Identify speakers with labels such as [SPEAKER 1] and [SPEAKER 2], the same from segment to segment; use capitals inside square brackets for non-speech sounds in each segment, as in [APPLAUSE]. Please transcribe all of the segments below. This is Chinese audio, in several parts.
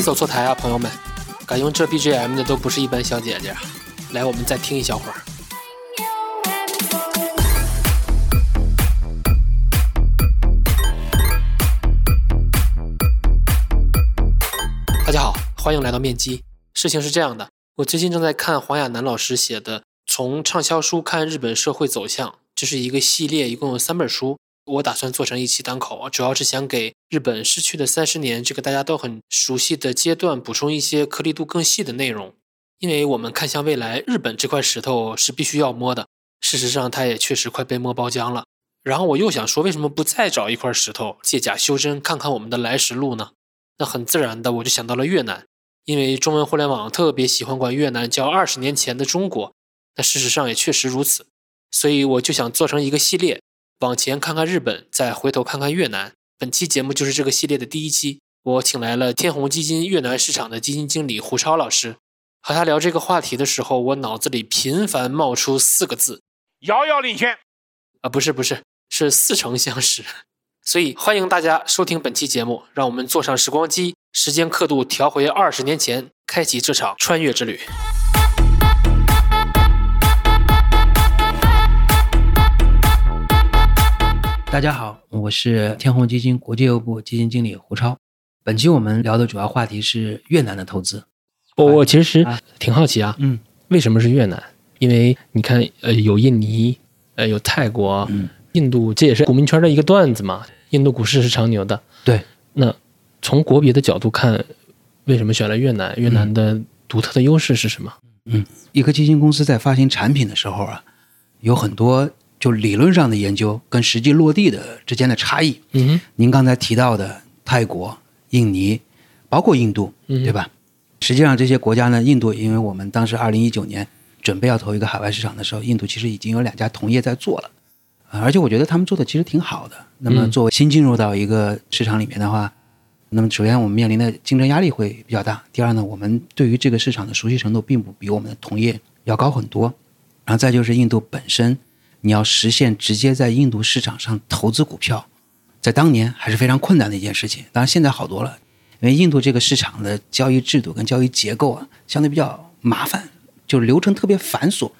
[SPEAKER 1] 没走错台啊，朋友们！敢用这 BGM 的都不是一般小姐姐。来，我们再听一小会儿。大家好，欢迎来到面基。事情是这样的，我最近正在看黄亚楠老师写的《从畅销书看日本社会走向》，这是一个系列，一共有三本书。我打算做成一期单口，主要是想给日本失去的三十年这个大家都很熟悉的阶段补充一些颗粒度更细的内容。因为我们看向未来，日本这块石头是必须要摸的。事实上，它也确实快被摸包浆了。然后我又想说，为什么不再找一块石头借假修真，看看我们的来时路呢？那很自然的，我就想到了越南，因为中文互联网特别喜欢管越南叫二十年前的中国。那事实上也确实如此，所以我就想做成一个系列。往前看看日本，再回头看看越南。本期节目就是这个系列的第一期。我请来了天弘基金越南市场的基金经理胡超老师，和他聊这个话题的时候，我脑子里频繁冒出四个字：
[SPEAKER 2] 遥遥领先。
[SPEAKER 1] 啊，不是不是，是似曾相识。所以欢迎大家收听本期节目，让我们坐上时光机，时间刻度调回二十年前，开启这场穿越之旅。
[SPEAKER 3] 大家好，我是天弘基金国际业务部基金经理胡超。本期我们聊的主要话题是越南的投资。
[SPEAKER 1] 我我其实挺好奇啊，
[SPEAKER 3] 嗯，
[SPEAKER 1] 为什么是越南？因为你看，呃，有印尼，呃，有泰国，
[SPEAKER 3] 嗯，
[SPEAKER 1] 印度，这也是股民圈的一个段子嘛。印度股市是长牛的，
[SPEAKER 3] 对。
[SPEAKER 1] 那从国别的角度看，为什么选了越南？越南的独特的优势是什么？
[SPEAKER 3] 嗯，一个基金公司在发行产品的时候啊，有很多。就理论上的研究跟实际落地的之间的差异，
[SPEAKER 1] 嗯，
[SPEAKER 3] 您刚才提到的泰国、印尼，包括印度，对吧？实际上这些国家呢，印度，因为我们当时二零一九年准备要投一个海外市场的时候，印度其实已经有两家同业在做了，而且我觉得他们做的其实挺好的。那么作为新进入到一个市场里面的话，那么首先我们面临的竞争压力会比较大，第二呢，我们对于这个市场的熟悉程度并不比我们的同业要高很多，然后再就是印度本身。你要实现直接在印度市场上投资股票，在当年还是非常困难的一件事情。当然现在好多了，因为印度这个市场的交易制度跟交易结构啊，相对比较麻烦，就是流程特别繁琐。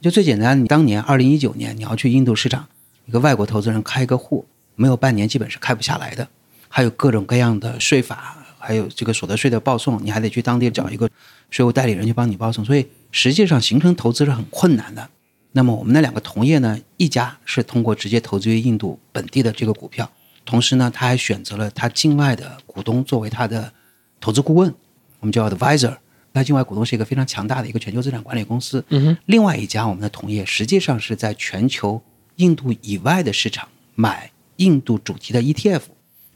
[SPEAKER 3] 就最简单，你当年二零一九年你要去印度市场，一个外国投资人开一个户，没有半年基本是开不下来的。还有各种各样的税法，还有这个所得税的报送，你还得去当地找一个税务代理人去帮你报送，所以实际上形成投资是很困难的。那么我们那两个同业呢，一家是通过直接投资于印度本地的这个股票，同时呢，他还选择了他境外的股东作为他的投资顾问，我们叫 advisor。他境外股东是一个非常强大的一个全球资产管理公司。
[SPEAKER 1] 嗯哼。
[SPEAKER 3] 另外一家我们的同业实际上是在全球印度以外的市场买印度主题的 ETF，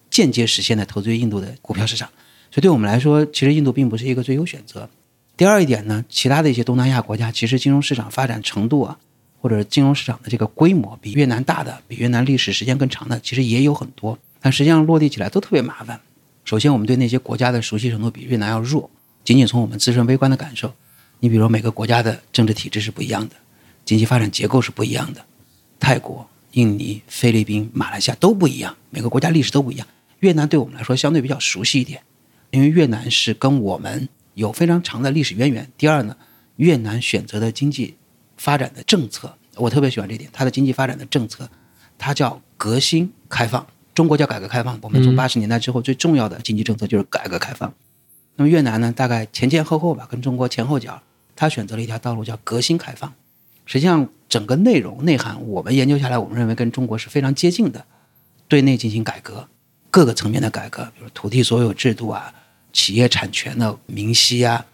[SPEAKER 3] 间接实现了投资于印度的股票市场。所以对我们来说，其实印度并不是一个最优选择。第二一点呢，其他的一些东南亚国家其实金融市场发展程度啊。或者金融市场的这个规模比越南大的，比越南历史时间更长的，其实也有很多，但实际上落地起来都特别麻烦。首先，我们对那些国家的熟悉程度比越南要弱。仅仅从我们自身微观的感受，你比如每个国家的政治体制是不一样的，经济发展结构是不一样的。泰国、印尼、菲律宾、马来西亚都不一样，每个国家历史都不一样。越南对我们来说相对比较熟悉一点，因为越南是跟我们有非常长的历史渊源。第二呢，越南选择的经济。发展的政策，我特别喜欢这点。它的经济发展的政策，它叫革新开放。中国叫改革开放。我们从八十年代之后最重要的经济政策就是改革开放。那么越南呢，大概前前后后吧，跟中国前后脚，它选择了一条道路叫革新开放。实际上，整个内容内涵，我们研究下来，我们认为跟中国是非常接近的。对内进行改革，各个层面的改革，比如土地所有制度啊，企业产权的明晰啊，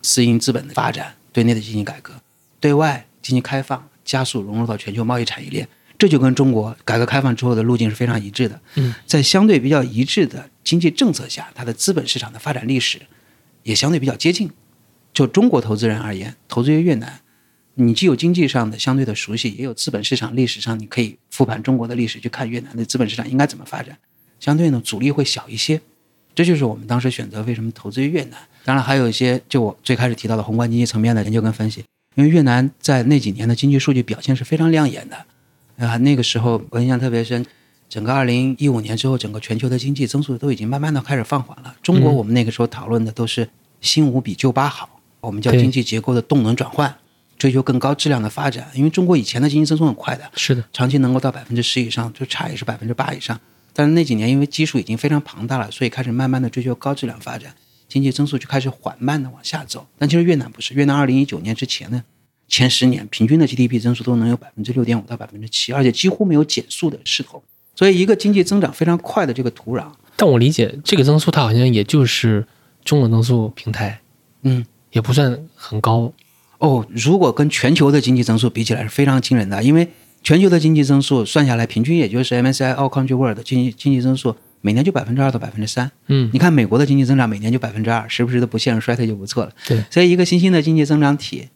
[SPEAKER 3] 私营资本的发展，对内的进行改革，对外。经济开放，加速融入到全球贸易产业链，这就跟中国改革开放之后的路径是非常一致的。
[SPEAKER 1] 嗯，
[SPEAKER 3] 在相对比较一致的经济政策下，它的资本市场的发展历史也相对比较接近。就中国投资人而言，投资于越南，你既有经济上的相对的熟悉，也有资本市场历史上，你可以复盘中国的历史，去看越南的资本市场应该怎么发展，相对呢阻力会小一些。这就是我们当时选择为什么投资于越南。当然，还有一些就我最开始提到的宏观经济层面的研究跟分析。因为越南在那几年的经济数据表现是非常亮眼的，啊，那个时候我印象特别深，整个二零一五年之后，整个全球的经济增速都已经慢慢的开始放缓了。中国
[SPEAKER 1] 嗯
[SPEAKER 3] 我们那个时候讨论的都是新五比旧八好，我们叫经济结构的动能转换，追求更高质量的发展。因为中国以前的经济增速很快的，
[SPEAKER 1] 是的，
[SPEAKER 3] 长期能够到百分之十以上，就差也是百分之八以上。但是那几年因为基数已经非常庞大了，所以开始慢慢的追求高质量发展，经济增速就开始缓慢的往下走。但其实越南不是，越南二零一九年之前呢，前十年平均的 GDP 增速都能有百分之六点五到百分之七，而且几乎没有减速的势头。所以一个经济增长非常快的这个土壤，
[SPEAKER 1] 但我理解这个增速它好像也就是中等增速平台，
[SPEAKER 3] 嗯，
[SPEAKER 1] 也不算很高。
[SPEAKER 3] 哦，如果跟全球的经济增速比起来是非常惊人的，因为全球的经济增速算下来，平均也就是 MSCI All Country World 的经济经济增速每年就百分之二到百分之三。
[SPEAKER 1] 嗯
[SPEAKER 3] 你看美国的经济增长每年就百分之二，时不时的不陷入衰退就不错了。
[SPEAKER 1] 对，
[SPEAKER 3] 所以一个新兴的经济增长体，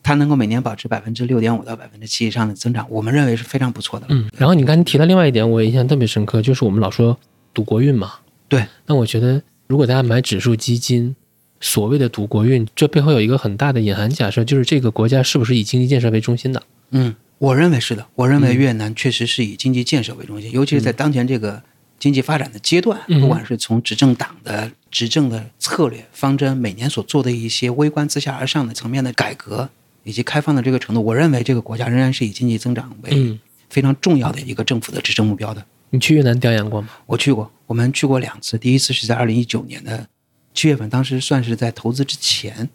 [SPEAKER 3] 它能够每年保持百分之六点五到百分之七以上的增长，我们认为是非常不错的。
[SPEAKER 1] 嗯。然后你刚才提到另外一点，我印象特别深刻，就是我们老说赌国运嘛。
[SPEAKER 3] 对。
[SPEAKER 1] 那我觉得，如果大家买指数基金，所谓的赌国运，这背后有一个很大的隐含假设，就是这个国家是不是以经济建设为中心的？
[SPEAKER 3] 嗯，我认为是的。我认为
[SPEAKER 1] 嗯
[SPEAKER 3] 越南确实是以经济建设为中心，尤其是在当前这个经济发展的阶段，
[SPEAKER 1] 嗯
[SPEAKER 3] 不管是从执政党的执政的策略方针，每年所做的一些微观自下而上的层面的改革，以及开放的这个程度，我认为这个国家仍然是以经济增长为
[SPEAKER 1] 嗯。
[SPEAKER 3] 非常重要的一个政府的执政目标的。
[SPEAKER 1] 你去越南调研过吗？
[SPEAKER 3] 我去过，我们去过两次。第一次是在二零一九年的七月份，当时算是在投资之前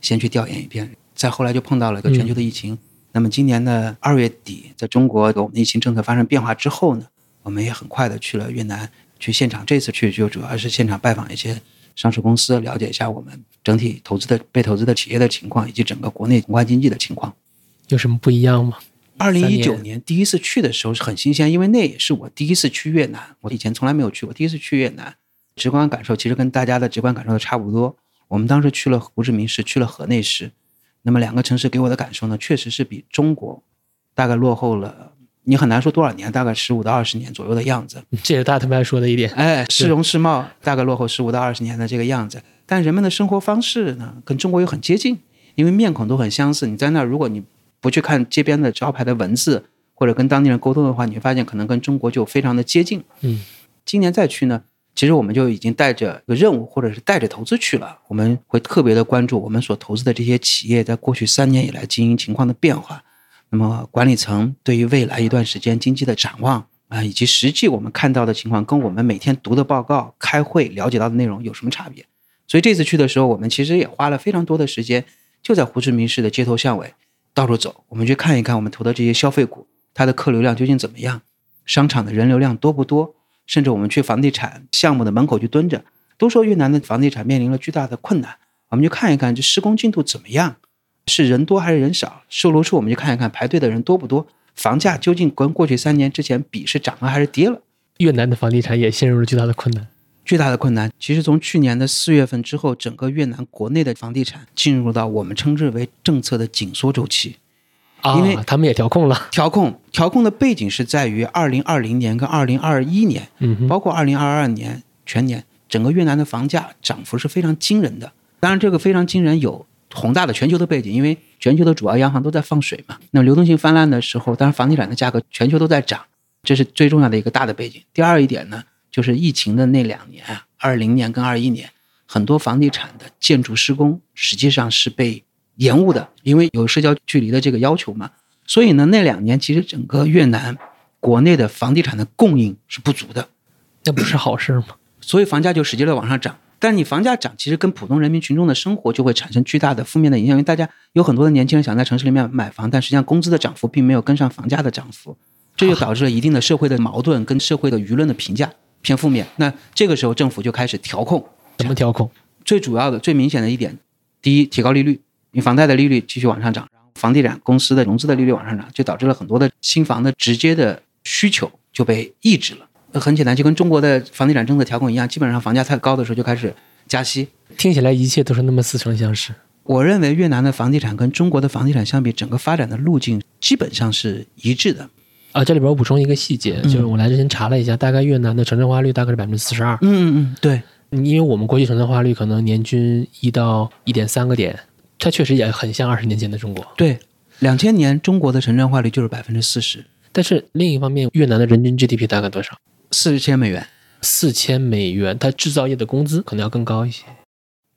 [SPEAKER 3] 先去调研一遍，再后来就碰到了一个全球的疫情。那么今年的二月底，在中国我们的疫情政策发生变化之后呢，我们也很快的去了越南，去现场。这次去就主要是现场拜访一些上市公司，了解一下我们整体投资的被投资的企业的情况，以及整个国内宏观经济的情况。
[SPEAKER 1] 有什么不一样吗？
[SPEAKER 3] 二零一九年第一次去的时候是很新鲜，因为那也是我第一次去越南，我以前从来没有去过，第一次去越南，直观感受其实跟大家的直观感受都差不多。我们当时去了胡志明市，去了河内市，那么两个城市给我的感受呢，确实是比中国大概落后了，你很难说多少年，大概十五到二十年左右的样子。
[SPEAKER 1] 这也是大家特别爱说的一点。
[SPEAKER 3] 哎，市容市貌大概落后十五到二十年的这个样子，但人们的生活方式呢，跟中国又很接近，因为面孔都很相似。你在那儿，如果你不去看街边的招牌的文字，或者跟当地人沟通的话，你会发现可能跟中国就非常的接近。
[SPEAKER 1] 嗯，
[SPEAKER 3] 今年再去呢，其实我们就已经带着一个任务，或者是带着投资去了。我们会特别的关注我们所投资的这些企业在过去三年以来经营情况的变化。那么管理层对于未来一段时间经济的展望啊，以及实际我们看到的情况，跟我们每天读的报告、开会了解到的内容有什么差别？所以这次去的时候，我们其实也花了非常多的时间，就在胡志明市的街头巷尾到处走，我们去看一看我们投的这些消费股，它的客流量究竟怎么样，商场的人流量多不多，甚至我们去房地产项目的门口去蹲着，都说越南的房地产面临了巨大的困难，我们就看一看这施工进度怎么样，是人多还是人少？售楼处我们去看一看排队的人多不多，房价究竟跟过去三年之前比是涨了还是跌了？
[SPEAKER 1] 越南的房地产也陷入了巨大的困难。
[SPEAKER 3] 巨大的困难。其实从去年的四月份之后，整个越南国内的房地产进入到我们称之为政策的紧缩周期。
[SPEAKER 1] 啊，
[SPEAKER 3] 因为
[SPEAKER 1] 他们也调控了。
[SPEAKER 3] 调控调控的背景是在于二零二零年跟二零二一年，
[SPEAKER 1] 嗯哼，
[SPEAKER 3] 包括二零二二年全年，整个越南的房价涨幅是非常惊人的。当然，这个非常惊人有宏大的全球的背景，因为全球的主要央行都在放水嘛。那流动性泛滥的时候，当然房地产的价格全球都在涨，这是最重要的一个大的背景。第二一点呢，就是疫情的那两年啊，二零年跟二一年，很多房地产的建筑施工实际上是被延误的，因为有社交距离的这个要求嘛。所以呢，那两年其实整个越南国内的房地产的供应是不足的。
[SPEAKER 1] 那不是好事吗？
[SPEAKER 3] 所以房价就使劲的往上涨。但你房价涨，其实跟普通人民群众的生活就会产生巨大的负面的影响，因为大家有很多的年轻人想在城市里面买房，但实际上工资的涨幅并没有跟上房价的涨幅，这就导致了一定的社会的矛盾跟社会的舆论的评价偏负面。那这个时候政府就开始调控，
[SPEAKER 1] 怎么调控？
[SPEAKER 3] 最主要的、最明显的一点，第一，提高利率，因为房贷的利率继续往上涨，然后房地产公司的融资的利率往上涨，就导致了很多的新房的直接的需求就被抑制了。那很简单，就跟中国的房地产政策调控一样，基本上房价太高的时候就开始加息。
[SPEAKER 1] 听起来一切都是那么似曾相识。
[SPEAKER 3] 我认为越南的房地产跟中国的房地产相比，整个发展的路径基本上是一致的。
[SPEAKER 1] 啊，这里边我补充一个细节，
[SPEAKER 3] 嗯
[SPEAKER 1] 就是我来之前查了一下，大概越南的城镇化率大概是百分之四十二，
[SPEAKER 3] 嗯嗯嗯，对，
[SPEAKER 1] 因为我们国际城镇化率可能年均一到一点三个点，它确实也很像二十年前的中国。
[SPEAKER 3] 对，两千年中国的城镇化率就是百分之四十。
[SPEAKER 1] 但但是另一方面，越南的人均 GDP 大概多少？
[SPEAKER 3] 四千美元，
[SPEAKER 1] 四千美元，它制造业的工资可能要更高一些。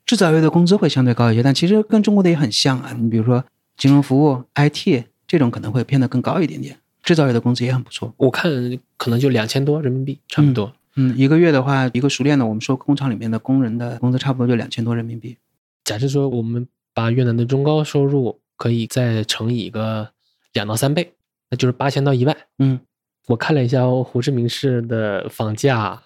[SPEAKER 3] 制造业的工资会相对高一些，但其实跟中国的也很像啊。你比如说金融服务、IT 这种可能会偏得更高一点点，制造业的工资也很不错。
[SPEAKER 1] 我看可能就两千多人民币，差不多。
[SPEAKER 3] 嗯，一个月的话，一个熟练的，我们说工厂里面的工人的工资差不多就两千多人民币。
[SPEAKER 1] 假设说我们把越南的中高收入可以再乘以一个两到三倍，那就是八千到一万。
[SPEAKER 3] 嗯，
[SPEAKER 1] 我看了一下胡志明市的房价，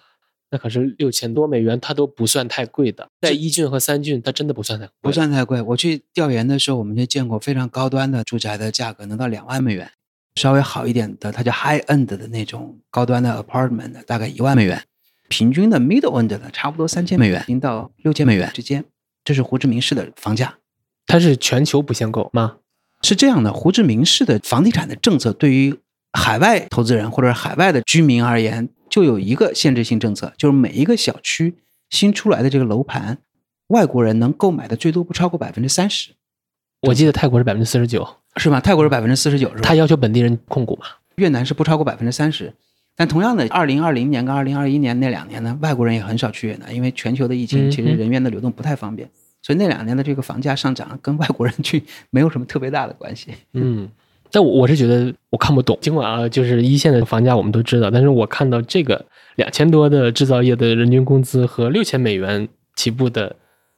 [SPEAKER 1] 那可是六千多美元，它都不算太贵的。在一郡和三郡，它真的不算太贵
[SPEAKER 3] 不算太贵。我去调研的时候，我们就见过非常高端的住宅的价格能到两万美元。稍微好一点的，它叫 high end 的那种高端的 apartment，大概一万美元。平均的 middle end 的差不多三千美元，到六千美元之间。这是胡志明市的房价。
[SPEAKER 1] 它是全球不限购吗？
[SPEAKER 3] 是这样的，胡志明市的房地产的政策对于海外投资人或者是海外的居民而言，就有一个限制性政策，就是每一个小区新出来的这个楼盘，外国人能购买的最多不超过百分之三十。
[SPEAKER 1] 我记得泰国是百分之四十九，
[SPEAKER 3] 是吗？泰国是百分之四十九，是吧？
[SPEAKER 1] 他要求本地人控股嘛？
[SPEAKER 3] 越南是不超过百分之三十，但同样的，二零二零年跟二零二一年那两年呢，外国人也很少去越南，因为全球的疫情，其实人员的流动不太方便，所以那两年的这个房价上涨跟外国人去没有什么特别大的关系。
[SPEAKER 1] 嗯，但我我是觉得我看不懂，尽管啊，就是一线的房价我们都知道，但是我看到这个两千多的制造业的人均工资和六千美元起步的，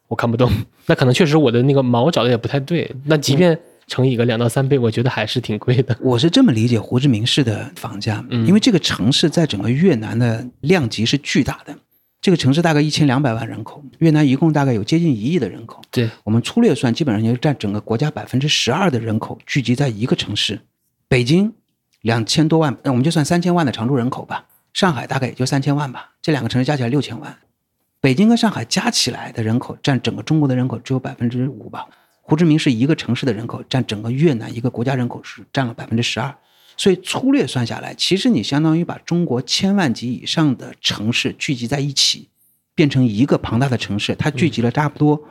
[SPEAKER 1] 我看不懂。[LAUGHS] 那可能确实我的那个毛找的也不太对。那即便乘以个两到三倍，我觉得还是挺贵的。
[SPEAKER 3] 我是这么理解胡志明市的房价，
[SPEAKER 1] 嗯
[SPEAKER 3] 因为这个城市在整个越南的量级是巨大的。这个城市大概一千两百万人口，越南一共大概有接近一亿的人口。
[SPEAKER 1] 对，
[SPEAKER 3] 我们粗略算，基本上就占整个国家百分之十二的人口聚集在一个城市。北京两千多万，那我们就算三千万的常住人口吧。上海大概也就三千万吧，这两个城市加起来六千万。北京跟上海加起来的人口占整个中国的人口只有百分之五吧。胡志明是一个城市的人口占整个越南一个国家人口是占了百分之十二，所以粗略算下来，其实你相当于把中国千万级以上的城市聚集在一起，变成一个庞大的城市，它聚集了差不多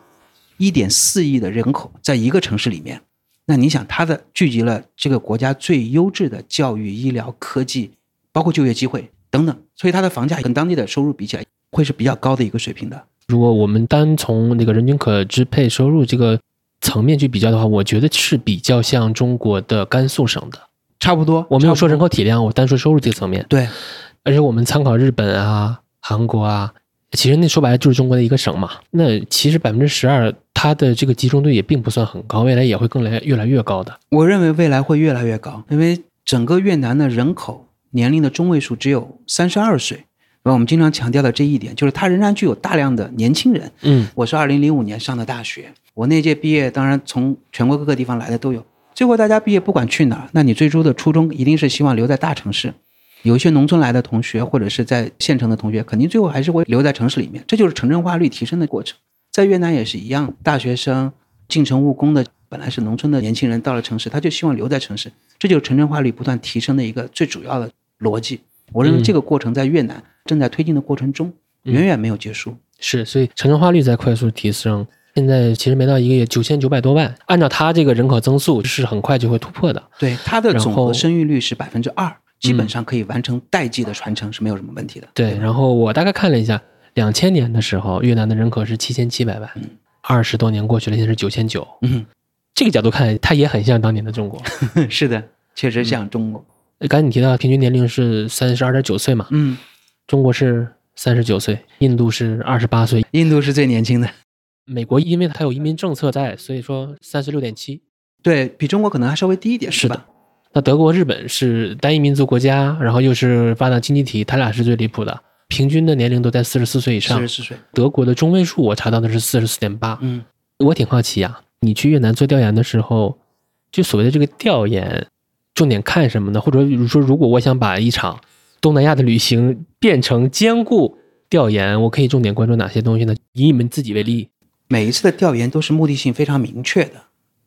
[SPEAKER 3] 一点四亿的人口在一个城市里面。那你想，它的聚集了这个国家最优质的教育、医疗、科技，包括就业机会等等，所以它的房价跟当地的收入比起来，会是比较高的一个水平的。
[SPEAKER 1] 如果我们单从那个人均可支配收入这个层面去比较的话，我觉得是比较像中国的甘肃省的。
[SPEAKER 3] 差不多，
[SPEAKER 1] 我没有说人口体量，我单说收入这个层面
[SPEAKER 3] 对，
[SPEAKER 1] 而且我们参考日本啊、韩国啊，其实那说白了就是中国的一个省嘛。那其实百分之十二，它的这个集中度也并不算很高，未来也会更来越来越高的。
[SPEAKER 3] 我认为未来会越来越高，因为整个越南的人口年龄的中位数只有三十二岁。那我们经常强调的这一点，就是它仍然具有大量的年轻人。
[SPEAKER 1] 嗯，
[SPEAKER 3] 我是二零零五年上的大学，我那届毕业，当然从全国各个地方来的都有。最后大家毕业不管去哪儿，那你最初的初衷一定是希望留在大城市。有一些农村来的同学，或者是在县城的同学，肯定最后还是会留在城市里面，这就是城镇化率提升的过程。在越南也是一样，大学生进城务工的本来是农村的年轻人，到了城市，他就希望留在城市，这就是城镇化率不断提升的一个最主要的逻辑。我认为这个过程在越南正在推进的过程中，远远没有结束。
[SPEAKER 1] 是，所以城镇化率在快速提升。现在其实没到一个月，九千九百多万，按照它这个人口增速是很快就会突破的。
[SPEAKER 3] 对，它的总生育率是百分之二，基本上可以完成代际的传承，是没有什么问题的。
[SPEAKER 1] 对，然后我大概看了一下，两千年的时候，越南的人口是七千七百万，二十多年过去了，现在是九千九。
[SPEAKER 3] 嗯，
[SPEAKER 1] 这个角度看，它也很像当年的中国。[LAUGHS]
[SPEAKER 3] 是的，确实像中国。
[SPEAKER 1] 刚才你提到平均年龄是三十二点九岁嘛，
[SPEAKER 3] 嗯，
[SPEAKER 1] 中国是三十九岁，印度是二十八岁，
[SPEAKER 3] 印度是最年轻的，
[SPEAKER 1] 美国因为它有移民政策在，所以说三十六点七。
[SPEAKER 3] 对比中国可能还稍微低一点，
[SPEAKER 1] 是的
[SPEAKER 3] 吧？
[SPEAKER 1] 那德国、日本是单一民族国家，然后又是发达经济体，它俩是最离谱的，平均的年龄都在四十四岁以上
[SPEAKER 3] 四十。四岁。
[SPEAKER 1] 德国的中位数我查到的是四十四点八。
[SPEAKER 3] 嗯，
[SPEAKER 1] 我挺好奇啊，你去越南做调研的时候，就所谓的这个调研，重点看什么呢？或者说，如果我想把一场东南亚的旅行变成兼顾调研，我可以重点关注哪些东西呢？以你们自己为例，
[SPEAKER 3] 每一次的调研都是目的性非常明确的，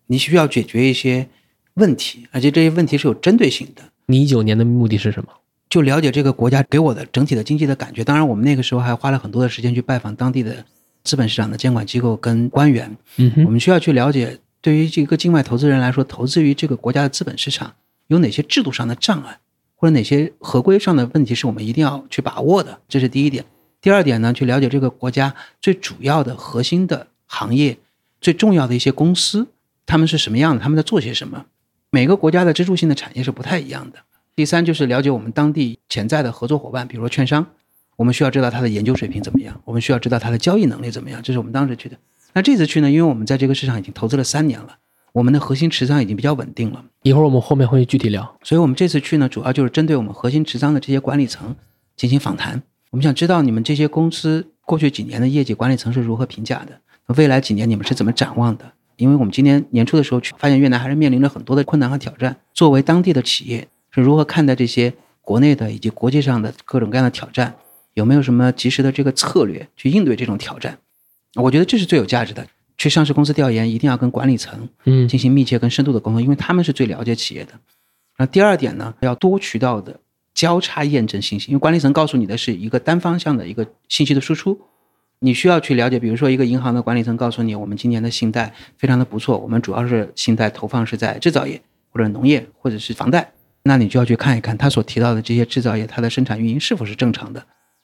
[SPEAKER 3] 你需要解决一些问题，而且这些问题是有针对性的。
[SPEAKER 1] 你一九年的目的是什么？
[SPEAKER 3] 就了解这个国家给我的整体的经济的感觉。当然，我们那个时候还花了很多的时间去拜访当地的资本市场的监管机构跟官员。
[SPEAKER 1] 嗯哼，
[SPEAKER 3] 我们需要去了解，对于这个境外投资人来说，投资于这个国家的资本市场有哪些制度上的障碍，或或者哪些合规上的问题是我们一定要去把握的，这是第一点。第二点呢，去了解这个国家最主要的核心的行业、最重要的一些公司，他们是什么样的，他们在做些什么。每个国家的支柱性的产业是不太一样的。第三就是了解我们当地潜在的合作伙伴，比如说券商，我们需要知道他的研究水平怎么样，我们需要知道他的交易能力怎么样，这是我们当时去的。那这次去呢，因为我们在这个市场已经投资了三年了，我们的核心持仓已经比较稳定了。
[SPEAKER 1] 一会儿我们后面会具体聊。
[SPEAKER 3] 所以我们这次去呢，主要就是针对我们核心持仓的这些管理层进行访谈。我们想知道你们这些公司过去几年的业绩，管理层是如何评价的？未来几年你们是怎么展望的？因为我们今年年初的时候去发现，越南还是面临着很多的困难和挑战。作为当地的企业，是如何看待这些国内的以及国际上的各种各样的挑战？有没有什么及时的这个策略去应对这种挑战？我觉得这是最有价值的。去上市公司调研，一定要跟管理层
[SPEAKER 1] 嗯
[SPEAKER 3] 进行密切跟深度的沟通，因为他们是最了解企业的。那第二点呢，要多渠道的交叉验证信息，因为管理层告诉你的是一个单方向的一个信息的输出，你需要去了解，比如说一个银行的管理层告诉你，我们今年的信贷非常的不错，我们主要是信贷投放是在制造业或者农业或者是房贷，那你就要去看一看他所提到的这些制造业它的生产运营是否是正常的，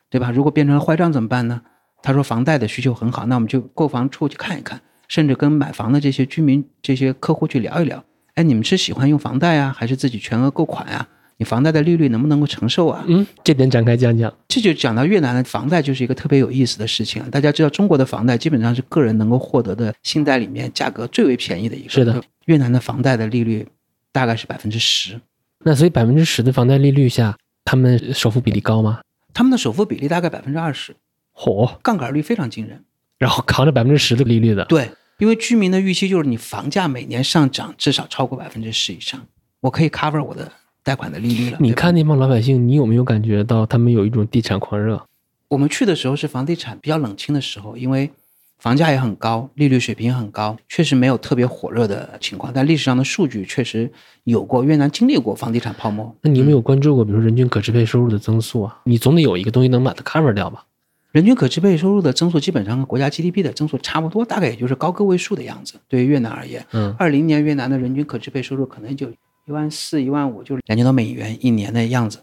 [SPEAKER 3] 对吧？如果变成了坏账怎么办呢？他说房贷的需求很好，那我们就购房处去看一看，甚至跟买房的这些居民、这些客户去聊一聊。哎，你们是喜欢用房贷啊，还是自己全额购款啊？你房贷的利率能不能够承受啊？
[SPEAKER 1] 嗯，这点展开讲讲。
[SPEAKER 3] 这就讲到越南的房贷就是一个特别有意思的事情啊。大家知道，中国的房贷基本上是个人能够获得的信贷里面价格最为便宜的一个。
[SPEAKER 1] 是的，
[SPEAKER 3] 越南的房贷的利率大概是百分之十，
[SPEAKER 1] 那所以百分之十的房贷利率下，他们首付比例高吗？
[SPEAKER 3] 他们的首付比例大概百分之二十，
[SPEAKER 1] 嚯，
[SPEAKER 3] 杠杆率非常惊人。
[SPEAKER 1] 然后扛着百分之十的利率的，
[SPEAKER 3] 对，因为居民的预期就是你房价每年上涨至少超过百分之十以上，我可以 cover 我的贷款的利率了。
[SPEAKER 1] 你看那帮老百姓，你有没有感觉到他们有一种地产狂热？
[SPEAKER 3] 我们去的时候是房地产比较冷清的时候，因为房价也很高，利率水平也很高，确实没有特别火热的情况。但历史上的数据确实有过，越南经历过房地产泡沫。
[SPEAKER 1] 那你有没有关注过，比如说人均可支配收入的增速啊？你总得有一个东西能把它 cover 掉吧？
[SPEAKER 3] 人均可支配收入的增速基本上跟国家 GDP 的增速差不多，大概也就是高个位数的样子。对于越南而言，
[SPEAKER 1] 嗯，
[SPEAKER 3] 二零年越南的人均可支配收入可能就一万四、一万五，就是两千多美元一年的样子。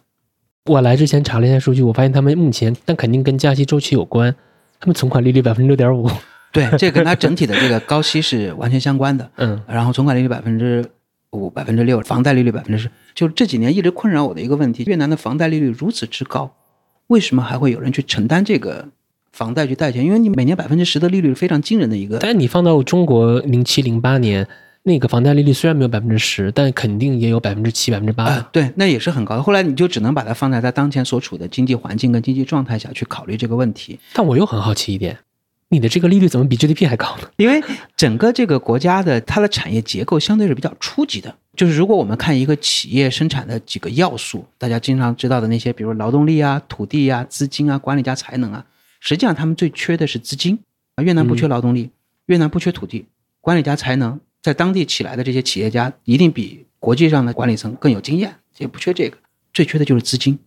[SPEAKER 1] 我来之前查了一下数据，我发现他们目前，但肯定跟加息周期有关，他们存款利率百分之六点五。
[SPEAKER 3] 对，这跟它整体的这个高息是完全相关的。
[SPEAKER 1] 嗯，
[SPEAKER 3] 然后存款利率百分之五、百分之六，房贷利率百分之十，就这几年一直困扰我的一个问题：越南的房贷利率如此之高，为什么还会有人去承担这个房贷去贷钱？因为你每年百分之十的利率是非常惊人的一个。
[SPEAKER 1] 但你放到中国零七零八年，那个房贷利率虽然没有百分之十，但肯定也有百分之七、百分之八。
[SPEAKER 3] 对，那也是很高的。后来你就只能把它放在他当前所处的经济环境跟经济状态下去考虑这个问题，
[SPEAKER 1] 但我又很好奇一点，你的这个利率怎么比 GDP 还高呢？[LAUGHS]
[SPEAKER 3] 因为整个这个国家的它的产业结构相对是比较初级的。就是如果我们看一个企业生产的几个要素，大家经常知道的那些，比如劳动力啊、土地啊、资金啊、管理加才能啊，实际上他们最缺的是资金。啊，越南不缺劳动力，越南不缺土地，管理加才能，在当地起来的这些企业家一定比国际上的管理层更有经验，也不缺这个，最缺的就是资金。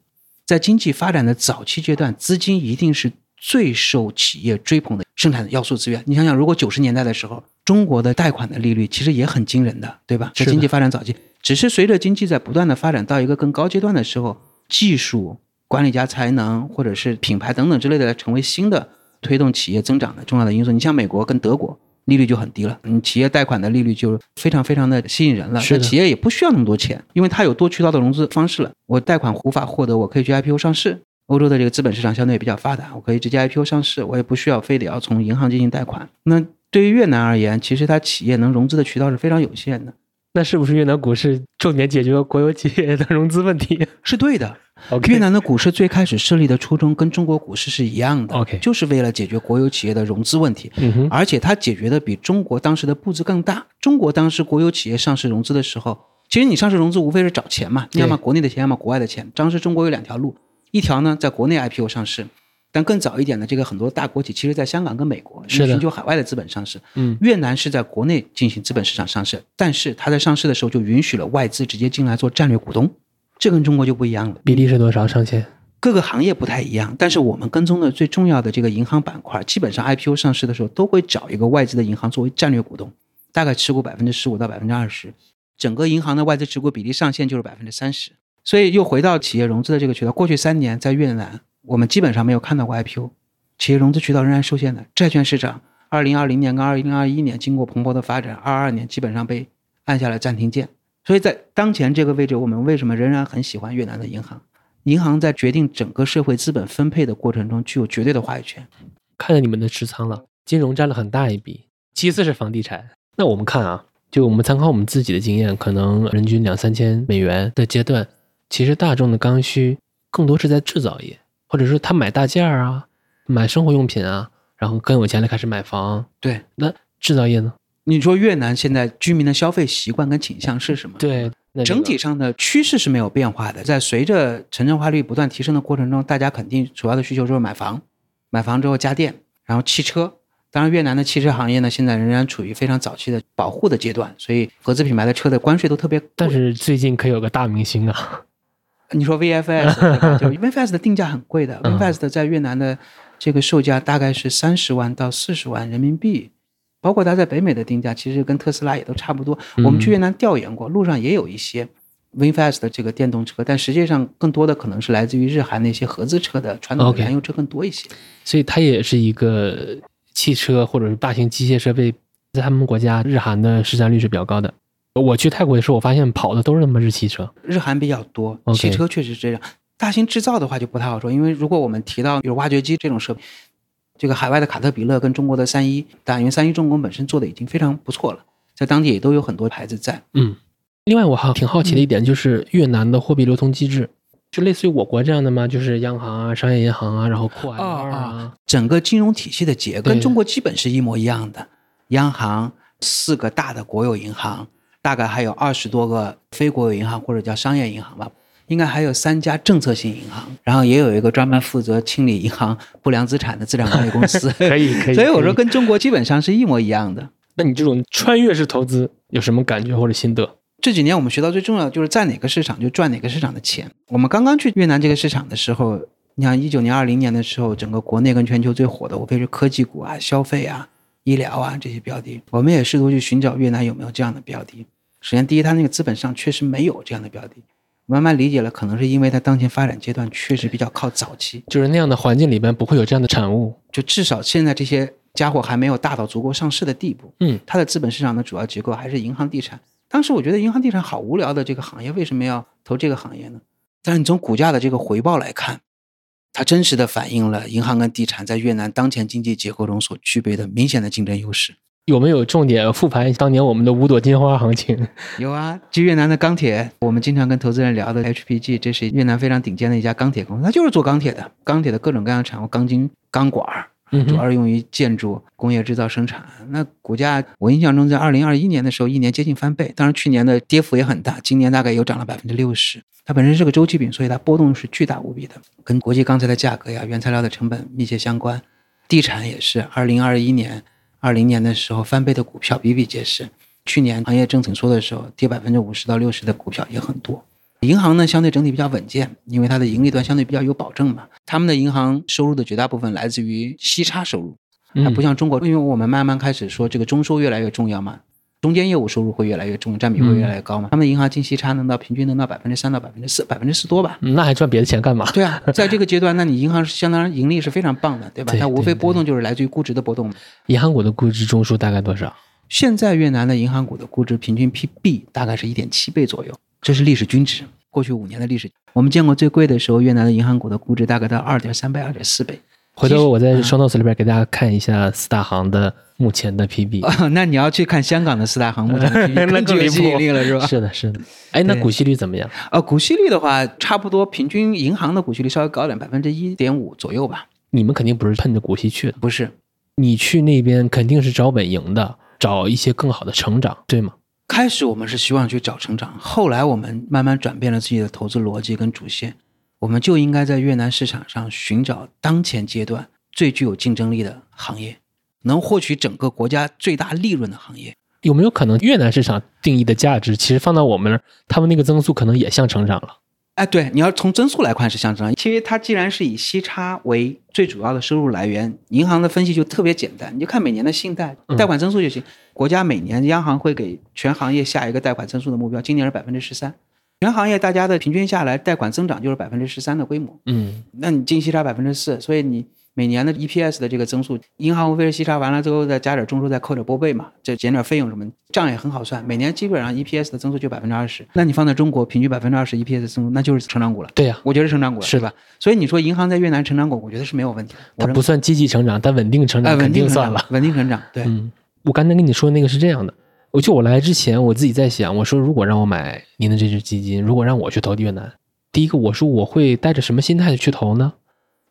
[SPEAKER 3] 在经济发展的早期阶段，资金一定是最受企业追捧的生产要素资源。你想想，如果九十年代的时候，中国的贷款的利率其实也很惊人的，对吧？在经济发展早期，只是随着经济在不断的发展到一个更高阶段的时候，技术、管理家才能或者是品牌等等之类的，成为新的推动企业增长的重要的因素。你像美国跟德国。利率就很低了，嗯，企业贷款的利率就非常非常的吸引人了。
[SPEAKER 1] 是
[SPEAKER 3] 企业也不需要那么多钱，因为它有多渠道的融资方式了。我贷款无法获得，我可以去 IPO 上市。欧洲的这个资本市场相对比较发达，我可以直接 IPO 上市，我也不需要非得要从银行进行贷款。那对于越南而言，其实它企业能融资的渠道是非常有限的，
[SPEAKER 1] 那是不是越南股市重点解决国有企业的融资问题 [LAUGHS]
[SPEAKER 3] 是对的。越南的股市最开始设立的初衷跟中国股市是一样的
[SPEAKER 1] OK
[SPEAKER 3] 就是为了解决国有企业的融资问题。而且它解决的比中国当时的步子更大。中国当时国有企业上市融资的时候，其实你上市融资无非是找钱嘛，
[SPEAKER 1] 对
[SPEAKER 3] 要么国内的钱，要么国外的钱。当时中国有两条路，一条呢在国内 IPO 上市，但更早一点的这个很多大国企，其实在香港跟美国
[SPEAKER 1] 是
[SPEAKER 3] 寻求海外的资本上市。
[SPEAKER 1] 嗯，
[SPEAKER 3] 越南是在国内进行资本市场上市，但是它在上市的时候就允许了外资直接进来做战略股东，这跟中国就不一样了。
[SPEAKER 1] 比例是多少？上限？
[SPEAKER 3] 各个行业不太一样，但是我们跟踪的最重要的这个银行板块，基本上 IPO 上市的时候都会找一个外资的银行作为战略股东，大概持股百分之十五到百分之二十，整个银行的外资持股比例上限就是百分之三十。所以又回到企业融资的这个渠道。过去三年在越南，我们基本上没有看到过 IPO，企业融资渠道仍然受限的。债券市场，二零二零年跟二零二一年经过蓬勃的发展，二二年基本上被按下了暂停键。所以在当前这个位置，我们为什么仍然很喜欢越南的银行？银行在决定整个社会资本分配的过程中具有绝对的话语权。
[SPEAKER 1] 看见你们的持仓了，金融占了很大一笔，其次是房地产。那我们看啊，就我们参考我们自己的经验，可能人均两三千美元的阶段，其实大众的刚需更多是在制造业，或者说他买大件儿啊，买生活用品啊，然后更有钱了开始买房。
[SPEAKER 3] 对，
[SPEAKER 1] 那制造业呢？
[SPEAKER 3] 你说越南现在居民的消费习惯跟倾向是什么？
[SPEAKER 1] 对，那
[SPEAKER 3] 整体上的趋势是没有变化的。在随着城镇化率不断提升的过程中，大家肯定主要的需求就是买房，买房之后家电，然后汽车。当然，越南的汽车行业呢，现在仍然处于非常早期的保护的阶段，所以合资品牌的车的关税都特别。
[SPEAKER 1] 但是最近可有个大明星啊，
[SPEAKER 3] 你说 VFS [LAUGHS] 就 VFS 的定价很贵的
[SPEAKER 1] 嗯
[SPEAKER 3] ，VFS 的在越南的这个售价大概是三十万到四十万人民币，包括它在北美的定价，其实跟特斯拉也都差不多。
[SPEAKER 1] 嗯
[SPEAKER 3] 我们去越南调研过，路上也有一些 VinFast 的这个电动车，但实际上更多的可能是来自于日韩那些合资车的传统的燃油车更多一些。
[SPEAKER 1] 所以它也是一个汽车或者是大型机械设备，在他们国家日韩的市占率是比较高的。我去泰国的时候，我发现跑的都是那么日系车。
[SPEAKER 3] 日韩比较多，汽车确实是这样。大型制造的话就不太好说，因为如果我们提到比如挖掘机这种设备，这个海外的卡特彼勒跟中国的三一，但因为三一重工本身做的已经非常不错了，在当地也都有很多牌子在。
[SPEAKER 1] 嗯，另外我还挺好奇的一点就是越南的货币流通机制，就类似于我国这样的吗？就是央行啊、商业银行啊，然后库 M 二啊。
[SPEAKER 3] 整个金融体系的结
[SPEAKER 1] 构
[SPEAKER 3] 跟中国基本是一模一样的，央行四个大的国有银行，大概还有二十多个非国有银行或者叫商业银行吧，应该还有三家政策性银行，然后也有一个专门负责清理银行不良资产的资产管理公司。[LAUGHS]
[SPEAKER 1] 可以 [LAUGHS] 可以
[SPEAKER 3] 所以我说跟中国基本上是一模一样的。
[SPEAKER 1] 那你这种穿越式投资有什么感觉或者心得？
[SPEAKER 3] 这几年我们学到最重要的就是在哪个市场就赚哪个市场的钱。我们刚刚去越南这个市场的时候，你像一九年、二零年的时候，整个国内跟全球最火的无非是科技股啊、消费啊、医疗啊这些标的。我们也试图去寻找越南有没有这样的标的。首先，第一，它那个资本上确实没有这样的标的。慢慢理解了，可能是因为它当前发展阶段确实比较靠早期，
[SPEAKER 1] 就是那样的环境里边不会有这样的产物。
[SPEAKER 3] 就至少现在这些家伙还没有大到足够上市的地步。
[SPEAKER 1] 嗯，
[SPEAKER 3] 它的资本市场的主要结构还是银行地产。当时我觉得银行地产好无聊的这个行业，为什么要投这个行业呢？但是你从股价的这个回报来看，它真实的反映了银行跟地产在越南当前经济结构中所具备的明显的竞争优势。
[SPEAKER 1] 有没有重点复盘当年我们的五朵金花行情？[LAUGHS]
[SPEAKER 3] 有啊，就越南的钢铁，我们经常跟投资人聊的 HPG，这是越南非常顶尖的一家钢铁公司，它就是做钢铁的，钢铁的各种各样的产物，钢筋、钢管主要是用于建筑、工业制造生产。那股价，我印象中在二零二一年的时候，一年接近翻倍。当然，去年的跌幅也很大，今年大概有涨了百分之六十。它本身是个周期品，所以它波动是巨大无比的，跟国际钢材的价格呀、原材料的成本密切相关。地产也是，二零二一年、二零年的时候翻倍的股票比比皆是。去年行业正紧缩的时候，跌百分之五十到六十的股票也很多。银行呢，相对整体比较稳健，因为它的盈利端相对比较有保证嘛。他们的银行收入的绝大部分来自于息差收入，它
[SPEAKER 1] 嗯
[SPEAKER 3] 不像中国，因为我们慢慢开始说这个中收越来越重要嘛，中间业务收入会越来越重，占比会越来越高嘛。他们的银行净息差能到平均能到百分之三到百分之四，百分之四多吧。
[SPEAKER 1] 嗯那还赚别的钱干嘛？
[SPEAKER 3] 对啊，在这个阶段，那你银行是相当盈利是非常棒的，对吧？它无非波动就是来自于估值的波动嘛。
[SPEAKER 1] 银行股的估值中枢大概多少？
[SPEAKER 3] 现在越南的银行股的估值平均 PB 大概是一点七倍左右，这是历史均值。过去五年的历史，我们见过最贵的时候，越南的银行股的估值大概在二点三倍、二点四倍。
[SPEAKER 1] 回头我在
[SPEAKER 3] 嗯
[SPEAKER 1] show notes 里边给大家看一下四大行的目前的 PB。
[SPEAKER 3] 啊，[LAUGHS] 那你要去看香港的四大行目前的 PB [LAUGHS]
[SPEAKER 1] 那
[SPEAKER 3] 更具有吸引力了，是吧？
[SPEAKER 1] 是的，是的。哎，那股息率怎么样？
[SPEAKER 3] 呃，股息率的话，差不多平均银行的股息率稍微高点，百分之一点五左右吧。
[SPEAKER 1] 你们肯定不是奔着股息去的，
[SPEAKER 3] 不是，
[SPEAKER 1] 你去那边肯定是找稳赢的，找一些更好的成长，对吗？
[SPEAKER 3] 开始我们是希望去找成长，后来我们慢慢转变了自己的投资逻辑跟主线，我们就应该在越南市场上寻找当前阶段最具有竞争力的行业，能获取整个国家最大利润的行业。
[SPEAKER 1] 有没有可能越南市场定义的价值，其实放到我们那儿，他们那个增速可能也像成长了？
[SPEAKER 3] 哎，对，你要从增速来看是向上，因为它既然是以息差为最主要的收入来源，银行的分析就特别简单，你就看每年的信贷
[SPEAKER 1] 嗯。
[SPEAKER 3] 贷款增速就行。国家每年央行会给全行业下一个贷款增速的目标，今年是百分之十三，全行业大家的平均下来贷款增长就是百分之十三的规模，
[SPEAKER 1] 嗯，
[SPEAKER 3] 那你净息差百分之四，所以你每年的 EPS 的这个增速，银行无非是息差完了之后再加点中枢，再扣点拨备嘛，再减点费用什么，账也很好算。每年基本上 EPS 的增速就百分之二十，那你放在中国，平均百分之二十 EPS 的增速，那就是成长股了。
[SPEAKER 1] 对呀、
[SPEAKER 3] 我觉得是成长股了，
[SPEAKER 1] 是
[SPEAKER 3] 吧？所以你说银行在越南成长股，我觉得是没有问题的。
[SPEAKER 1] 它不算积极成长，但稳定成
[SPEAKER 3] 哎，
[SPEAKER 1] 长肯
[SPEAKER 3] 稳定
[SPEAKER 1] 算了。，
[SPEAKER 3] 稳定成长，对，
[SPEAKER 1] 嗯，我刚才跟你说那个是这样的，我就我来之前我自己在想，我说如果让我买您的这只基金，如果让我去投越南，第一个我说我会带着什么心态去投呢？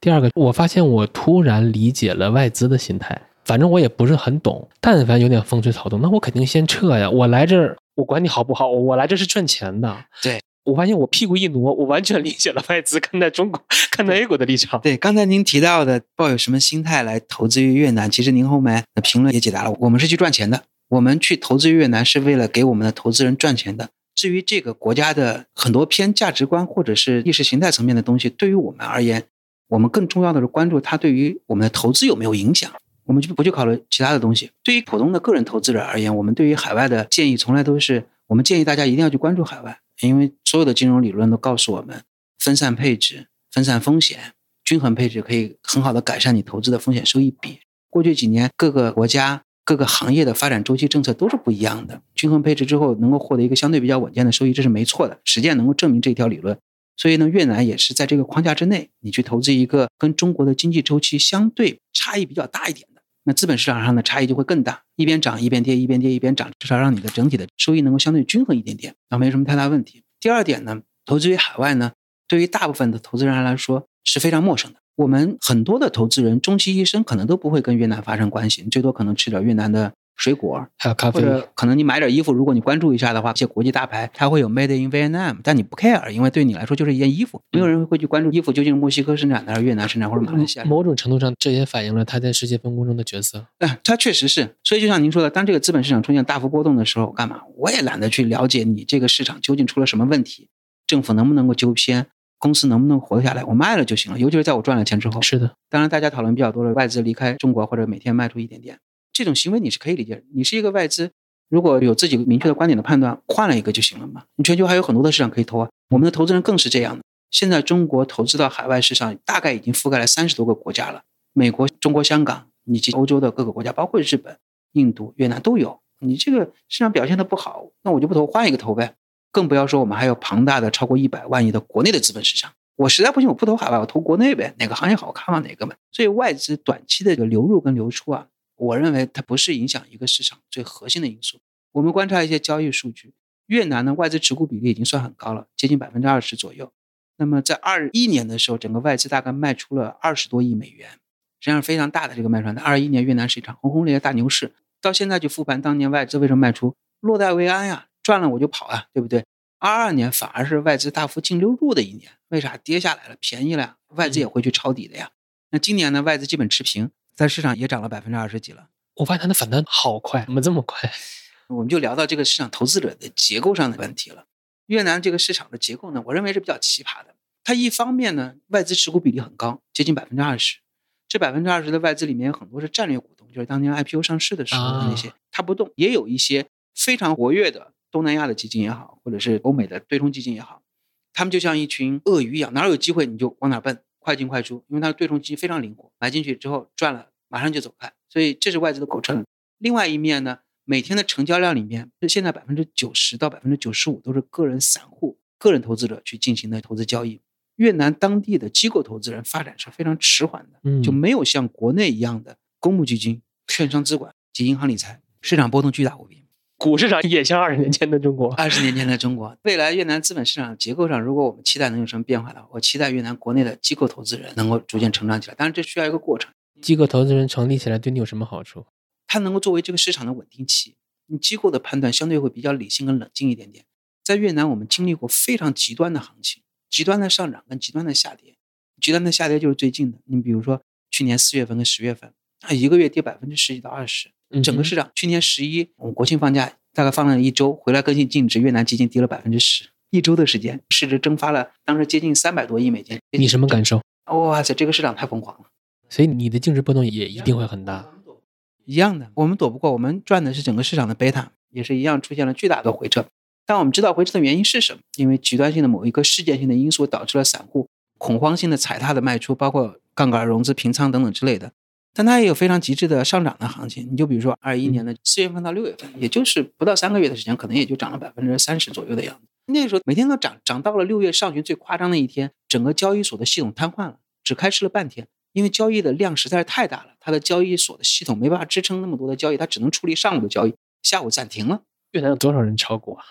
[SPEAKER 1] 第二个，我发现我突然理解了外资的心态，反正我也不是很懂，但凡有点风吹草动，那我肯定先撤呀。我来这儿，我管你好不好，我来这是赚钱的。
[SPEAKER 3] 对，
[SPEAKER 1] 我发现我屁股一挪，我完全理解了外资看待中国、[LAUGHS] 看待 A 股的立场。
[SPEAKER 3] 对，刚才您提到的抱有什么心态来投资于越南，其实您后面的评论也解答了。我们是去赚钱的，我们去投资越南是为了给我们的投资人赚钱的。至于这个国家的很多偏价值观或者是意识形态层面的东西，对于我们而言，我们更重要的是关注它对于我们的投资有没有影响。我们就不去考虑其他的东西。对于普通的个人投资者而言，我们对于海外的建议从来都是，我们建议大家一定要去关注海外，因为所有的金融理论都告诉我们，分散配置、分散风险、均衡配置可以很好的改善你投资的风险收益比。过去几年各个国家、各个行业的发展周期政策都是不一样的，均衡配置之后能够获得一个相对比较稳健的收益，这是没错的，实践能够证明这条理论。所以呢，越南也是在这个框架之内，你去投资一个跟中国的经济周期相对差异比较大一点的，那资本市场上的差异就会更大，一边涨一边跌，一边跌一边涨，至少让你的整体的收益能够相对均衡一点点，那没什么太大问题。第二点呢，投资于海外呢，对于大部分的投资人来说是非常陌生的。我们很多的投资人终其一生可能都不会跟越南发生关系，最多可能吃点越南的水果，
[SPEAKER 1] 还有咖啡，
[SPEAKER 3] 或者可能你买点衣服，如果你关注一下的话，一些国际大牌它会有 Made in Vietnam，但你不 care，因为对你来说就是一件衣服，没有人会去关注衣服究竟是墨西哥生产的还是越南生产或者马来西亚。
[SPEAKER 1] 某种程度上，这也反映了他在世界分工中的角色。
[SPEAKER 3] 哎，它确实是，所以就像您说的，当这个资本市场出现大幅波动的时候，干嘛？我也懒得去了解你这个市场究竟出了什么问题，政府能不能够纠偏，公司能不能活得下来，我卖了就行了。尤其是在我赚了钱之后，
[SPEAKER 1] 是的，
[SPEAKER 3] 当然大家讨论比较多的外资离开中国或者每天卖出一点点，这种行为你是可以理解的。你是一个外资，如果有自己明确的观点的判断，换了一个就行了嘛。你全球还有很多的市场可以投啊。我们的投资人更是这样的。现在中国投资到海外市场，大概已经覆盖了三十多个国家了，美国、中国香港以及欧洲的各个国家，包括日本、印度、越南都有。你这个市场表现的不好，那我就不投，换一个投呗。更不要说我们还有庞大的超过一百万亿的国内的资本市场。我实在不行，我不投海外，我投国内呗，哪个行业好看往哪个呗。所以外资短期的这个流入跟流出啊，我认为它不是影响一个市场最核心的因素。我们观察一些交易数据，越南的外资持股比例已经算很高了，接近百分之二十左右。那么在二一年的时候，整个外资大概卖出了二十多亿美元，实际上非常大的这个卖出。二一年越南是一场轰轰烈烈大牛市，到现在去复盘当年外资为什么卖出，落袋为安呀，赚了我就跑啊，对不对？二二年反而是外资大幅净流入的一年，为啥跌下来了，便宜了呀？外资也会去抄底的呀。那今年呢，外资基本持平，在市场也涨了百分之二十几了。
[SPEAKER 1] 我发现它的反弹好快，怎么这么快？[LAUGHS]
[SPEAKER 3] 我们就聊到这个市场投资者的结构上的问题了。越南这个市场的结构呢，我认为是比较奇葩的。它一方面呢，外资持股比例很高，接近百分之二十。这百分之二十的外资里面有很多是战略股东，就是当年 IPO 上市的时候的那些，它不动。也有一些非常活跃的东南亚的基金也好，或者是欧美的对冲基金也好，他们就像一群鳄鱼一样，哪有机会你就往哪奔，快进快出。因为它的对冲基金非常灵活，买进去之后赚了，马上就走开。所以这是外资的构成。另外一面呢，每天的成交量里面，现在百分之九十到百分之九十五都是个人散户、个人投资者去进行的投资交易。越南当地的机构投资人发展是非常迟缓的，
[SPEAKER 1] 嗯
[SPEAKER 3] 就没有像国内一样的公募基金、券商资管及银行理财，市场波动巨大无比。
[SPEAKER 1] 股市场也像二十年前的中国。
[SPEAKER 3] 二十年前的中国，未来越南资本市场结构上，如果我们期待能有什么变化的话，我期待越南国内的机构投资人能够逐渐成长起来。当然，这需要一个过程。
[SPEAKER 1] 机构投资人成立起来对你有什么好处？
[SPEAKER 3] 它能够作为这个市场的稳定器。你机构的判断相对会比较理性跟冷静一点点。在越南，我们经历过非常极端的行情，极端的上涨跟极端的下跌。极端的下跌就是最近的，你比如说去年四月份跟十月份，它，一个月跌百分之十几到二十。
[SPEAKER 1] 嗯
[SPEAKER 3] 整个市场去年十一，我们国庆放假大概放了一周，回来更新净值，越南基金跌了百分之十，一周的时间，市值蒸发了，当时接近三百多亿美金。
[SPEAKER 1] 你什么感受？
[SPEAKER 3] 哇塞，这个市场太疯狂了。
[SPEAKER 1] 所以你的净值波动也一定会很大。
[SPEAKER 3] 一样的，我们躲不过，我们赚的是整个市场的贝塔，也是一样出现了巨大的回撤。但我们知道回撤的原因是什么？因为极端性的某一个事件性的因素导致了散户恐慌性的踩踏的卖出，包括杠杆融资、平仓等等之类的。但它也有非常极致的上涨的行情。你就比如说二一年的四月份到六月份，也就是不到三个月的时间，可能也就涨了百分之三十左右的样子。那个时候每天都涨，涨到了六月上旬最夸张的一天，整个交易所的系统瘫痪了，只开市了半天，因为交易的量实在是太大了，它的交易所的系统没办法支撑那么多的交易，它只能处理上午的交易，下午暂停了。
[SPEAKER 1] 越南有多少人炒股啊？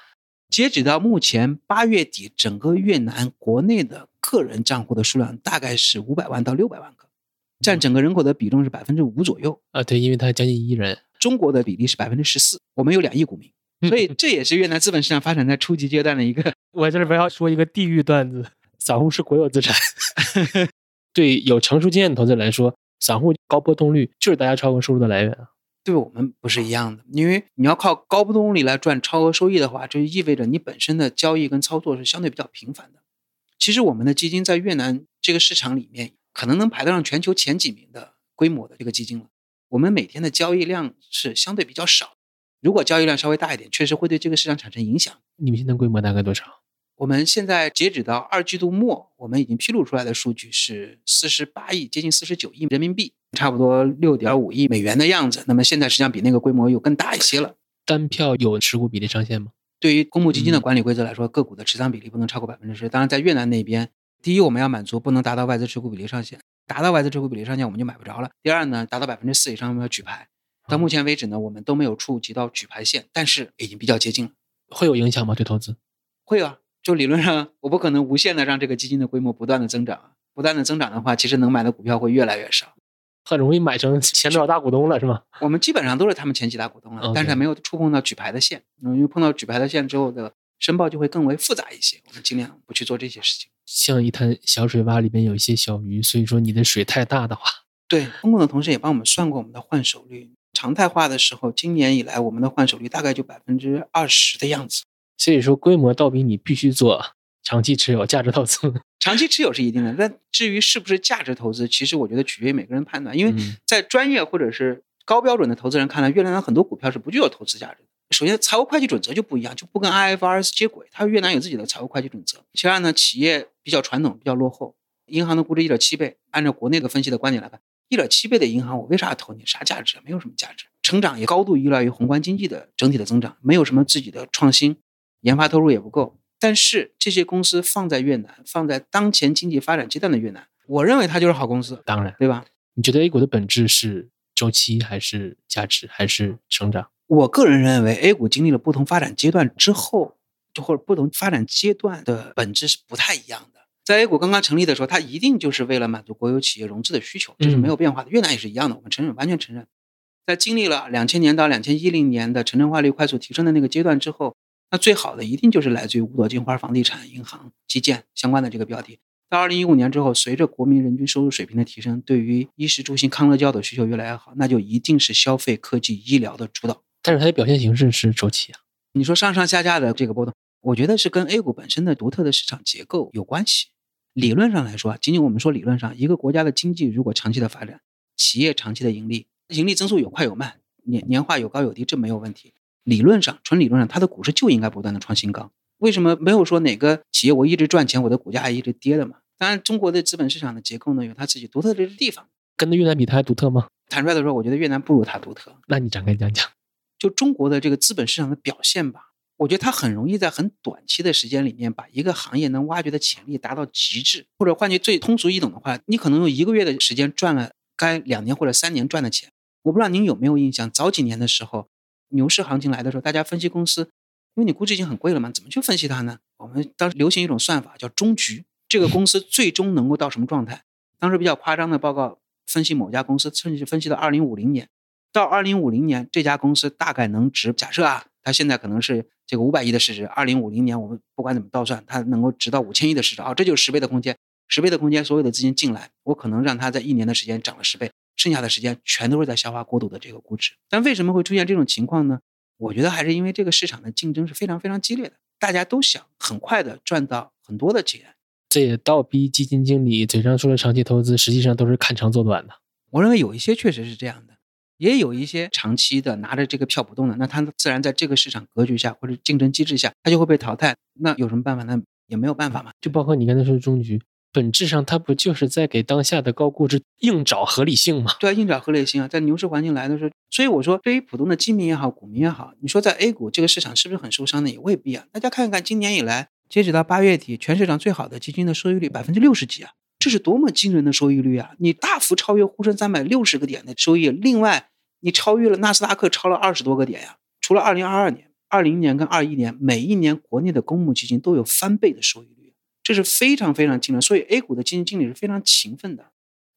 [SPEAKER 3] 截止到目前八月底，整个越南国内的个人账户的数量大概是五百万到六百万个，占整个人口的比重是百分之五左右。
[SPEAKER 1] 啊，对，因为它将近一亿人。
[SPEAKER 3] 中国的比例是百分之十四，我们有两亿股民，所以这也是越南资本市场发展在初级阶段的一个。[LAUGHS]
[SPEAKER 1] 我这里边要说一个地域段子：散户是国有资产。[LAUGHS] 对有成熟经验的投资者来说，散户高波动率就是大家超额收入的来源啊。
[SPEAKER 3] 对我们不是一样的，因为你要靠高波动率来赚超额收益的话，就意味着你本身的交易跟操作是相对比较频繁的。其实我们的基金在越南这个市场里面，可能能排得上全球前几名的规模的这个基金了。我们每天的交易量是相对比较少，如果交易量稍微大一点，确实会对这个市场产生影响。
[SPEAKER 1] 你们现在规模大概多少？
[SPEAKER 3] 我们现在截止到二季度末，我们已经披露出来的数据是四十八亿，接近四十九亿人民币，差不多六点五亿美元的样子。那么现在实际上比那个规模又更大一些了。
[SPEAKER 1] 单票有持股比例上限吗？
[SPEAKER 3] 对于公募基金的管理规则来说，个股的持仓比例不能超过百分之十。当然，在越南那边，第一我们要满足不能达到外资持股比例上限。达到外资持股比例上限，我们就买不着了。第二呢，达到百分之四以上，我们要举牌。到目前为止呢，我们都没有触及到举牌线，但是已经比较接近了。
[SPEAKER 1] 会有影响吗？对投资？
[SPEAKER 3] 会啊，就理论上，我不可能无限的让这个基金的规模不断的增长。不断的增长的话，其实能买的股票会越来越少，
[SPEAKER 1] 很容易买成前多少大股东了，是吗？
[SPEAKER 3] 我们基本上都是他们前几大股东了，但是还没有触碰到举牌的线。因为碰到举牌的线之后的申报就会更为复杂一些，我们尽量不去做这些事情。
[SPEAKER 1] 像一滩小水洼里面有一些小鱼，所以说你的水太大的话，
[SPEAKER 3] 对，风控的同事也帮我们算过我们的换手率，常态化的时候，今年以来我们的换手率大概就百分之二十的样子。
[SPEAKER 1] 所以说规模倒逼你必须做长期持有价值投资。[LAUGHS]
[SPEAKER 3] 长期持有是一定的，但至于是不是价值投资，其实我觉得取决于每个人判断，因为在专业或者是高标准的投资人看来，越南很多股票是不具有投资价值的。首先，财务会计准则就不一样，就不跟 IFRS 接轨。它越南有自己的财务会计准则。其二呢，企业比较传统，比较落后。银行的估值一点七倍，按照国内的分析的观点来看，一点七倍的银行，我为啥要投你？啥价值？没有什么价值。成长也高度依赖于宏观经济的整体的增长，没有什么自己的创新，研发投入也不够。但是这些公司放在越南，放在当前经济发展阶段的越南，我认为它就是好公司。
[SPEAKER 1] 当然，
[SPEAKER 3] 对吧？
[SPEAKER 1] 你觉得 A 股的本质是周期，还是价值，还是成长？
[SPEAKER 3] 我个人认为，A 股经历了不同发展阶段之后，就或者不同发展阶段的本质是不太一样的。在 A 股刚刚成立的时候，它一定就是为了满足国有企业融资的需求，这是没有变化的。越南也是一样的，我们承认，完全承认。在经历了两千年到两千一零年的城镇化率快速提升的那个阶段之后，那最好的一定就是来自于五朵金花、房地产、银行、基建相关的这个标的。到二零一五年之后，随着国民人均收入水平的提升，对于衣食住行、康乐教的需求越来越好，那就一定是消费、科技、医疗的主导。
[SPEAKER 1] 但是它的表现形式是周期啊。
[SPEAKER 3] 你说上上下下的这个波动，我觉得是跟 A 股本身的独特的市场结构有关系。理论上来说，仅仅我们说理论上，一个国家的经济如果长期的发展，企业长期的盈利，盈利增速有快有慢，年年化有高有低，这没有问题。理论上，纯理论上，它的股市就应该不断的创新高。为什么没有说哪个企业我一直赚钱，我的股价还一直跌的嘛？当然，中国的资本市场的结构呢，有它自己独特的地方。
[SPEAKER 1] 跟越南比，它还独特吗？
[SPEAKER 3] 坦率的说，我觉得越南不如它独特。
[SPEAKER 1] 那你展开讲讲。
[SPEAKER 3] 就中国的这个资本市场的表现吧，我觉得它很容易在很短期的时间里面，把一个行业能挖掘的潜力达到极致。或者换句最通俗易懂的话，你可能用一个月的时间赚了该两年或者三年赚的钱。我不知道您有没有印象，早几年的时候，牛市行情来的时候，大家分析公司，因为你估值已经很贵了嘛，怎么去分析它呢？我们当时流行一种算法叫中局，这个公司最终能够到什么状态？当时比较夸张的报告分析某家公司，甚至分析到二零五零年。到二零五零年，这家公司大概能值，假设啊，它现在可能是这个五百亿的市值。二零五零年，我们不管怎么倒算，它能够值到五千亿的市值啊，这就是十倍的空间。十倍的空间，所有的资金进来，我可能让它在一年的时间涨了十倍，剩下的时间全都是在消化过度的这个估值。但为什么会出现这种情况呢？我觉得还是因为这个市场的竞争是非常非常激烈的，大家都想很快的赚到很多的钱。
[SPEAKER 1] 这也倒逼基金经理嘴上说的长期投资，实际上都是看长做短的。
[SPEAKER 3] 我认为有一些确实是这样的。也有一些长期的拿着这个票不动的，那他自然在这个市场格局下或者竞争机制下，他就会被淘汰。那有什么办法？呢也没有办法嘛。
[SPEAKER 1] 就包括你刚才说的中局，本质上它不就是在给当下的高估值硬找合理性吗？[LAUGHS]
[SPEAKER 3] 对啊，硬找合理性啊，在牛市环境来的时候，所以我说，对于普通的基民也好，股民也好，你说在 A 股这个市场是不是很受伤呢？也未必啊。大家看看今年以来，截止到八月底，全市场最好的基金的收益率百分之六十几啊，这是多么惊人的收益率啊！你大幅超越沪深三百六十个点的收益，另外你超越了纳斯达克，超了二十多个点呀。除了二零二二年、二零年跟二一年，每一年国内的公募基金都有翻倍的收益率，这是非常非常惊人。所以 A 股的基金经理是非常勤奋的，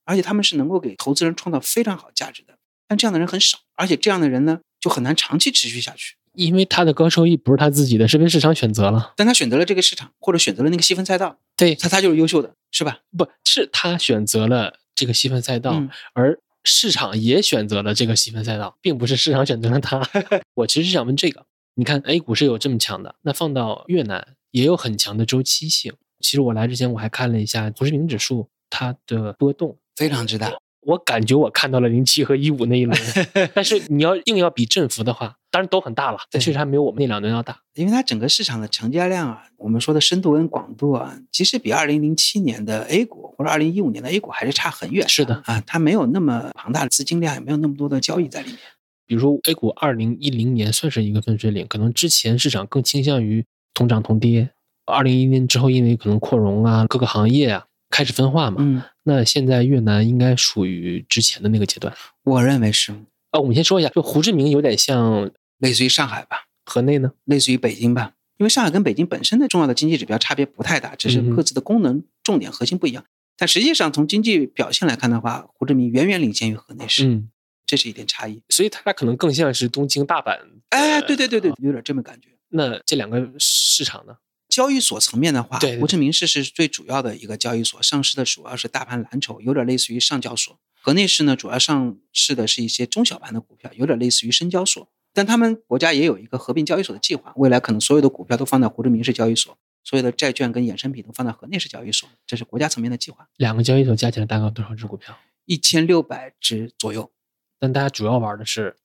[SPEAKER 3] 而且他们是能够给投资人创造非常好价值的。但这样的人很少，而且这样的人呢，就很难长期持续下去。
[SPEAKER 1] 因为他的高收益不是他自己的，是被市场选择了。
[SPEAKER 3] 但他选择了这个市场，或者选择了那个细分赛道，
[SPEAKER 1] 对
[SPEAKER 3] 他他就是优秀的，是吧？
[SPEAKER 1] 不是他选择了这个细分赛道，
[SPEAKER 3] 嗯
[SPEAKER 1] 而市场也选择了这个细分赛道，并不是市场选择了他。[LAUGHS] 我其实是想问这个，你看 A 股是有这么强的，那放到越南也有很强的周期性。其实我来之前我还看了一下胡志明指数它的波动，
[SPEAKER 3] 非常之大。
[SPEAKER 1] 我感觉我看到了零七和一五那一轮，[LAUGHS] 但是你要硬要比振幅的话，当然都很大了，但确实还没有我们那两轮要大。
[SPEAKER 3] 因为它整个市场的成交量啊，我们说的深度跟广度啊，其实比二零零七年的 A 股或者二零一五年的 A 股还是差很远。
[SPEAKER 1] 是的
[SPEAKER 3] 啊，它没有那么庞大的资金量，也没有那么多的交易在里面。
[SPEAKER 1] 比如说 A 股二零一零年算是一个分水岭，可能之前市场更倾向于同涨同跌。二零一零年之后，因为可能扩容啊，各个行业啊开始分化嘛，
[SPEAKER 3] 嗯，
[SPEAKER 1] 那现在越南应该属于之前的那个阶段。
[SPEAKER 3] 我认为是
[SPEAKER 1] 哦，我们先说一下，就胡志明有点像
[SPEAKER 3] 类似于上海吧，
[SPEAKER 1] 河内呢，
[SPEAKER 3] 类似于北京吧。因为上海跟北京本身的重要的经济指标差别不太大，只是各自的功能重点核心不一样。但实际上从经济表现来看的话，胡志明远远领先于河内市，
[SPEAKER 1] 嗯，
[SPEAKER 3] 这是一点差异。
[SPEAKER 1] 所以它可能更像是东京、大阪。
[SPEAKER 3] 哎，对对对对，有点这么感觉。
[SPEAKER 1] 那这两个市场呢？
[SPEAKER 3] 交易所层面的话，
[SPEAKER 1] 对对
[SPEAKER 3] 胡志明市是最主要的一个交易所，上市的主要是大盘蓝筹，有点类似于上交所。河内市呢，主要上市的是一些中小盘的股票，有点类似于深交所。但他们国家也有一个合并交易所的计划，未来可能所有的股票都放在胡志明市交易所，所有的债券跟衍生品都放在河内市交易所，这是国家层面的计划，
[SPEAKER 1] 两个交易所加起来大概多少只股票？
[SPEAKER 3] 一千六百只左右。
[SPEAKER 1] 但大家主要玩的是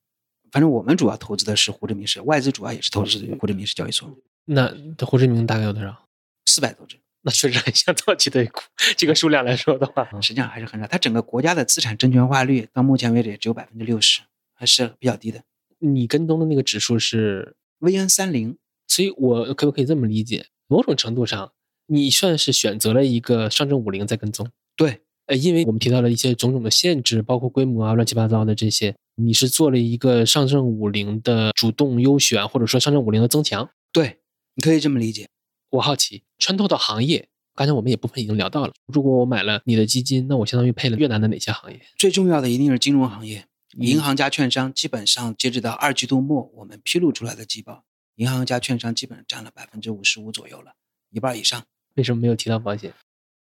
[SPEAKER 3] 反正我们主要投资的是胡志明市，外资主要也是投资胡志明市交易所，
[SPEAKER 1] 那胡志明大概有多少？
[SPEAKER 3] 四百多只。
[SPEAKER 1] 那确实很像早期的 A 股，这个数量来说的话，
[SPEAKER 3] 实际上还是很少。它整个国家的资产证券化率到目前为止也只有百分之六十，还是比较低的。
[SPEAKER 1] 你跟踪的那个指数是
[SPEAKER 3] ，VN 三零，
[SPEAKER 1] 所以我可不可以这么理解？某种程度上，你算是选择了一个上证五零在跟踪。
[SPEAKER 3] 对，
[SPEAKER 1] 呃，因为我们提到了一些种种的限制，包括规模啊、乱七八糟的这些，你是做了一个上证五零的主动优选，或者说上证五零的增强。
[SPEAKER 3] 对，你可以这么理解。
[SPEAKER 1] 我好奇，穿透到行业，刚才我们也部分已经聊到了。如果我买了你的基金，那我相当于配了越南的哪些行业？
[SPEAKER 3] 最重要的一定是金融行业，
[SPEAKER 1] 嗯
[SPEAKER 3] 银行加券商基本上截止到二季度末，我们披露出来的季报，银行加券商基本上占了百分之五十五左右了，一半以上。
[SPEAKER 1] 为什么没有提到保险？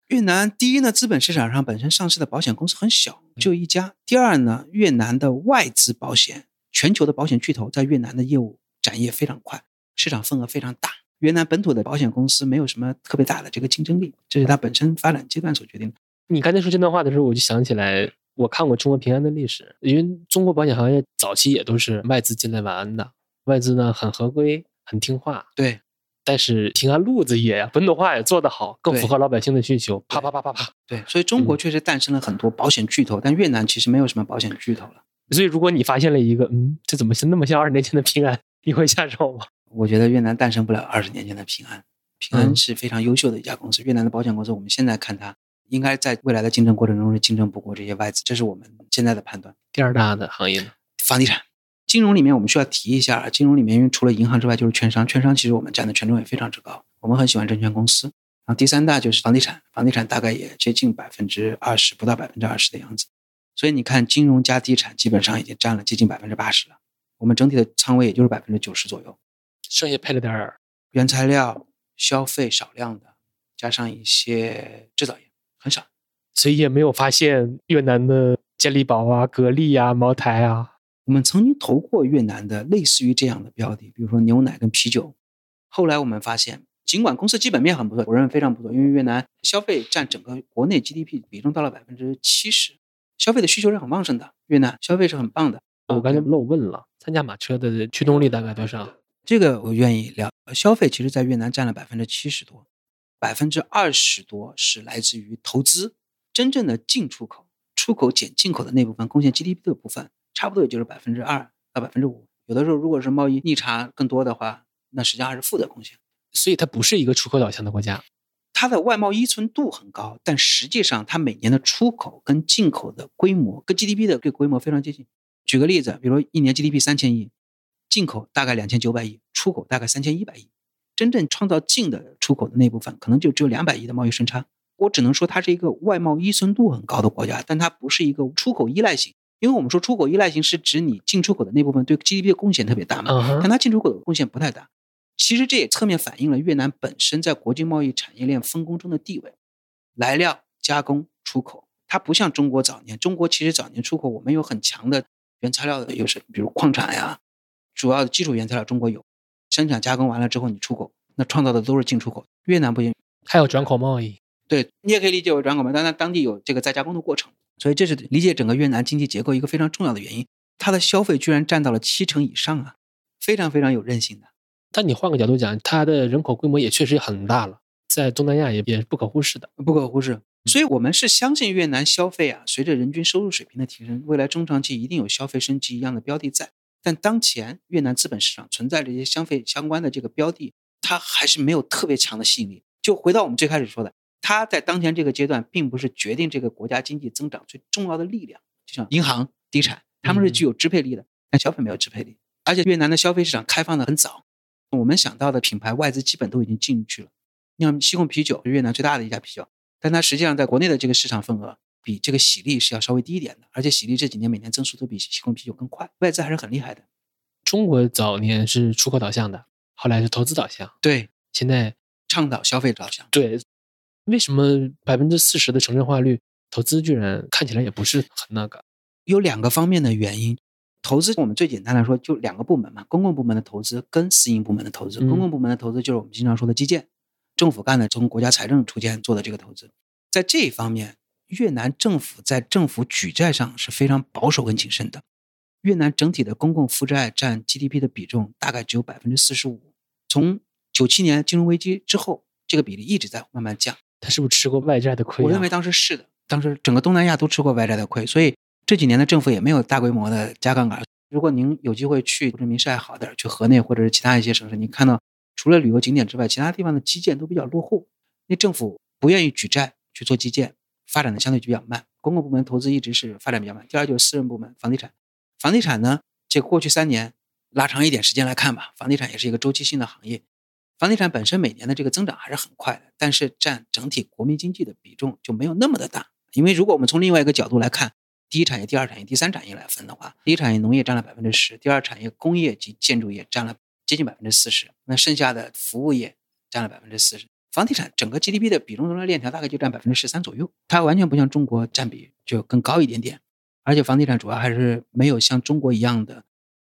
[SPEAKER 3] 越南第一呢，资本市场上本身上市的保险公司很小，就一家。第二呢，越南的外资保险，全球的保险巨头在越南的业务展业非常快，市场份额非常大。越南本土的保险公司没有什么特别大的这个竞争力，这是它本身发展阶段所决定的。
[SPEAKER 1] 你刚才说这段话的时候，我就想起来，我看过中国平安的历史，因为中国保险行业早期也都是外资进来晚安的，外资呢很合规、很听话，
[SPEAKER 3] 对，
[SPEAKER 1] 但是平安路子也本土化也做得好，更符合老百姓的需求，啪啪啪啪啪。
[SPEAKER 3] 对，所以中国
[SPEAKER 1] 嗯
[SPEAKER 3] 确实诞生了很多保险巨头，但越南其实没有什么保险巨头了。
[SPEAKER 1] 所以如果你发现了一个，嗯，这怎么是那么像二十年前的平安，你会下手吗？
[SPEAKER 3] 我觉得越南诞生不了二十年前的平安，平安
[SPEAKER 1] 嗯
[SPEAKER 3] 是非常优秀的一家公司。越南的保险公司，我们现在看它应该在未来的竞争过程中是竞争不过这些外资，这是我们现在的判断。
[SPEAKER 1] 第二大的行业呢？
[SPEAKER 3] 房地产、金融里面我们需要提一下，金融里面因为除了银行之外就是券商，券商其实我们占的权重也非常之高，我们很喜欢证券公司。然后第三大就是房地产，房地产大概也接近百分之二十，不到百分之二十的样子。所以你看，金融加地产基本上已经占了接近百分之八十了，我们整体的仓位也就是百分之九十左右。
[SPEAKER 1] 剩下配了点儿
[SPEAKER 3] 原材料、消费少量的，加上一些制造业，很少。
[SPEAKER 1] 所以也没有发现越南的健力宝啊、格力啊、茅台啊。
[SPEAKER 3] 我们曾经投过越南的类似于这样的标的，比如说牛奶跟啤酒。后来我们发现，尽管公司基本面很不错，我认为非常不错，因为越南消费占整个国内 GDP 比重到了百分之七十，消费的需求是很旺盛的。越南消费是很棒的，
[SPEAKER 1] 我刚才漏问了，参加马车的驱动力大概多少？
[SPEAKER 3] 这个我愿意聊。消费其实在越南占了百分之七十多，百分之二十多是来自于投资。真正的进出口、出口减进口的那部分贡献 GDP 的部分，差不多也就是百分之二到百分之五。有的时候如果是贸易逆差更多的话，那实际上还是负的贡献。
[SPEAKER 1] 所以它不是一个出口导向的国家。
[SPEAKER 3] 它的外贸依存度很高，但实际上它每年的出口跟进口的规模跟 GDP 的这个规模非常接近。举个例子，比如一年 GDP 三千亿，进口大概两千九百亿，出口大概三千一百亿，真正创造净的出口的那部分可能就只有两百亿的贸易顺差。我只能说它是一个外贸依存度很高的国家，但它不是一个出口依赖型。因为我们说出口依赖型是指你进出口的那部分对 GDP 的贡献特别大嘛，但它进出口的贡献不太大。其实这也侧面反映了越南本身在国际贸易产业链分工中的地位，来料、加工、出口，它不像中国早年。中国其实早年出口我们有很强的原材料的优势，比如矿产呀，主要的基础原材料中国有，生产加工完了之后你出口，那创造的都是进出口。越南不行，
[SPEAKER 1] 还有转口贸易。
[SPEAKER 3] 对你也可以理解为转口贸易，但它当地有这个再加工的过程，所以这是理解整个越南经济结构一个非常重要的原因。它的消费居然占到了七成以上啊，非常非常有韧性的。
[SPEAKER 1] 但你换个角度讲，它的人口规模也确实很大了，在东南亚也也是不可忽视的，
[SPEAKER 3] 不可忽视。所以，我们是相信越南消费啊，随着人均收入水平的提升，未来中长期一定有消费升级一样的标的在。但当前越南资本市场存在着一些消费相关的这个标的，它还是没有特别强的吸引力。就回到我们最开始说的，它在当前这个阶段，并不是决定这个国家经济增长最重要的力量。就像银行、地产，他们是具有支配力的，但消费没有支配力。而且越南的消费市场开放的很早。我们想到的品牌外资基本都已经进去了。你像西贡啤酒是越南最大的一家啤酒，但它实际上在国内的这个市场份额比这个喜力是要稍微低一点的。而且喜力这几年每年增速都比西贡啤酒更快，外资还是很厉害的。
[SPEAKER 1] 中国早年是出口导向的，后来是投资导向。
[SPEAKER 3] 对，
[SPEAKER 1] 现在
[SPEAKER 3] 倡导消费导向。
[SPEAKER 1] 对，为什么百分之四十的城镇化率，投资居然看起来也不是很那个？
[SPEAKER 3] 有两个方面的原因。投资我们最简单来说就两个部门嘛，公共部门的投资跟私营部门的投资。公共部门的投资就是我们经常说的基建，政府干的，从国家财政出钱做的这个投资。在这一方面，越南政府在政府举债上是非常保守跟谨慎的。越南整体的公共负债占 GDP 的比重大概只有百分之四十五。从九七年金融危机之后，这个比例一直在慢慢降。
[SPEAKER 1] 他是不是吃过外债的亏？
[SPEAKER 3] 我认为当时是的，当时整个东南亚都吃过外债的亏，所以。这几年的政府也没有大规模的加杠杆。如果您有机会去胡志明市还好点，去河内或者是其他一些城市，你看到除了旅游景点之外，其他地方的基建都比较落后。那政府不愿意举债去做基建，发展的相对比较慢。公共部门投资一直是发展比较慢。第二就是私人部门，房地产。房地产呢，这过去三年拉长一点时间来看吧，房地产也是一个周期性的行业。房地产本身每年的这个增长还是很快的，但是占整体国民经济的比重就没有那么的大。因为如果我们从另外一个角度来看，第一产业、第二产业、第三产业来分的话，第一产业农业占了百分之十，第二产业工业及建筑业占了接近百分之四十，那剩下的服务业占了百分之四十，房地产整个 GDP 的比重中的链条大概就占百分之十三左右，它完全不像中国占比就更高一点点，而且房地产主要还是没有像中国一样的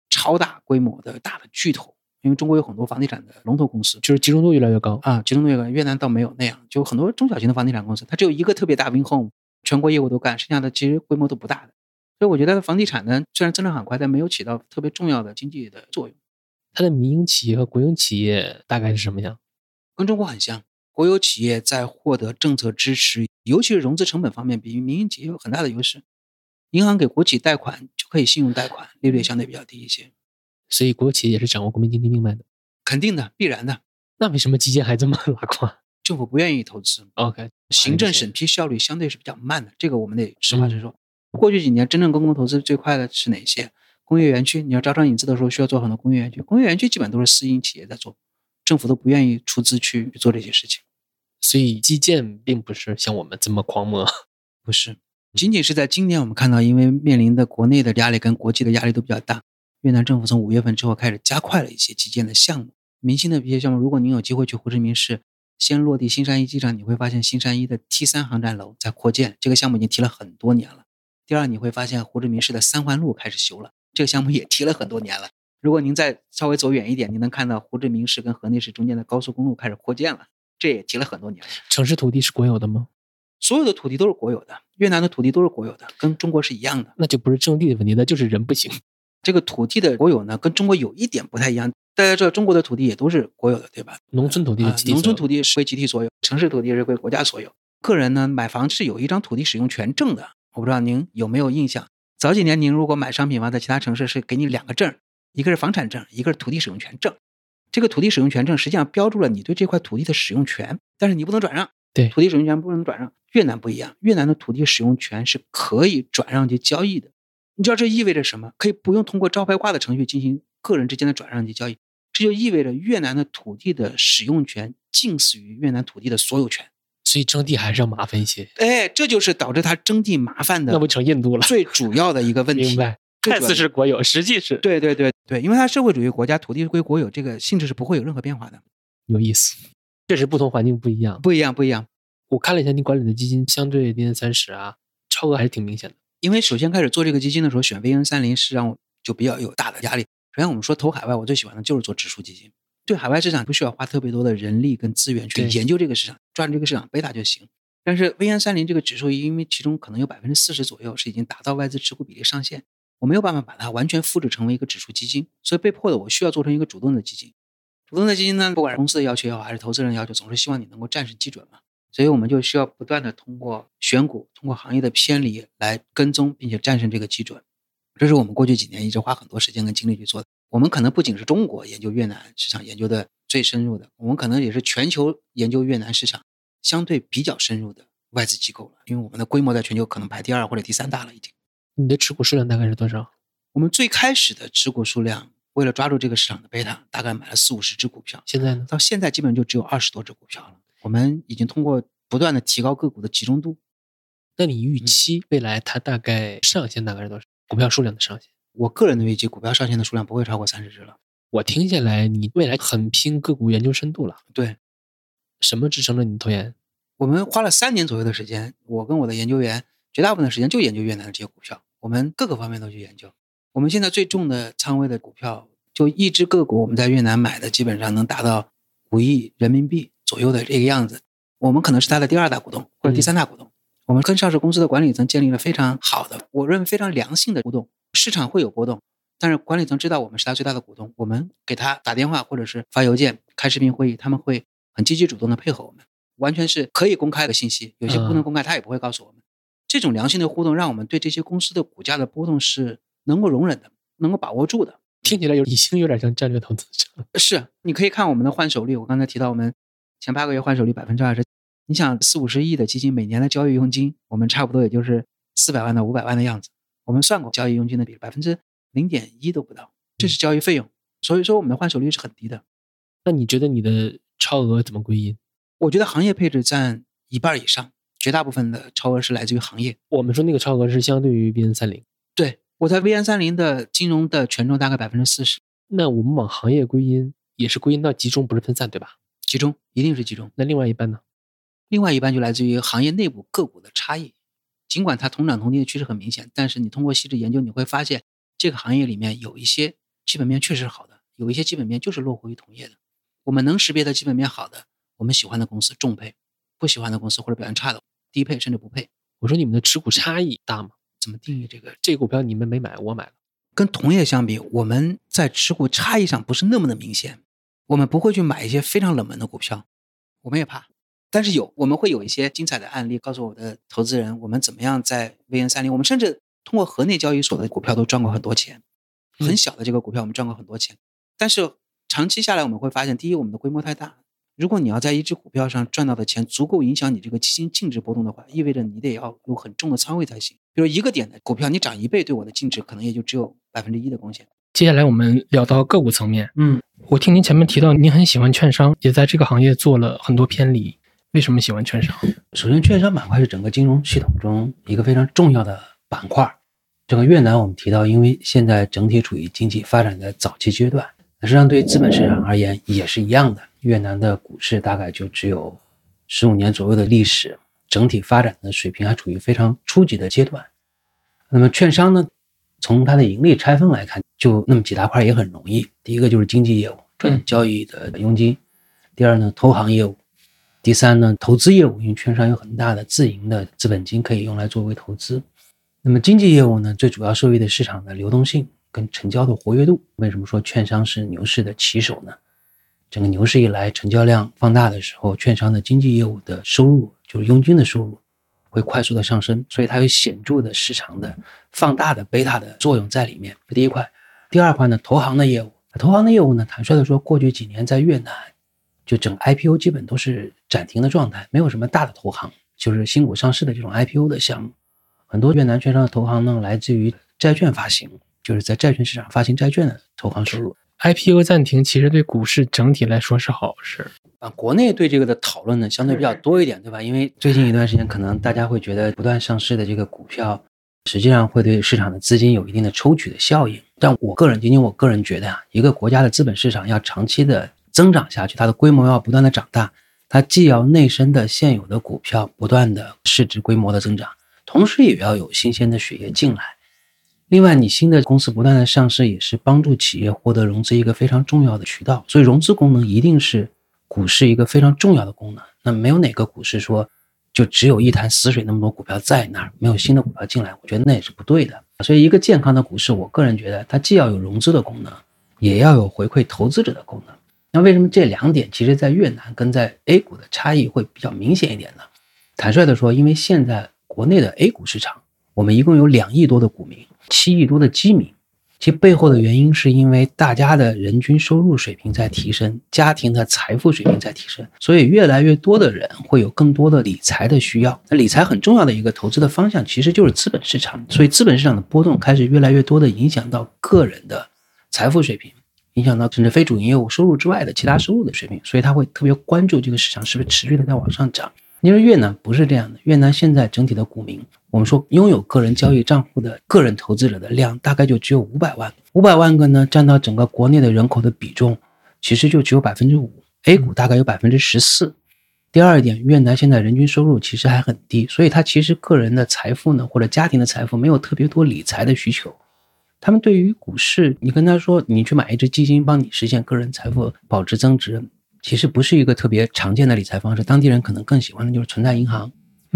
[SPEAKER 3] 超大规模的大的巨头，因为中国有很多房地产的龙头公司，
[SPEAKER 1] 就是集中度越来越高
[SPEAKER 3] 啊，集中度越高。越南倒没有那样，就很多中小型的房地产公司，它只有一个特别大 Win Home。全国业务都干，剩下的其实规模都不大的，所以我觉得房地产呢，虽然增长很快，但没有起到特别重要的经济的作用。
[SPEAKER 1] 它的民营企业和国营企业大概是什么样？
[SPEAKER 3] 跟中国很像，国有企业在获得政策支持，尤其是融资成本方面，比民营企业有很大的优势。银行给国企贷款就可以信用贷款，利率相对比较低一些。
[SPEAKER 1] 所以国有企业也是掌握国民经济命脉的，
[SPEAKER 3] 肯定的，必然的。
[SPEAKER 1] 那为什么基建还这么 [LAUGHS] 拉胯？
[SPEAKER 3] 政府不愿意投资
[SPEAKER 1] ，OK，
[SPEAKER 3] 行政审批效率相对是比较慢的，这个我们得实话实说。过去几年真正公共投资最快的是哪些？工业园区，你要招商引资的时候需要做很多工业园区，工业园区基本都是私营企业在做，政府都不愿意出资去做这些事情。
[SPEAKER 1] 所以基建并不是像我们这么狂魔，[LAUGHS]
[SPEAKER 3] 不是。仅仅是在今年，我们看到，因为面临的国内的压力跟国际的压力都比较大，越南政府从五月份之后开始加快了一些基建的项目，明星的一些项目。如果您有机会去胡志明市。先落地新山一机场，你会发现新山一的 T 三航站楼在扩建，这个项目已经提了很多年了。第二，你会发现胡志明市的三环路开始修了，这个项目也提了很多年了。如果您再稍微走远一点，您能看到胡志明市跟河内市中间的高速公路开始扩建了，这也提了很多年了。
[SPEAKER 1] 城市土地是国有的吗？
[SPEAKER 3] 所有的土地都是国有的，越南的土地都是国有的，跟中国是一样的。
[SPEAKER 1] 那就不是征地的问题，那就是人不行。[LAUGHS]
[SPEAKER 3] 这个土地的国有呢，跟中国有一点不太一样。大家知道，中国的土地也都是国有的，对吧？
[SPEAKER 1] 农村土地的
[SPEAKER 3] 啊
[SPEAKER 1] 集体
[SPEAKER 3] 农村土地是归集体所有，城市土地是归国家所有。个人呢，买房是有一张土地使用权证的，我不知道您有没有印象？早几年您如果买商品房，在其他城市是给你两个证，一个是房产证，一个是土地使用权证。这个土地使用权证实际上标注了你对这块土地的使用权，但是你不能转让。
[SPEAKER 1] 对
[SPEAKER 3] 土地使用权不能转让。越南不一样，越南的土地使用权是可以转让及交易的。你知道这意味着什么？可以不用通过招牌挂的程序进行个人之间的转让及交易。这就意味着越南的土地的使用权近似于越南土地的所有权。
[SPEAKER 1] 所以征地还是要麻烦一些。
[SPEAKER 3] 哎，这就是导致它征地麻烦的
[SPEAKER 1] 那不成印度了？
[SPEAKER 3] 最主要的一个问题。
[SPEAKER 1] 明白，看似是国有，实际是
[SPEAKER 3] 对对对对，因为它社会主义国家土地归国有，这个性质是不会有任何变化的。
[SPEAKER 1] 有意思。确实不同环境不一样。
[SPEAKER 3] 不一样，不一样。
[SPEAKER 1] 我看了一下你管理的基金，相对 VN 三十啊，超额还是挺明显的。
[SPEAKER 3] 因为首先开始做这个基金的时候，选 VN 三零是让我就比较有大的压力。首先我们说投海外，我最喜欢的就是做指数基金，对海外市场不需要花特别多的人力跟资源去研究这个市场，抓住这个市场贝塔就行。但是 VN 三零这个指数，因为其中可能有百分之四十左右是已经达到外资持股比例上限，我没有办法把它完全复制成为一个指数基金，所以被迫的我需要做成一个主动的基金。主动的基金呢，不管是公司的要求也好，还是投资人要求，总是希望你能够战胜基准嘛。所以我们就需要不断的通过选股，通过行业的偏离来跟踪，并且战胜这个基准。这是我们过去几年一直花很多时间跟精力去做的。我们可能不仅是中国研究越南市场研究的最深入的，我们可能也是全球研究越南市场相对比较深入的外资机构了。因为我们的规模在全球可能排第二或者第三大了已经。
[SPEAKER 1] 你的持股数量大概是多少？
[SPEAKER 3] 我们最开始的持股数量，为了抓住这个市场的贝塔，大概买了四五十只股票。
[SPEAKER 1] 现在呢？
[SPEAKER 3] 到现在基本就只有二十多只股票了。我们已经通过不断的提高个股的集中度，
[SPEAKER 1] 那你预期未来它大概上限大概是多少？股票数量的上限？
[SPEAKER 3] 我个人的预计，股票上限的数量不会超过三十只了。
[SPEAKER 1] 我听下来，你未来很拼个股研究深度了。
[SPEAKER 3] 对
[SPEAKER 1] 什么支撑了你的投研？
[SPEAKER 3] 我们花了三年左右的时间，我跟我的研究员绝大部分的时间就研究越南的这些股票，我们各个方面都去研究。我们现在最重的仓位的股票，就一只个股，我们在越南买的基本上能达到五亿人民币左右的这个样子。我们可能是它的第二大股东或者第三大股东。我们跟上市公司的管理层建立了非常好的，我认为非常良性的互动。市场会有波动，但是管理层知道我们是他最大的股东，我们给他打电话或者是发邮件、开视频会议，他们会很积极主动的配合我们，完全是可以公开的信息，有些不能公开，他也不会告诉我们。这种良性的互动，让我们对这些公司的股价的波动是能够容忍的，能够把握住的。
[SPEAKER 1] 听起来有已经有点像战略投资者了。
[SPEAKER 3] 是，你可以看我们的换手率，我刚才提到我们前八个月换手率百分之二十。你想四五十亿的基金每年的交易佣金，我们差不多也就是四百万到五百万的样子。我们算过交易佣金的比例，百分之零点一都不到，这是交易费用。所以说我们的换手率是很低的。
[SPEAKER 1] 那你觉得你的超额怎么归因？
[SPEAKER 3] 我觉得行业配置占一半以上，绝大部分的超额是来自于行业。
[SPEAKER 1] 我们说那个超额是相对于 VN 三零，
[SPEAKER 3] 对我在 VN 三零的金融的权重大概百分之四十，
[SPEAKER 1] 那我们往行业归因也是归因到集中，不是分散，对吧？
[SPEAKER 3] 集中一定是集中。
[SPEAKER 1] 那另外一半呢？
[SPEAKER 3] 另外一半就来自于行业内部个股的差异。尽管它同涨同跌的趋势很明显，但是你通过细致研究，你会发现这个行业里面有一些基本面确实是好的，有一些基本面就是落后于同业的。我们能识别的基本面好的，我们喜欢的公司重配；不喜欢的公司或者表现差的低配甚至不配。
[SPEAKER 1] 我说你们的持股差异大吗？
[SPEAKER 3] 怎么定义这个？
[SPEAKER 1] 这个股票你们没买，我买了。
[SPEAKER 3] 跟同业相比，我们在持股差异上不是那么的明显。我们不会去买一些非常冷门的股票，我们也怕。但是有，我们会有一些精彩的案例，告诉我的投资人，我们怎么样在 VN 三零，我们甚至通过河内交易所的股票都赚过很多钱，很小的这个股票我们赚过很多钱。但是长期下来，我们会发现，第一，我们的规模太大。如果你要在一只股票上赚到的钱足够影响你这个基金净值波动的话，意味着你得要有很重的仓位才行。比如一个点的股票，你涨一倍，对我的净值可能也就只有百分之一的贡献。
[SPEAKER 2] 接下来我们聊到个股层面，
[SPEAKER 3] 嗯，
[SPEAKER 2] 我听您前面提到您很喜欢券商，也在这个行业做了很多偏离。为什么喜欢券商？
[SPEAKER 3] 首先，券商板块是整个金融系统中一个非常重要的板块。整个越南我们提到，因为现在整体处于经济发展的早期阶段，实际上对于资本市场而言也是一样的。越南的股市大概就只有十五年左右的历史，整体发展的水平还处于非常初级的阶段。那么券商呢，从它的盈利拆分来看，就那么几大块也很容易。第一个就是经纪业务，赚交易的佣金；第二呢，投行业务；第三呢，投资业务，因为券商有很大的自营的资本金可以用来作为投资。那么经纪业务呢，最主要受益的市场的流动性，跟成交的活跃度。为什么说券商是牛市的旗手呢？整个牛市以来，成交量放大的时候，券商的经纪业务的收入，就是佣金的收入，会快速的上升，所以它有显著的市场的放大的贝塔的作用在里面。这第一块，第二块呢，投行的业务，投行的业务呢，坦率的说，过去几年在越南，就整个 IPO 基本都是暂停的状态，没有什么大的投行，就是新股上市的这种 IPO 的项目。很多越南券商的投行呢，来自于债券发行，就是在债券市场发行债券的投行收入。
[SPEAKER 2] IPO 暂停其实对股市整体来说是好事
[SPEAKER 3] 啊。国内对这个的讨论呢，相对比较多一点，对吧？因为最近一段时间，可能大家会觉得不断上市的这个股票，实际上会对市场的资金有一定的抽取的效应。但我个人，仅仅我个人觉得啊，一个国家的资本市场要长期的增长下去，它的规模要不断的长大，它既要内生的现有的股票不断的市值规模的增长，同时也要有新鲜的血液进来。另外，你新的公司不断的上市，也是帮助企业获得融资一个非常重要的渠道。所以，融资功能一定是股市一个非常重要的功能。那没有哪个股市说就只有一潭死水，那么多股票在那儿，没有新的股票进来，我觉得那也是不对的。所以，一个健康的股市，我个人觉得它既要有融资的功能，也要有回馈投资者的功能。那为什么这两点其实在越南跟在 A 股的差异会比较明显一点呢？坦率的说，因为现在国内的 A 股市场，我们一共有两亿多的股民。七亿多的基民，其背后的原因是因为大家的人均收入水平在提升，家庭的财富水平在提升，所以越来越多的人会有更多的理财的需要。那理财很重要的一个投资的方向其实就是资本市场，所以资本市场的波动开始越来越多的影响到个人的财富水平，影响到甚至非主营业务收入之外的其他收入的水平，所以他会特别关注这个市场是不是持续的在往上涨。因为越南不是这样的，越南现在整体的股民，我们说拥有个人交易账户的个人投资者的量大概就只有五百万，五百万个呢，占到整个国内的人口的比重，其实就只有百分之五，A 股大概有百分之十四。第二点，越南现在人均收入其实还很低，所以他其实个人的财富呢，或者家庭的财富没有特别多理财的需求。他们对于股市，你跟他说，你去买一只基金，帮你实现个人财富保值增值。其实不是一个特别常见的理财方式，当地人可能更喜欢的就是存在银行，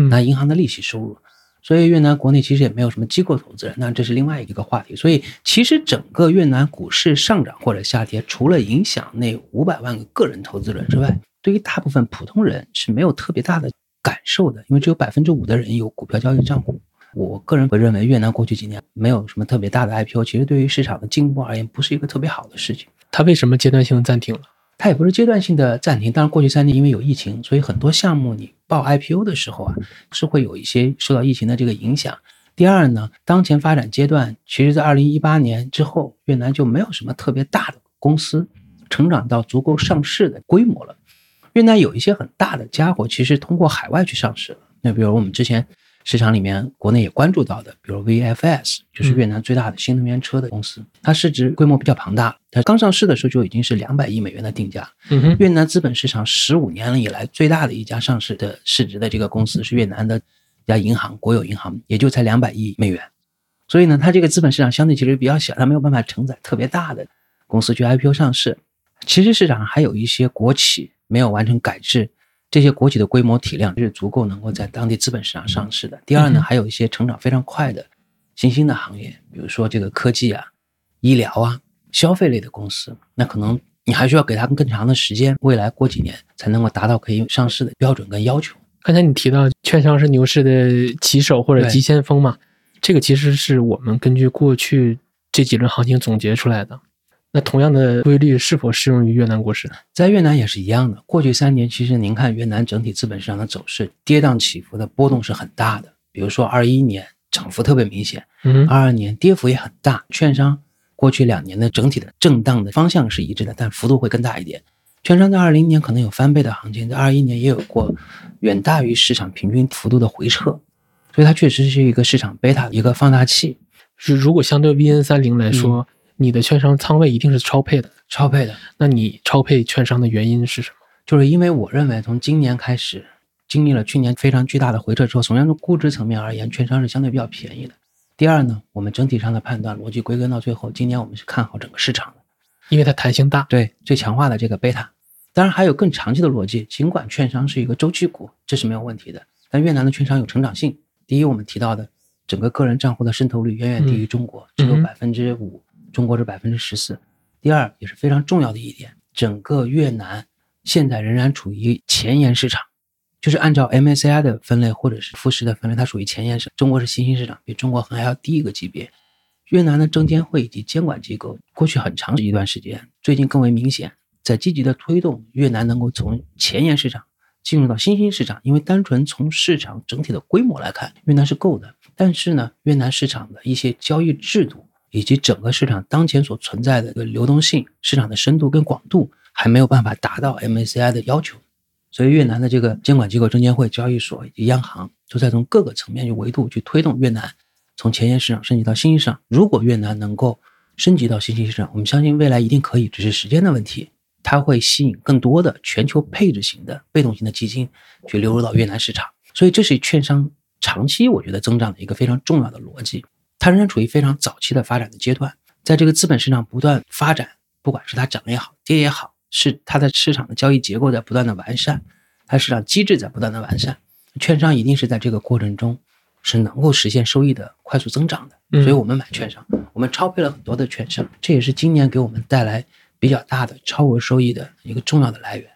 [SPEAKER 3] 拿银行的利息收入。所以越南国内其实也没有什么机构投资人，那这是另外一个话题。所以其实整个越南股市上涨或者下跌，除了影响那五百万个个人投资人之外，对于大部分普通人是没有特别大的感受的，因为只有百分之五的人有股票交易账户。我个人会认为越南过去几年没有什么特别大的 IPO，其实对于市场的进步而言，不是一个特别好的事情。
[SPEAKER 2] 它为什么阶段性暂停了？
[SPEAKER 3] 它也不是阶段性的暂停，当然过去三年因为有疫情，所以很多项目你报 IPO 的时候啊，是会有一些受到疫情的这个影响。第二呢，当前发展阶段，其实在二零一八年之后，越南就没有什么特别大的公司成长到足够上市的规模了。越南有一些很大的家伙，其实通过海外去上市了。那比如我们之前。市场里面，国内也关注到的，比如 VFS，就是越南最大的新能源车的公司，它市值规模比较庞大，它刚上市的时候就已经是两百亿美元的定价。
[SPEAKER 2] 嗯
[SPEAKER 3] 越南资本市场十五年以来最大的一家上市的市值的这个公司是越南的一家银行，国有银行，也就才两百亿美元。所以呢，它这个资本市场相对其实比较小，它没有办法承载特别大的公司去 IPO 上市。其实市场上还有一些国企没有完成改制。这些国企的规模体量是足够能够在当地资本市场上市的。第二呢，还有一些成长非常快的新兴的行业，比如说这个科技啊、医疗啊、消费类的公司，那可能你还需要给他们更长的时间，未来过几年才能够达到可以上市的标准跟要求。
[SPEAKER 2] 刚才你提到券商是牛市的旗手或者急先锋嘛？这个其实是我们根据过去这几轮行情总结出来的。那同样的规律是否适用于越南股市？
[SPEAKER 3] 在越南也是一样的。过去三年，其实您看越南整体资本市场的走势，跌宕起伏的波动是很大的。比如说，二一年涨幅特别明显，
[SPEAKER 2] 嗯，
[SPEAKER 3] 二二年跌幅也很大。券商过去两年的整体的震荡的方向是一致的，但幅度会更大一点。券商在二零年可能有翻倍的行情，在二一年也有过远大于市场平均幅度的回撤，所以它确实是一个市场贝塔一个放大器。
[SPEAKER 2] 是如果相对 VN 三零来说。你的券商仓位一定是超配的，
[SPEAKER 3] 超配的。
[SPEAKER 2] 那你超配券商的原因是什么？
[SPEAKER 3] 就是因为我认为从今年开始，经历了去年非常巨大的回撤之后，从从估值层面而言，券商是相对比较便宜的。第二呢，我们整体上的判断逻辑归根到最后，今年我们是看好整个市场的，
[SPEAKER 2] 因为它弹性大。
[SPEAKER 3] 对，最强化的这个贝塔。当然还有更长期的逻辑，尽管券商是一个周期股，这是没有问题的。但越南的券商有成长性。第一，我们提到的整个个人账户的渗透率远远低于中国，只有百分之五。中国是百分之十四。第二也是非常重要的一点，整个越南现在仍然处于前沿市场，就是按照 MSCI 的分类或者是富时的分类，它属于前沿市。中国是新兴市场，比中国还要低一个级别。越南的证监会以及监管机构过去很长一段时间，最近更为明显，在积极的推动越南能够从前沿市场进入到新兴市场。因为单纯从市场整体的规模来看，越南是够的。但是呢，越南市场的一些交易制度以及整个市场当前所存在的一个流动性、市场的深度跟广度，还没有办法达到 MSCI 的要求。所以，越南的这个监管机构证监会、交易所以及央行，都在从各个层面去维度去推动越南。从前沿市场升级到新兴市场，如果越南能够升级到新兴市场，我们相信未来一定可以，只是时间的问题。它会吸引更多的全球配置型的被动型的基金去流入到越南市场，所以这是券商长期我觉得增长的一个非常重要的逻辑。它仍然处于非常早期的发展的阶段，在这个资本市场不断发展，不管是它涨也好，跌也好，是它的市场的交易结构在不断的完善，它市场机制在不断的完善，券商一定是在这个过程中。是能够实现收益的快速增长的，所以我们买券商，我们超配了很多的券商，这也是今年给我们带来比较大的超额收益的一个重要的来源。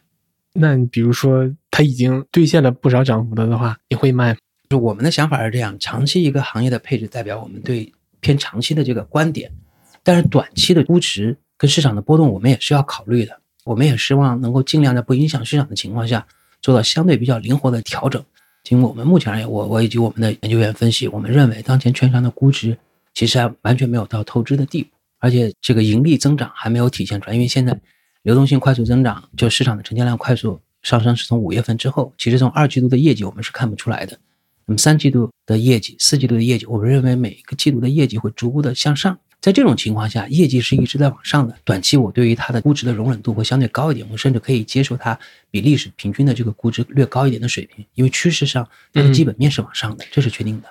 [SPEAKER 2] 那你比如说它已经兑现了不少涨幅的的话，你会卖吗？
[SPEAKER 3] 就我们的想法是这样：长期一个行业的配置代表我们对偏长期的这个观点，但是短期的估值跟市场的波动我们也是要考虑的，我们也希望能够尽量在不影响市场的情况下做到相对比较灵活的调整。经我们目前而言，我我以及我们的研究员分析，我们认为当前券商的估值其实还完全没有到透支的地步，而且这个盈利增长还没有体现出来。因为现在流动性快速增长，就市场的成交量快速上升，是从五月份之后。其实从二季度的业绩我们是看不出来的。那么三季度的业绩、四季度的业绩，我们认为每一个季度的业绩会逐步的向上。在这种情况下，业绩是一直在往上的。短期我对于它的估值的容忍度会相对高一点，我甚至可以接受它比历史平均的这个估值略高一点的水平，因为趋势上它的基本面是往上的，这是确定的。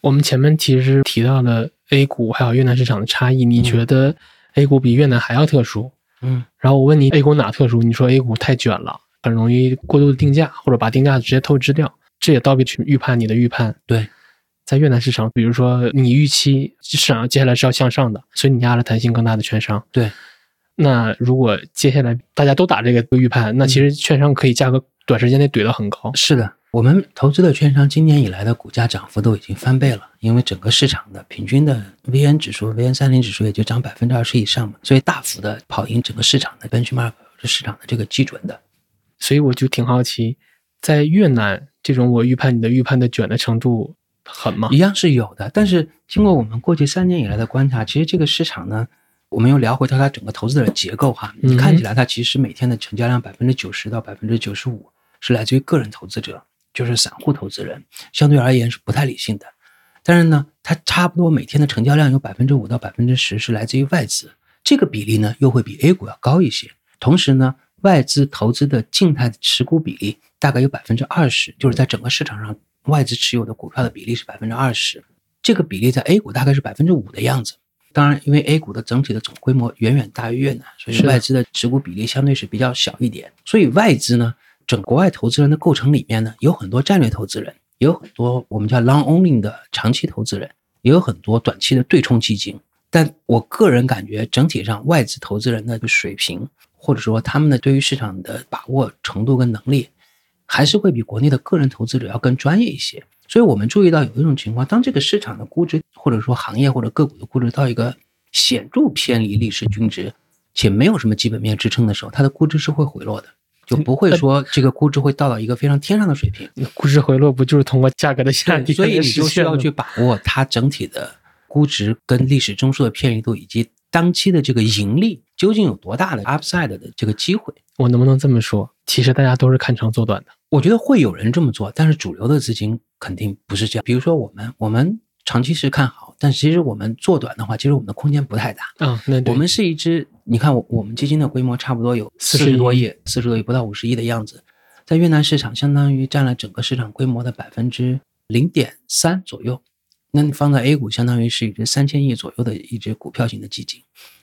[SPEAKER 2] 我们前面其实提到了 A 股还有越南市场的差异，你觉得 A 股比越南还要特殊？
[SPEAKER 3] 嗯，
[SPEAKER 2] 然后我问你 A 股哪特殊？你说 A 股太卷了，很容易过度的定价，或者把定价直接透支掉，这也倒逼去预判你的预判。
[SPEAKER 3] 对。
[SPEAKER 2] 在越南市场，比如说你预期市场接下来是要向上的，所以你压了弹性更大的券商。
[SPEAKER 3] 对，
[SPEAKER 2] 那如果接下来大家都打这个预判，那其实券商可以价格短时间内怼得很高。
[SPEAKER 3] 是的，我们投资的券商今年以来的股价涨幅都已经翻倍了，因为整个市场的平均的 VN 指数、VN 三零指数也就涨百分之二十以上嘛，所以大幅的跑赢整个市场的 benchmark 是市场的这个基准的。
[SPEAKER 2] 所以我就挺好奇，在越南这种我预判你的预判的卷的程度。狠吗？
[SPEAKER 3] 一样是有的，但是经过我们过去三年以来的观察，其实这个市场呢，我们又聊回到它整个投资的结构哈。你看起来它其实每天的成交量百分之九十到百分之九十五是来自于个人投资者，就是散户投资人，相对而言是不太理性的。但是呢，它差不多每天的成交量有百分之五到百分之十是来自于外资，这个比例呢又会比 A 股要高一些。同时呢，外资投资的静态持股比例大概有百分之二十，就是在整个市场上。外资持有的股票的比例是百分之二十，这个比例在 A 股大概是百分之五的样子。当然，因为 A 股的整体的总规模远远大于越南，所以外资的持股比例相对是比较小一点。所以外资呢，整国外投资人的构成里面呢，有很多战略投资人，也有很多我们叫 long only 的长期投资人，也有很多短期的对冲基金。但我个人感觉，整体上外资投资人的水平，或者说他们的对于市场的把握程度跟能力。还是会比国内的个人投资者要更专业一些，所以我们注意到有一种情况，当这个市场的估值或者说行业或者个股的估值到一个显著偏离历史均值，且没有什么基本面支撑的时候，它的估值是会回落的，就不会说这个估值会到到一个非常天上的水平。
[SPEAKER 2] 估值回落不就是通过价格的下跌？
[SPEAKER 3] 所以你就需要去把握它整体的估值跟历史中枢的偏离度，以及当期的这个盈利究竟有多大的 upside 的这个机会。
[SPEAKER 2] 我能不能这么说？其实大家都是看长做短的。
[SPEAKER 3] 我觉得会有人这么做，但是主流的资金肯定不是这样。比如说我们，我们长期是看好，但其实我们做短的话，其实我们的空间不太大。
[SPEAKER 2] 嗯，那
[SPEAKER 3] 我们是一支，你看我我们基金的规模差不多有四十多亿，四十多亿不到五十亿的样子，在越南市场相当于占了整个市场规模的百分之零点三左右。那你放在 A 股，相当于是一只三千亿左右的一只股票型的基金。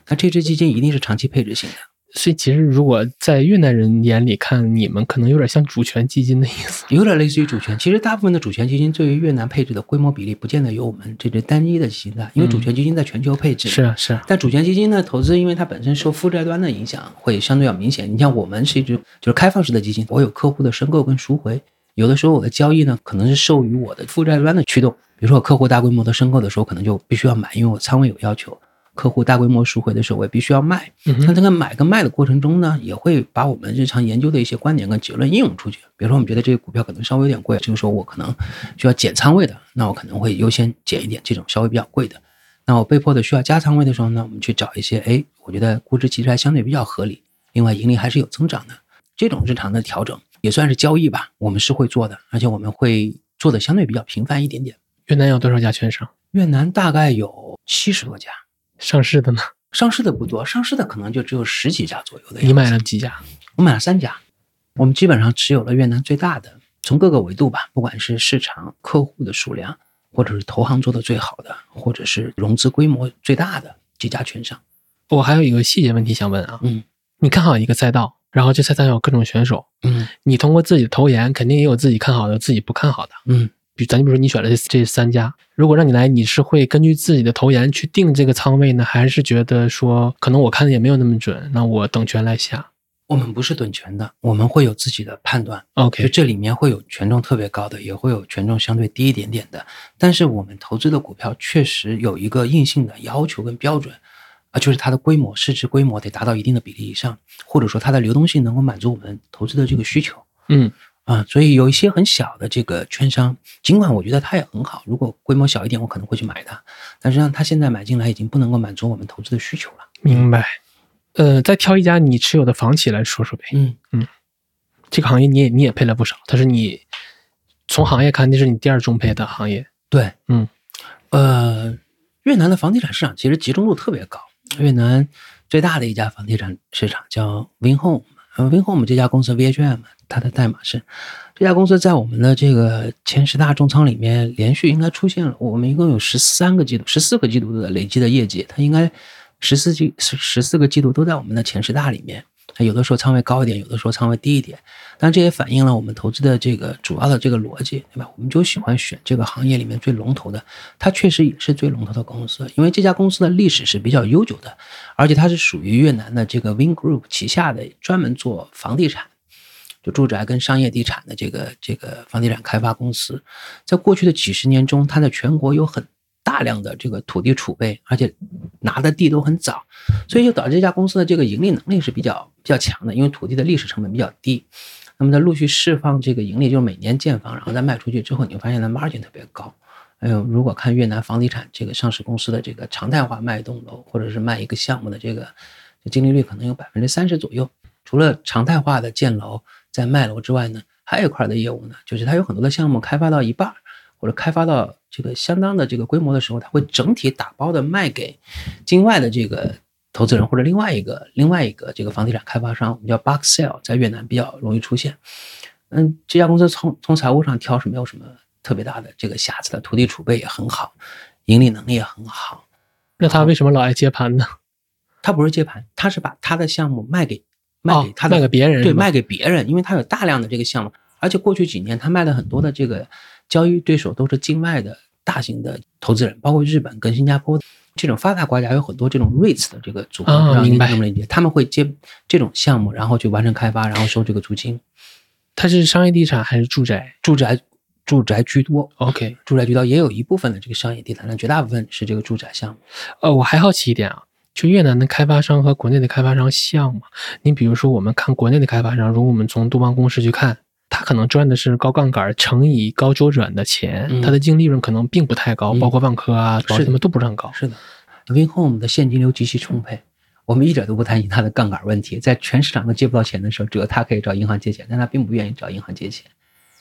[SPEAKER 3] 那这支基金一定是长期配置型的。
[SPEAKER 1] 所以其实如果在越南人眼里看，你们可能有点像主权基金的意思。
[SPEAKER 3] 有点类似于主权。其实大部分的主权基金对于越南配置的规模比例，不见得有我们这支单一的基金大，因为主权基金在全球配置。
[SPEAKER 1] 是啊，是啊。
[SPEAKER 3] 但主权基金呢，投资因为它本身受负债端的影响会相对要明显。你像我们是一支就是开放式的基金，我有客户的申购跟赎回，有的时候我的交易呢可能是受于我的负债端的驱动。比如说我客户大规模的申购的时候，可能就必须要买，因为我仓位有要求。客户大规模赎回的时候，我也必须要卖。那这个买跟卖的过程中呢，也会把我们日常研究的一些观点跟结论应用出去。比如说，我们觉得这个股票可能稍微有点贵，这个时候我可能需要减仓位的，那我可能会优先减一点这种稍微比较贵的。那我被迫的需要加仓位的时候呢，我们去找一些，哎，我觉得估值其实还相对比较合理，另外盈利还是有增长的这种日常的调整，也算是交易吧。我们是会做的，而且我们会做的相对比较频繁一点点。
[SPEAKER 1] 越南有多少家券商？
[SPEAKER 3] 越南大概有七十多家。
[SPEAKER 1] 上市的呢？
[SPEAKER 3] 上市的不多，上市的可能就只有十几家左右的。
[SPEAKER 1] 你买了几家？
[SPEAKER 3] 我买了三家。我们基本上持有了越南最大的，从各个维度吧，不管是市场、客户的数量，或者是投行做的最好的，或者是融资规模最大的几家券商。
[SPEAKER 1] 我还有一个细节问题想问啊，
[SPEAKER 3] 嗯，
[SPEAKER 1] 你看好一个赛道，然后这赛道有各种选手，
[SPEAKER 3] 嗯，
[SPEAKER 1] 你通过自己的投研，肯定也有自己看好的，自己不看好的，
[SPEAKER 3] 嗯。
[SPEAKER 1] 比咱就比如说你选了这这三家，如果让你来，你是会根据自己的投研去定这个仓位呢，还是觉得说可能我看的也没有那么准，那我等权来下？
[SPEAKER 3] 我们不是等权的，我们会有自己的判断。
[SPEAKER 1] OK，
[SPEAKER 3] 就这里面会有权重特别高的，也会有权重相对低一点点的。但是我们投资的股票确实有一个硬性的要求跟标准，啊，就是它的规模、市值规模得达到一定的比例以上，或者说它的流动性能够满足我们投资的这个需求。
[SPEAKER 1] 嗯。
[SPEAKER 3] 啊，所以有一些很小的这个券商，尽管我觉得它也很好，如果规模小一点，我可能会去买它。但是让它现在买进来已经不能够满足我们投资的需求了。
[SPEAKER 1] 明白。呃，再挑一家你持有的房企来说说呗。
[SPEAKER 3] 嗯
[SPEAKER 1] 嗯，这个行业你也你也配了不少，它是你从行业看，那是你第二中配的行业。
[SPEAKER 3] 对，
[SPEAKER 1] 嗯，
[SPEAKER 3] 呃，越南的房地产市场其实集中度特别高。越南最大的一家房地产市场叫 Vinhome。呃，Vinhome 这家公司 VHM，它的代码是这家公司在我们的这个前十大重仓里面连续应该出现了，我们一共有十三个季度、十四个季度的累计的业绩，它应该十四季十十四个季度都在我们的前十大里面。它有的时候仓位高一点，有的时候仓位低一点，但这也反映了我们投资的这个主要的这个逻辑，对吧？我们就喜欢选这个行业里面最龙头的，它确实也是最龙头的公司，因为这家公司的历史是比较悠久的，而且它是属于越南的这个 Win Group 旗下的，专门做房地产，就住宅跟商业地产的这个这个房地产开发公司，在过去的几十年中，它在全国有很。大量的这个土地储备，而且拿的地都很早，所以就导致这家公司的这个盈利能力是比较比较强的。因为土地的历史成本比较低，那么在陆续释放这个盈利，就是每年建房，然后再卖出去之后，你会发现它 margin 特别高。还有，如果看越南房地产这个上市公司的这个常态化卖一栋楼，或者是卖一个项目的这个净利率，可能有百分之三十左右。除了常态化的建楼在卖楼之外呢，还有一块的业务呢，就是它有很多的项目开发到一半。或者开发到这个相当的这个规模的时候，它会整体打包的卖给境外的这个投资人或者另外一个另外一个这个房地产开发商，我们叫 box sale，在越南比较容易出现。嗯，这家公司从从财务上挑是没有什么特别大的这个瑕疵的，土地储备也很好，盈利能力也很好。
[SPEAKER 1] 那他为什么老爱接盘呢？
[SPEAKER 3] 他不是接盘，他是把他的项目卖给卖给他的
[SPEAKER 1] 卖给别人，
[SPEAKER 3] 对，卖给别人，因为他有大量的这个项目，而且过去几年他卖了很多的这个。交易对手都是境外的大型的投资人，包括日本跟新加坡这种发达国家有很多这种 REITs 的这个组合，
[SPEAKER 1] 啊，明白？
[SPEAKER 3] 他们会接这种项目，然后去完成开发，然后收这个租金。
[SPEAKER 1] 它是商业地产还是住宅？
[SPEAKER 3] 住宅，住宅居多。
[SPEAKER 1] OK，
[SPEAKER 3] 住宅居多，也有一部分的这个商业地产，但绝大部分是这个住宅项目。
[SPEAKER 1] 呃，我还好奇一点啊，就越南的开发商和国内的开发商像吗？你比如说，我们看国内的开发商，如果我们从杜邦公司去看。他可能赚的是高杠杆乘以高周转的钱，他的净利润可能并不太高，包括万科啊、保他们都不是很高。
[SPEAKER 3] 是的，Winhome 的现金流极其充沛，我们一点都不担心它的杠杆问题。在全市场都借不到钱的时候，只有他可以找银行借钱，但他并不愿意找银行借钱。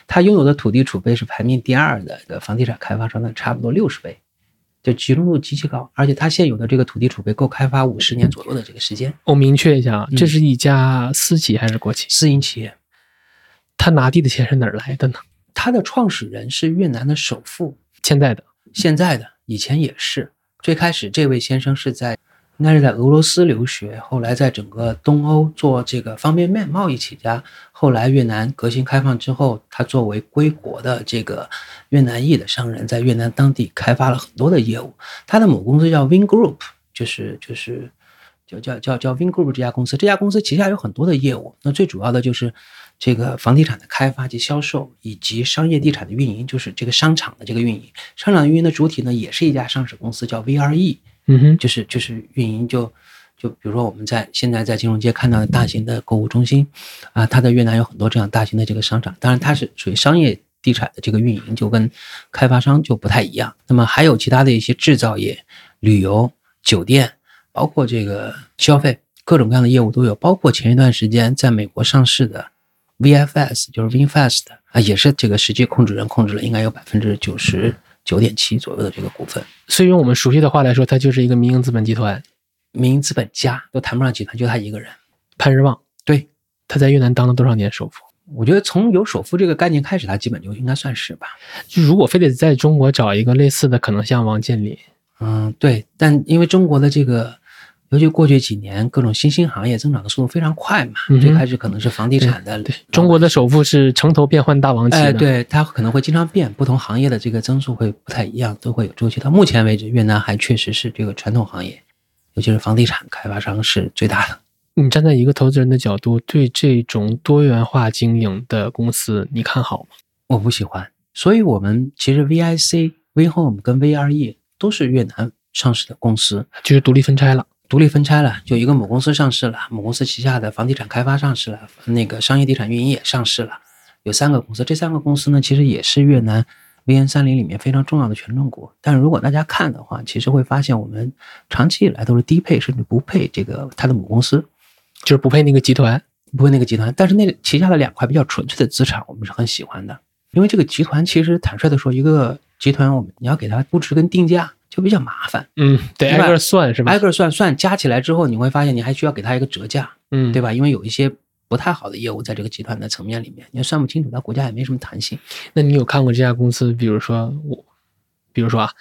[SPEAKER 3] 他拥有的土地储备是排名第二的的房地产开发商的差不多六十倍，就集中度极其高，而且他现有的这个土地储备够开发五十年左右的这个时间。
[SPEAKER 1] 我明确一下啊，这是一家私企还是国企？
[SPEAKER 3] 私营企业。
[SPEAKER 1] 他拿地的钱是哪儿来的呢？
[SPEAKER 3] 他的创始人是越南的首富，
[SPEAKER 1] 现在的，
[SPEAKER 3] 现在的，以前也是。最开始这位先生是在应该是在俄罗斯留学，后来在整个东欧做这个方便面贸易起家。后来越南革新开放之后，他作为归国的这个越南裔的商人，在越南当地开发了很多的业务。他的母公司叫 Win Group，就是就是叫叫叫叫 Vingroup 这家公司。这家公司旗下有很多的业务，那最主要的就是这个房地产的开发及销售，以及商业地产的运营，就是这个商场的这个运营。商场运营的主体呢，也是一家上市公司，叫 VRE。
[SPEAKER 1] 嗯哼，
[SPEAKER 3] 就是就是运营就就比如说我们在现在在金融街看到的大型的购物中心，啊，它在越南有很多这样大型的这个商场，当然它是属于商业地产的这个运营，就跟开发商就不太一样。那么还有其他的一些制造业、旅游、酒店，包括这个消费，各种各样的业务都有。包括前一段时间在美国上市的 VFS，就是 Vinfast 啊，也是这个实际控制人控制了应该有百分之九十。九点七左右的这个股份，
[SPEAKER 1] 所以用我们熟悉的话来说，它就是一个民营资本集团，
[SPEAKER 3] 民营资本家都谈不上集团，就他一个人。
[SPEAKER 1] 潘日旺，
[SPEAKER 3] 对，
[SPEAKER 1] 他在越南当了多少年首富？
[SPEAKER 3] 我觉得从有首富这个概念开始，他基本就应该算是吧。
[SPEAKER 1] 就如果非得在中国找一个类似的，可能像王健林。
[SPEAKER 3] 嗯，对，但因为中国的这个。尤其过去几年，各种新兴行业增长的速度非常快嘛。最开始可能是房地产的。
[SPEAKER 1] 对，中国的首富是城投变换大王旗。
[SPEAKER 3] 哎，对，它可能会经常变，不同行业的这个增速会不太一样，都会有周期。到目前为止，越南还确实是这个传统行业，尤其是房地产开发商是最大的。
[SPEAKER 1] 你站在一个投资人的角度，对这种多元化经营的公司，你看好吗？
[SPEAKER 3] 我不喜欢。所以我们其实 VIC、VHome 跟 VRE 都是越南上市的公司，
[SPEAKER 1] 就是独立分拆了。
[SPEAKER 3] 独立分拆了，就一个母公司上市了，母公司旗下的房地产开发上市了，那个商业地产运营也上市了，有三个公司。这三个公司呢，其实也是越南 VN 三零里面非常重要的权重股。但是如果大家看的话，其实会发现我们长期以来都是低配甚至不配这个它的母公司，
[SPEAKER 1] 就是不配那个集团，
[SPEAKER 3] 不配那个集团。但是那旗下的两块比较纯粹的资产，我们是很喜欢的，因为这个集团其实坦率的说，一个集团我们你要给它估值跟定价。就比较麻烦，
[SPEAKER 1] 嗯，得挨个算是吧？
[SPEAKER 3] 挨个算算加起来之后，你会发现你还需要给他一个折价，
[SPEAKER 1] 嗯，
[SPEAKER 3] 对吧？因为有一些不太好的业务在这个集团的层面里面，你算不清楚，它股价也没什么弹性。
[SPEAKER 1] 那你有看过这家公司？比如说我，比如说啊，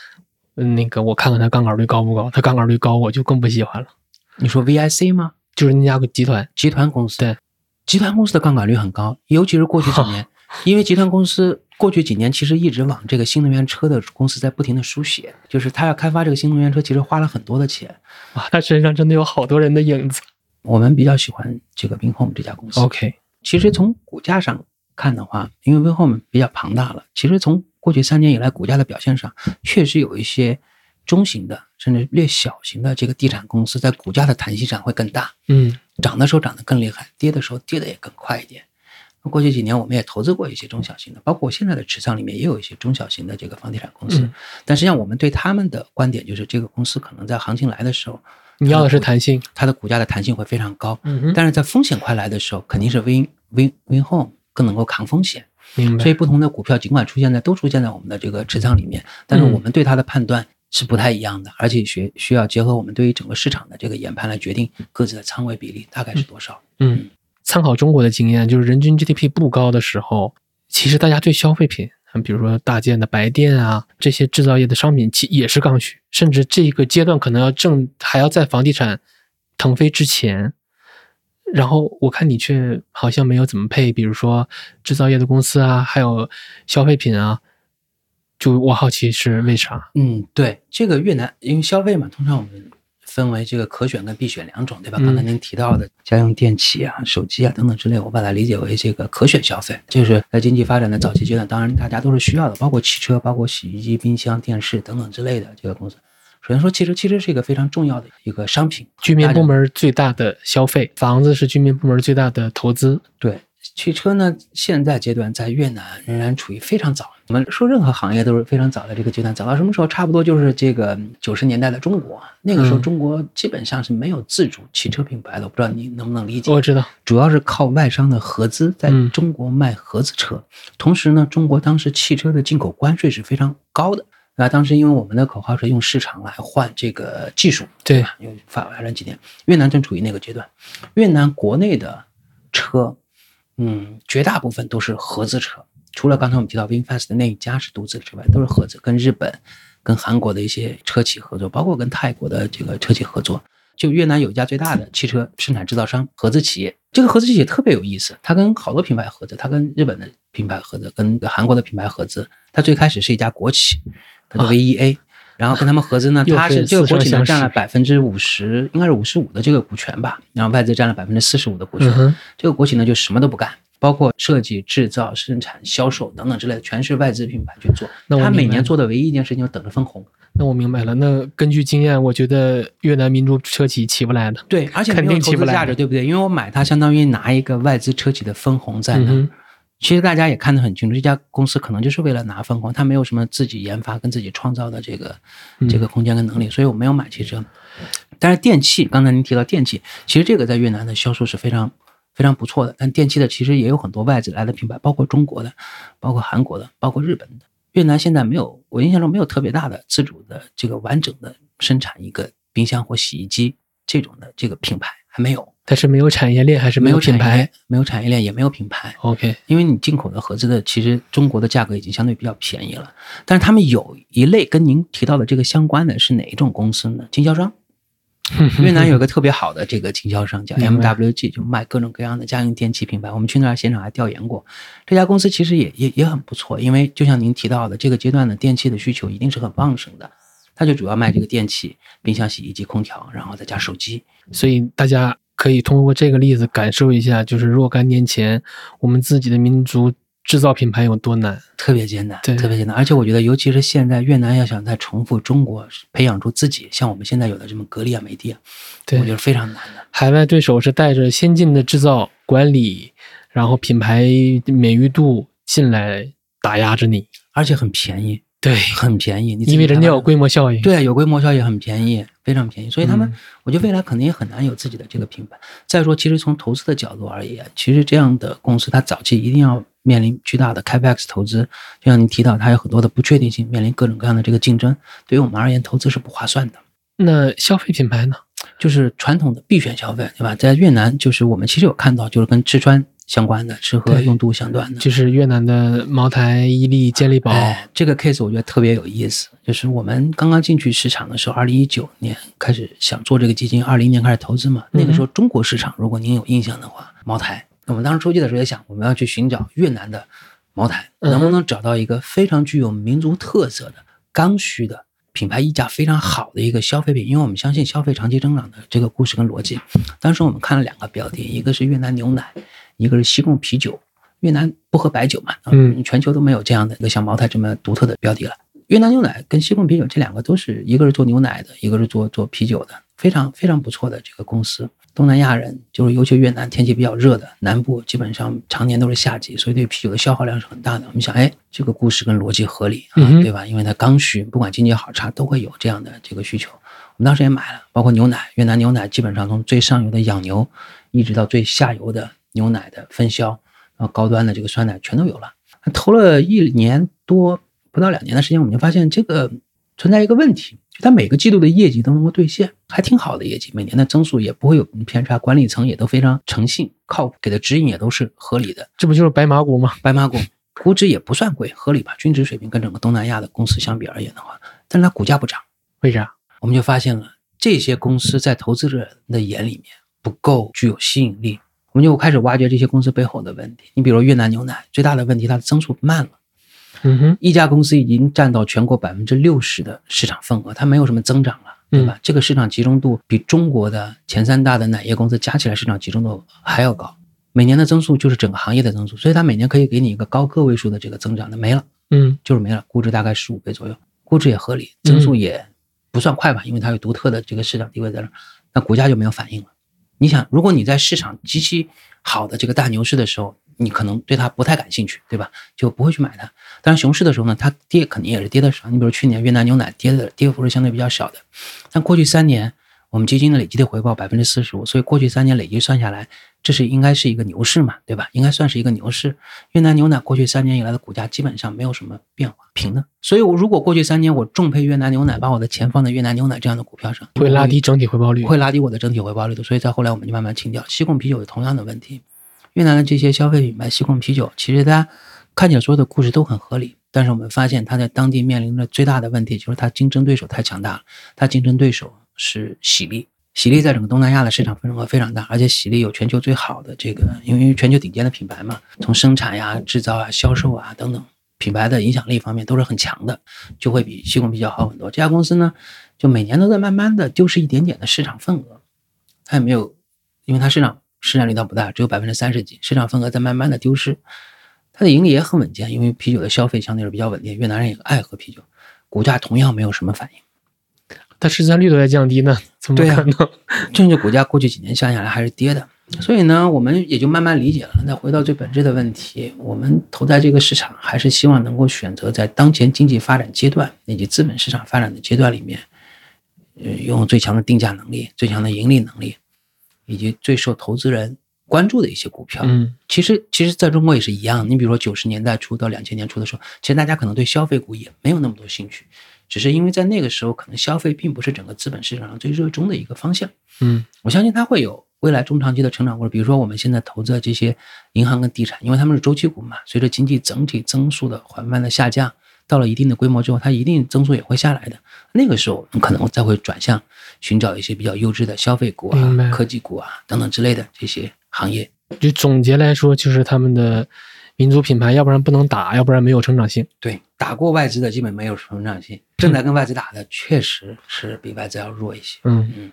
[SPEAKER 1] 那个我看看它杠杆率高不高？它杠杆率高，我就更不喜欢了。
[SPEAKER 3] 你说 VIC 吗？
[SPEAKER 1] 就是那家集团
[SPEAKER 3] 集团公司，
[SPEAKER 1] 对，
[SPEAKER 3] 集团公司的杠杆率很高，尤其是过去几年，[LAUGHS] 因为集团公司。过去几年，其实一直往这个新能源车的公司在不停的输血，就是他要开发这个新能源车，其实花了很多的钱。
[SPEAKER 1] 哇，他身上真的有好多人的影子。
[SPEAKER 3] 我们比较喜欢这个 WinHome 这家公司。
[SPEAKER 1] OK，
[SPEAKER 3] 其实从股价上看的话，因为 WinHome 比较庞大了，其实从过去三年以来股价的表现上，确实有一些中型的甚至略小型的这个地产公司在股价的弹性上会更大。
[SPEAKER 1] 嗯，
[SPEAKER 3] 涨的时候涨得更厉害，跌的时候跌得也更快一点。过去几年，我们也投资过一些中小型的，包括我现在的持仓里面也有一些中小型的这个房地产公司。但实际上，我们对他们的观点就是，这个公司可能在行情来的时候，
[SPEAKER 1] 你要的是弹性，
[SPEAKER 3] 它的股价的弹性会非常高。
[SPEAKER 1] 嗯
[SPEAKER 3] 但是在风险快来的时候，肯定是 Win Win Win Home 更能够扛风险。
[SPEAKER 1] 明
[SPEAKER 3] 白。所以，不同的股票尽管出现在都出现在我们的这个持仓里面，但是我们对它的判断是不太一样的，而且需需要结合我们对于整个市场的这个研判来决定各自的仓位比例大概是多少。
[SPEAKER 1] 嗯。参考中国的经验，就是人均 GDP 不高的时候，其实大家对消费品，比如说大件的白电啊，这些制造业的商品，其也是刚需，甚至这个阶段可能要正还要在房地产腾飞之前。然后我看你却好像没有怎么配，比如说制造业的公司啊，还有消费品啊，就我好奇是为啥？
[SPEAKER 3] 嗯，对，这个越南因为消费嘛，通常我们。分为这个可选跟必选两种，对吧？刚才您提到的家用电器啊、手机啊等等之类，我把它理解为这个可选消费，就是在经济发展的早期阶段，当然大家都是需要的，包括汽车、包括洗衣机、冰箱、电视等等之类的这个公司。首先说，汽车其实是一个非常重要的一个商品，
[SPEAKER 1] 居民部门最大的消费，房子是居民部门最大的投资，
[SPEAKER 3] 对。汽车呢，现在阶段在越南仍然处于非常早。我们说任何行业都是非常早的这个阶段，早到什么时候？差不多就是这个九十年代的中国，那个时候中国基本上是没有自主汽车品牌的。我不知道你能不能理解？
[SPEAKER 1] 我知道，
[SPEAKER 3] 主要是靠外商的合资在中国卖合资车。同时呢，中国当时汽车的进口关税是非常高的。那当时因为我们的口号是用市场来换这个技术，
[SPEAKER 1] 对，
[SPEAKER 3] 又发完了几年，越南正处于那个阶段。越南国内的车。嗯，绝大部分都是合资车，除了刚才我们提到 Vinfast 的那一家是独资之外，都是合资，跟日本、跟韩国的一些车企合作，包括跟泰国的这个车企合作。就越南有一家最大的汽车生产制造商合资企业，这个合资企业特别有意思，它跟好多品牌合资，它跟日本的品牌合资，跟韩国的品牌合资。它最开始是一家国企，它叫 VEA，、然后跟他们合资呢，它是这个国企呢占了百分之五十，应该是五十五的这个股权吧，然后外资占了百分之四十五的股权。
[SPEAKER 2] 嗯，
[SPEAKER 3] 这个国企呢就什么都不干，包括设计、制造、生产、销售等等之类的，全是外资品牌去做。他每
[SPEAKER 2] 那我明白了
[SPEAKER 3] 年做的唯一一件事情就是等着分红。
[SPEAKER 2] 那我明白了。那根据经验，我觉得越南民族车企起不来的。
[SPEAKER 3] 对，而且
[SPEAKER 2] 肯定起不来
[SPEAKER 3] 价值，对不对？因为我买它，相当于拿一个外资车企的分红在那。
[SPEAKER 2] 嗯，
[SPEAKER 3] 其实大家也看得很清楚，这家公司可能就是为了拿分红，它没有什么自己研发跟自己创造的这个
[SPEAKER 2] 嗯
[SPEAKER 3] 这个空间跟能力，所以我没有买汽车。但是电器，刚才您提到电器，其实这个在越南的销售是非常非常不错的。但电器的其实也有很多外资来的品牌，包括中国的，包括韩国的，包括日本的。越南现在没有，我印象中没有特别大的自主的这个完整的生产一个冰箱或洗衣机这种的这个品牌还没有，
[SPEAKER 2] 但是没有产业链，还是
[SPEAKER 3] 没
[SPEAKER 2] 有品牌
[SPEAKER 3] 没有产业链，也没有品牌。
[SPEAKER 2] OK，
[SPEAKER 3] 因为你进口的合资的，其实中国的价格已经相对比较便宜了。但是他们有一类跟您提到的这个相关的是哪一种公司呢？经销商。越南有个特别好的这个经销商叫 MWG，就卖各种各样的家用电器品牌。我们去那儿现场还调研过，这家公司其实也也也很不错，因为就像您提到的，这个阶段的电器的需求一定是很旺盛的。他就主要卖这个电器，冰箱、洗衣机、空调，然后再加手机。
[SPEAKER 2] 所以大家可以通过这个例子感受一下，就是若干年前我们自己的民族制造品牌有多难。
[SPEAKER 3] 特别艰难，
[SPEAKER 2] 对
[SPEAKER 3] 特别艰难。而且我觉得，尤其是现在越南要想再重复中国培养出自己像我们现在有的这么格力啊、美的啊，我觉，得非常难的。
[SPEAKER 2] 海外对手是带着先进的制造管理，然后品牌美誉度进来打压着你。
[SPEAKER 3] 而且很便宜，
[SPEAKER 2] 对，
[SPEAKER 3] 很便宜。
[SPEAKER 2] 因为人家有规模效应。
[SPEAKER 3] 对有规模效应，很便宜，非常便宜。所以他们，
[SPEAKER 2] 嗯
[SPEAKER 3] 我觉得未来可能也很难有自己的这个品牌。再说，其实从投资的角度而言，其实这样的公司它早期一定要面临巨大的 capex 投资，就像您提到，它有很多的不确定性，面临各种各样的这个竞争。对于我们而言，投资是不划算的。
[SPEAKER 2] 那消费品牌呢？
[SPEAKER 3] 就是传统的必选消费，对吧？在越南，就是我们其实有看到，就是跟吃穿相关的，吃喝用度相关的。
[SPEAKER 2] 就是越南的茅台、伊利、健力宝。
[SPEAKER 3] 哎，这个 case 我觉得特别有意思。就是我们刚刚进去市场的时候，二零一九年开始想做这个基金，二零年开始投资嘛。那个时候中国市场，如果您有印象的话，茅台，我们当时出去的时候也想，我们要去寻找越南的茅台，能不能找到一个非常具有民族特色的刚需的。品牌溢价非常好的一个消费品，因为我们相信消费长期增长的这个故事跟逻辑。当时我们看了两个标的，一个是越南牛奶，一个是西贡啤酒。越南不喝白酒嘛，啊
[SPEAKER 2] 嗯
[SPEAKER 3] 全球都没有这样的一个像茅台这么独特的标的了。越南牛奶跟西贡啤酒这两个都是一个是做牛奶的，一个是做做啤酒的，非常非常不错的这个公司。东南亚人就是尤其越南天气比较热的，南部基本上常年都是夏季，所以对啤酒的消耗量是很大的。我们想，哎，这个故事跟逻辑合理啊，对吧？因为它刚需，不管经济好差都会有这样的这个需求。我们当时也买了，包括牛奶，越南牛奶基本上从最上游的养牛，一直到最下游的牛奶的分销，然后高端的这个酸奶全都有了。投了一年多，不到两年的时间，我们就发现这个存在一个问题，就它每个季度的业绩都能够兑现，还挺好的业绩，每年的增速也不会有偏差，管理层也都非常诚信靠谱，给的指引也都是合理的。
[SPEAKER 2] 这不就是白马股吗？
[SPEAKER 3] 白马股估值也不算贵，合理吧？均值水平跟整个东南亚的公司相比而言的话，但是它股价不涨。
[SPEAKER 2] 为啥？
[SPEAKER 3] 我们就发现了这些公司在投资者的眼里面不够具有吸引力。我们就开始挖掘这些公司背后的问题。你比如越南牛奶，最大的问题它的增速慢了，
[SPEAKER 2] 嗯哼，
[SPEAKER 3] 一家公司已经占到全国百分之六十的市场份额，它没有什么增长了，对吧？这个市场集中度比中国的前三大的奶业公司加起来市场集中度还要高，每年的增速就是整个行业的增速，所以它每年可以给你一个高个位数的这个增长的没了。
[SPEAKER 2] 嗯
[SPEAKER 3] 就是没了，估值大概十五倍左右，估值也合理，增速也不算快吧，因为它有独特的这个市场地位在那儿，那股价就没有反应了。你想，如果你在市场极其好的这个大牛市的时候，你可能对它不太感兴趣，对吧？就不会去买它。但是，熊市的时候呢，它跌肯定也是跌的少。你比如去年越南牛奶跌的跌幅是相对比较小的，但过去三年我们基金的累计的回报百分之四十五，所以过去三年累计算下来，这是应该是一个牛市嘛，对吧？应该算是一个牛市。越南牛奶过去三年以来的股价基本上没有什么变化，平的。所以，我如果过去三年我重配越南牛奶，把我的钱放在越南牛奶这样的股票上，
[SPEAKER 2] 会拉低整体回报率。
[SPEAKER 3] 会拉低我的整体回报率的。所以在后来我们就慢慢清掉。西贡啤酒有同样的问题，越南的这些消费品牌，西贡啤酒，其实大家看起来所有的故事都很合理，但是我们发现它在当地面临着最大的问题就是它竞争对手太强大了，它竞争对手是喜力。喜力在整个东南亚的市场份额非常大，而且喜力有全球最好的这个，因为全球顶尖的品牌嘛，从生产呀、制造啊、销售啊等等，品牌的影响力方面都是很强的，就会比西贡啤酒好很多。这家公司呢，就每年都在慢慢的丢失一点点的市场份额，它也没有，因为它市场市占率倒不大，只有百分之三十几，市场份额在慢慢的丢失。它的盈利也很稳健，因为啤酒的消费相对是比较稳定，越南人也爱喝啤酒，股价同样没有什么反应。
[SPEAKER 2] 它市占率都在降低呢，怎么可能？[LAUGHS]
[SPEAKER 3] 甚至股价过去几年降下来还是跌的，所以呢，我们也就慢慢理解了。那回到最本质的问题，我们投在这个市场，还是希望能够选择在当前经济发展阶段以及资本市场发展的阶段里面，呃，拥有最强的定价能力、最强的盈利能力，以及最受投资人关注的一些股票。
[SPEAKER 2] 嗯
[SPEAKER 3] 其实，其实在中国也是一样。你比如说九十年代初到两千年初的时候，其实大家可能对消费股也没有那么多兴趣，只是因为在那个时候，可能消费并不是整个资本市场上最热衷的一个方向。
[SPEAKER 2] 嗯
[SPEAKER 3] 我相信它会有未来中长期的成长过程。比如说我们现在投资的这些银行跟地产，因为它们是周期股嘛，随着经济整体增速的缓慢的下降，到了一定的规模之后，它一定增速也会下来的。那个时候，我们可能再会转向寻找一些比较优质的消费股啊、科技股啊等等之类的这些行业。
[SPEAKER 2] 就总结来说，就是他们的民族品牌，要不然不能打，要不然没有成长性。
[SPEAKER 3] 对，打过外资的基本没有成长性，正在跟外资打的确实是比外资要弱一些。
[SPEAKER 2] 嗯
[SPEAKER 3] 嗯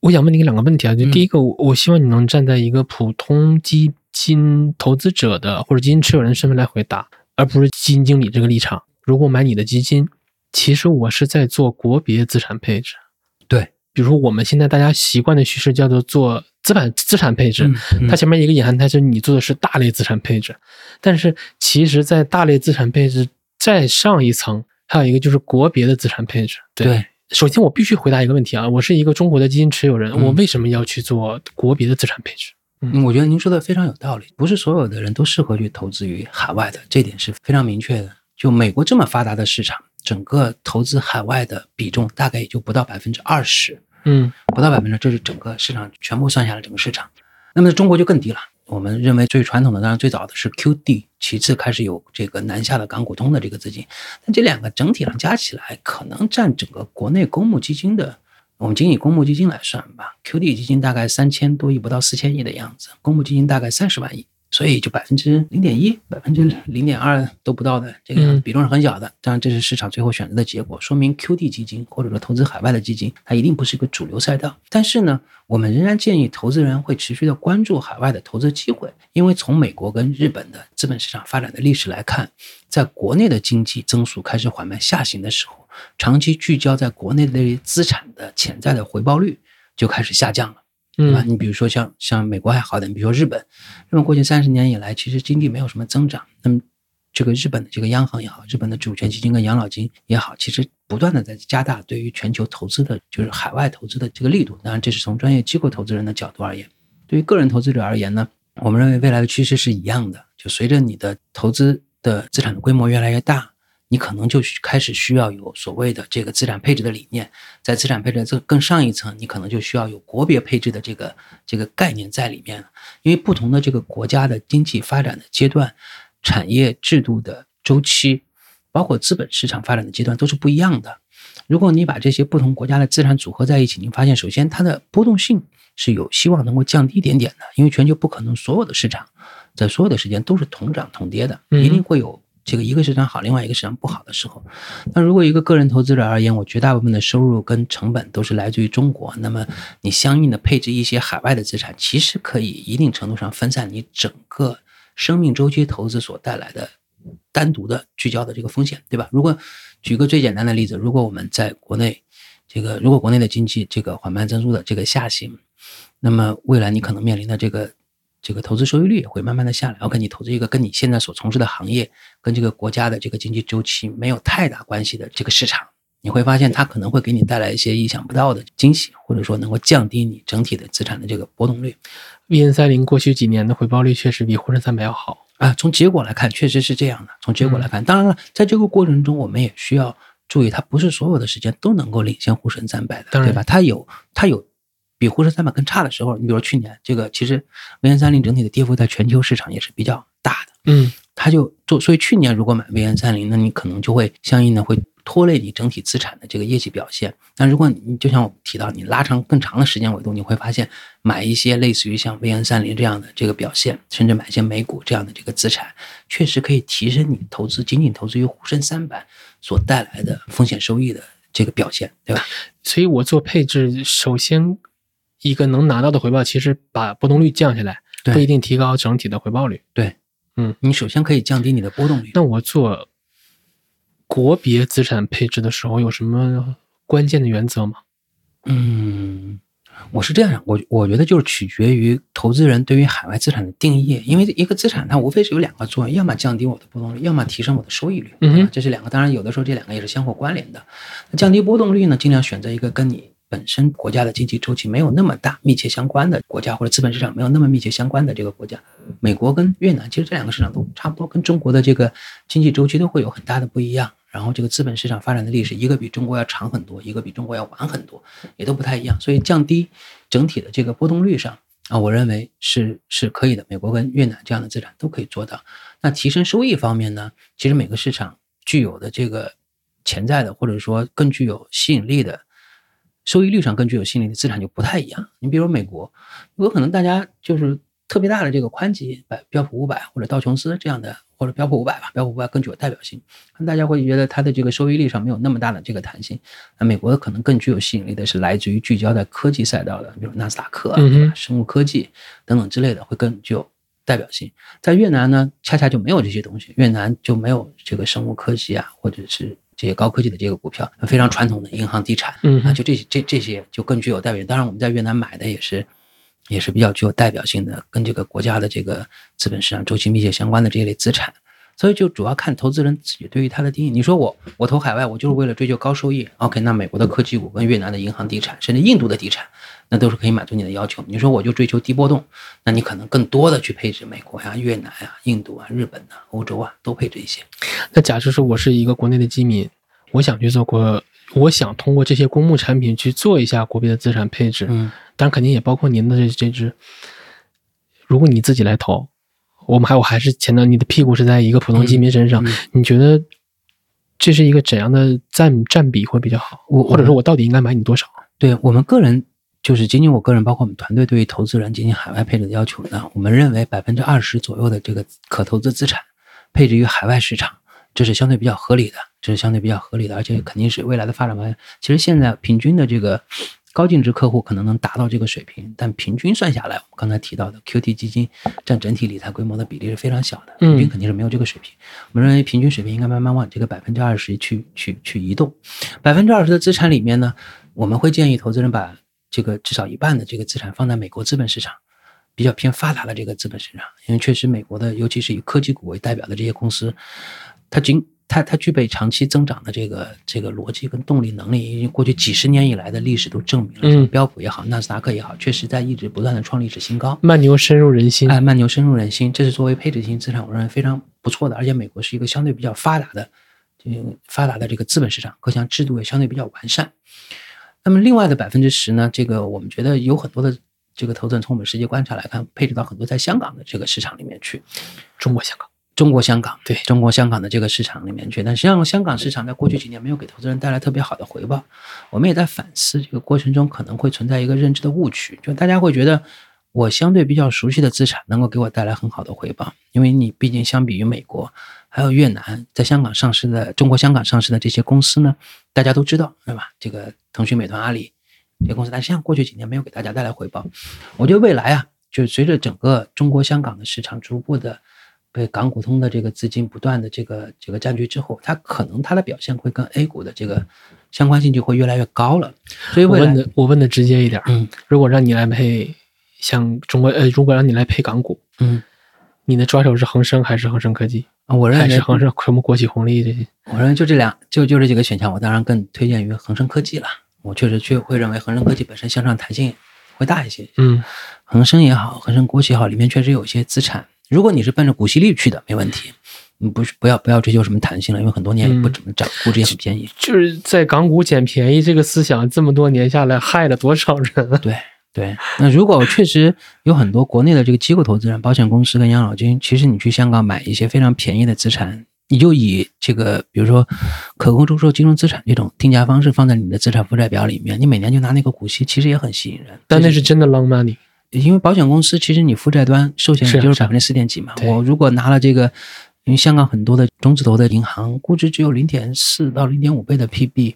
[SPEAKER 2] 我想问你两个问题啊，就
[SPEAKER 3] 嗯
[SPEAKER 2] 第一个，我我希望你能站在一个普通基金投资者的或者基金持有人身份来回答，而不是基金经理这个立场。如果买你的基金，其实我是在做国别资产配置。
[SPEAKER 3] 对，
[SPEAKER 2] 比如说我们现在大家习惯的叙事叫做做资产资产配置，
[SPEAKER 3] 嗯
[SPEAKER 2] 它前面一个隐含态就是，你做的是大类资产配置，但是其实，在大类资产配置再上一层，还有一个就是国别的资产配置。
[SPEAKER 3] 对，
[SPEAKER 2] 首先我必须回答一个问题啊，我是一个中国的基金持有人，
[SPEAKER 3] 嗯
[SPEAKER 2] 我为什么要去做国别的资产配置？
[SPEAKER 3] 嗯，我觉得您说的非常有道理，不是所有的人都适合去投资于海外的，这点是非常明确的。就美国这么发达的市场，整个投资海外的比重大概也就不到百分之二十，
[SPEAKER 2] 嗯
[SPEAKER 3] 不到百分之，这是整个市场全部算下来整个市场。那么中国就更低了。我们认为最传统的，当然最早的是 QD，其次开始有这个南下的港股通的这个资金，但这两个整体上加起来，可能占整个国内公募基金的，我们仅以公募基金来算吧，QD 基金大概三千多亿，不到四千亿的样子，公募基金大概三十万亿。所以就百分之零点一、百分之零点二都不到的这个比重是很小的。当然，这是市场最后选择的结果，说明 QD 基金或者说投资海外的基金，它一定不是一个主流赛道。但是呢，我们仍然建议投资人会持续的关注海外的投资机会，因为从美国跟日本的资本市场发展的历史来看，在国内的经济增速开始缓慢下行的时候，长期聚焦在国内的资产的潜在的回报率就开始下降了。对吧？
[SPEAKER 2] 嗯
[SPEAKER 3] 你比如说像像美国还好点，比如说日本，日本过去三十年以来，其实经济没有什么增长。那么这个日本的这个央行也好，日本的主权基金跟养老金也好，其实不断的在加大对于全球投资的，就是海外投资的这个力度。当然，这是从专业机构投资人的角度而言。对于个人投资者而言呢，我们认为未来的趋势是一样的，就随着你的投资的资产的规模越来越大，你可能就开始需要有所谓的这个资产配置的理念，在资产配置的这更上一层，你可能就需要有国别配置的这个这个概念在里面了。因为不同的这个国家的经济发展的阶段、产业制度的周期，包括资本市场发展的阶段都是不一样的。如果你把这些不同国家的资产组合在一起，你发现首先它的波动性是有希望能够降低一点点的，因为全球不可能所有的市场在所有的时间都是同涨同跌的，
[SPEAKER 2] 嗯
[SPEAKER 3] 一定会有这个一个市场好，另外一个市场不好的时候。那如果一个个人投资者而言，我绝大部分的收入跟成本都是来自于中国，那么你相应的配置一些海外的资产，其实可以一定程度上分散你整个生命周期投资所带来的单独的聚焦的这个风险，对吧？如果举个最简单的例子，如果我们在国内这个如果国内的经济这个缓慢增速的这个下行，那么未来你可能面临的这个这个投资收益率也会慢慢的下来。OK，你投资一个跟你现在所从事的行业跟这个国家的这个经济周期没有太大关系的这个市场，你会发现它可能会给你带来一些意想不到的惊喜，或者说能够降低你整体的资产的这个波动率。
[SPEAKER 2] ，VN 三零过去几年的回报率确实比沪深三百要好。
[SPEAKER 3] 啊，从结果来看，确实是这样的。从结果来看，当然了，在这个过程中，我们也需要注意，它不是所有的时间都能够领先沪深三百的，对吧？它有它有比沪深三百更差的时候。你比如说去年，这个其实威恩三零整体的跌幅在全球市场也是比较大的。
[SPEAKER 2] 嗯
[SPEAKER 3] 它就做，所以去年如果买威恩三零，那你可能就会相应的会拖累你整体资产的这个业绩表现。但如果你就像我提到，你拉长更长的时间维度，你会发现买一些类似于像威恩三零这样的这个表现，甚至买一些美股这样的这个资产，确实可以提升你投资仅仅投资于沪深三百所带来的风险收益的这个表现，对吧？
[SPEAKER 2] 所以我做配置，首先一个能拿到的回报，其实把波动率降下来，不一定提高整体的回报率。
[SPEAKER 3] 对，
[SPEAKER 2] 嗯，
[SPEAKER 3] 你首先可以降低你的波动率。
[SPEAKER 2] 那我做国别资产配置的时候，有什么关键的原则吗？
[SPEAKER 3] 嗯，我是这样想，我我觉得就是取决于投资人对于海外资产的定义，因为一个资产它无非是有两个作用，要么降低我的波动率，要么提升我的收益率，
[SPEAKER 2] 嗯
[SPEAKER 3] 这是两个。当然，有的时候这两个也是相互关联的。降低波动率呢，尽量选择一个跟你本身国家的经济周期没有那么大密切相关的国家，或者资本市场没有那么密切相关的这个国家。美国跟越南其实这两个市场都差不多，跟中国的这个经济周期都会有很大的不一样。然后这个资本市场发展的历史，一个比中国要长很多，一个比中国要晚很多，也都不太一样。所以降低整体的这个波动率上啊，我认为是是可以的。美国跟越南这样的资产都可以做到。那提升收益方面呢，其实每个市场具有的这个潜在的，或者说更具有吸引力的收益率上更具有吸引力的资产就不太一样。你比如美国，有可能大家就是特别大的这个宽基，百标普五百或者道琼斯这样的，或者标普五百吧，标普五百更具有代表性。大家会觉得它的这个收益率上没有那么大的这个弹性。那美国可能更具有吸引力的是来自于聚焦在科技赛道的，比如纳斯达克啊、生物科技等等之类的，会更具有代表性。在越南呢，恰恰就没有这些东西，越南就没有这个生物科技啊，或者是这些高科技的这个股票，非常传统的银行、地产，啊，就这些这这些就更具有代表性。当然，我们在越南买的也是也是比较具有代表性的，跟这个国家的这个资本市场周期密切相关的这一类资产。所以就主要看投资人自己对于它的定义。你说我我投海外，我就是为了追求高收益，OK？那美国的科技股跟越南的银行地产，甚至印度的地产，那都是可以满足你的要求。你说我就追求低波动，那你可能更多的去配置美国呀、越南呀、印度啊、日本啊、欧洲啊，都配置一些。
[SPEAKER 2] 那假设说我是一个国内的基民，我想去做国，我想通过这些公募产品去做一下国别的资产配置，
[SPEAKER 3] 嗯，
[SPEAKER 2] 当然肯定也包括您的这这支。如果你自己来投，我们还我还是强调你的屁股是在一个普通居民身上，
[SPEAKER 3] 嗯嗯
[SPEAKER 2] 你觉得这是一个怎样的占占比会比较好？
[SPEAKER 3] 我
[SPEAKER 2] 或者说我到底应该买你多少？
[SPEAKER 3] 对我们个人，就是仅仅我个人，包括我们团队对于投资人进行海外配置的要求呢，我们认为百分之二十左右的这个可投资资产配置于海外市场，这是相对比较合理的，这是相对比较合理的，而且肯定是未来的发展方向。其实现在平均的这个高净值客户可能能达到这个水平，但平均算下来，我们刚才提到的 QT 基金占整体理财规模的比例是非常小的，
[SPEAKER 2] 嗯
[SPEAKER 3] 平均肯定是没有这个水平。我们认为平均水平应该慢慢往这个百分之二十去去去移动。百分之二十的资产里面呢，我们会建议投资人把这个至少一半的这个资产放在美国资本市场，比较偏发达的这个资本市场，因为确实美国的，尤其是以科技股为代表的这些公司，它仅它它具备长期增长的这个这个逻辑跟动力能力，因为过去几十年以来的历史都证明了，
[SPEAKER 2] 嗯
[SPEAKER 3] 标普也好，纳斯达克也好，确实在一直不断的创历史新高。
[SPEAKER 2] 慢牛深入人心。
[SPEAKER 3] 哎，慢牛深入人心，这是作为配置型资产，我认为非常不错的。而且美国是一个相对比较发达的，这个发达的这个资本市场，各项制度也相对比较完善。那么另外的百分之十呢，这个我们觉得有很多的这个投资人从我们实际观察来看，配置到很多在香港的这个市场里面去，
[SPEAKER 2] 中国香港，
[SPEAKER 3] 中国香港
[SPEAKER 2] 对
[SPEAKER 3] 中国香港的这个市场里面去，但实际上香港市场在过去几年没有给投资人带来特别好的回报。我们也在反思这个过程中可能会存在一个认知的误区，就大家会觉得我相对比较熟悉的资产能够给我带来很好的回报，因为你毕竟相比于美国还有越南在香港上市的中国香港上市的这些公司呢，大家都知道对吧？这个腾讯、美团、阿里这些公司，但实际上过去几年没有给大家带来回报。我觉得未来啊，就是随着整个中国香港的市场逐步的被港股通的这个资金不断的这个这个占据之后，它可能它的表现会跟 A 股的这个相关性就会越来越高了。所以
[SPEAKER 2] 我问的我问的直接一点，
[SPEAKER 3] 嗯
[SPEAKER 2] 如果让你来配像中国呃，如果让你来配港股，
[SPEAKER 3] 嗯，
[SPEAKER 2] 你的抓手是恒生还是恒生科技，
[SPEAKER 3] 啊我认为
[SPEAKER 2] 还是恒生什么国企红利这些？
[SPEAKER 3] 我认为就这两就就这几个选项，我当然更推荐于恒生科技了。我确实去会认为恒生科技本身向上弹性会大一些。
[SPEAKER 2] 嗯，
[SPEAKER 3] 恒生也好，恒生国企也好，里面确实有一些资产，如果你是奔着股息率去的，没问题。你不是不要不要追求什么弹性了，因为很多年也不怎么涨，估值也很便宜。
[SPEAKER 2] 就是在港股捡便宜这个思想，这么多年下来害了多少人啊？
[SPEAKER 3] 对对，那如果确实有很多国内的这个机构投资人、保险公司跟养老金，其实你去香港买一些非常便宜的资产，你就以这个，比如说可供出售金融资产这种定价方式放在你的资产负债表里面，你每年就拿那个股息，其实也很吸引人。
[SPEAKER 2] 但那是真的 long money，
[SPEAKER 3] 因为保险公司其实你负债端寿险也就是百分之四点几嘛。我如果拿了这个，因为香港很多的中字头的银行估值只有零点四到零点五倍的 PB，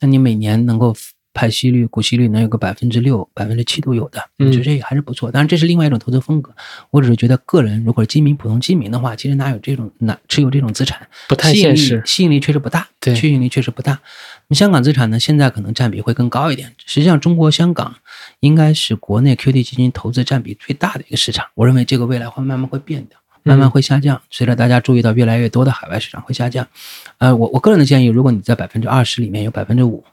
[SPEAKER 3] 那你每年能够。派息率、股息率能有个百分之六、百分之七都有的，我觉得也还是不错。当然，这是另外一种投资风格。我只是觉得，个人如果基民、普通基民的话，其实哪有这种哪持有这种资产，
[SPEAKER 2] 不太现实，
[SPEAKER 3] 吸引力确实不大。
[SPEAKER 2] 对，
[SPEAKER 3] 吸引力确实不大。那香港资产呢？现在可能占比会更高一点。实际上，中国香港应该是国内 QD 基金投资占比最大的一个市场。我认为这个未来会慢慢会变掉，慢慢会下降。随着大家注意到越来越多的海外市场会下降。呃，我我个人的建议，如果你在百分之二十里面有百分之五。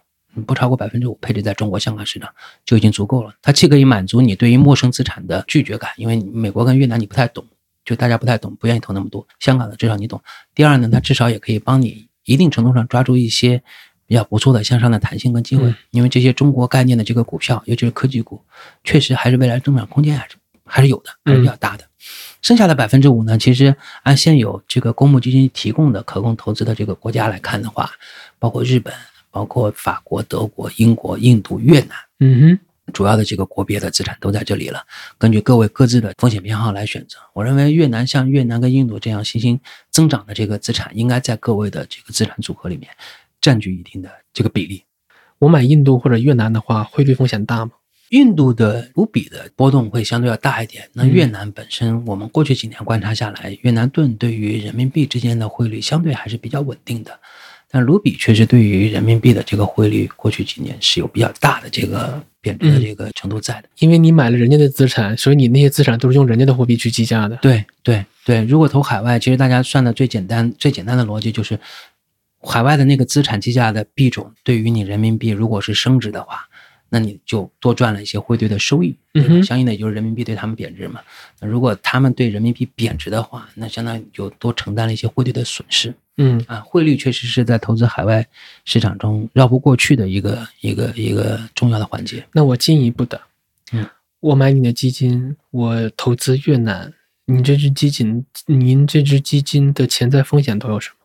[SPEAKER 3] 不超过百分之五配置在中国香港市场就已经足够了。它既可以满足你对于陌生资产的拒绝感，因为美国跟越南你不太懂，就大家不太懂，不愿意投那么多。香港的至少你懂。第二呢，它至少也可以帮你一定程度上抓住一些比较不错的向上的弹性跟机会。因为这些中国概念的这个股票，尤其是科技股，确实还是未来增长空间还是还是有的，还是比较大的。剩下的百分之五呢，其实按现有这个公募基金提供的可供投资的这个国家来看的话，包括日本。包括法国、德国、英国、印度、越南，
[SPEAKER 2] 嗯哼，
[SPEAKER 3] 主要的这个国别的资产都在这里了。根据各位各自的风险偏好来选择。我认为越南像越南跟印度这样新兴增长的这个资产，应该在各位的这个资产组合里面占据一定的这个比例。
[SPEAKER 2] 我买印度或者越南的话，汇率风险大吗？
[SPEAKER 3] 印度的卢比的波动会相对要大一点。那越南本身，我们过去几年观察下来，越南盾对于人民币之间的汇率相对还是比较稳定的。但卢比确实对于人民币的这个汇率，过去几年是有比较大的这个贬值的这个程度在的。
[SPEAKER 2] 因为你买了人家的资产，所以你那些资产都是用人家的货币去计价的。
[SPEAKER 3] 对对对，如果投海外，其实大家算的最简单、最简单的逻辑就是，海外的那个资产计价的币种对于你人民币如果是升值的话。那你就多赚了一些汇兑的收益，对吧？相应的也就是人民币对他们贬值嘛。那如果他们对人民币贬值的话，那相当于就多承担了一些汇兑的损失。
[SPEAKER 2] 嗯
[SPEAKER 3] 啊，汇率确实是在投资海外市场中绕不过去的一个一个一个重要的环节。
[SPEAKER 2] 那我进一步的，
[SPEAKER 3] 嗯，
[SPEAKER 2] 我买你的基金，我投资越南，你这只基金，您这只基金的潜在风险都有什么？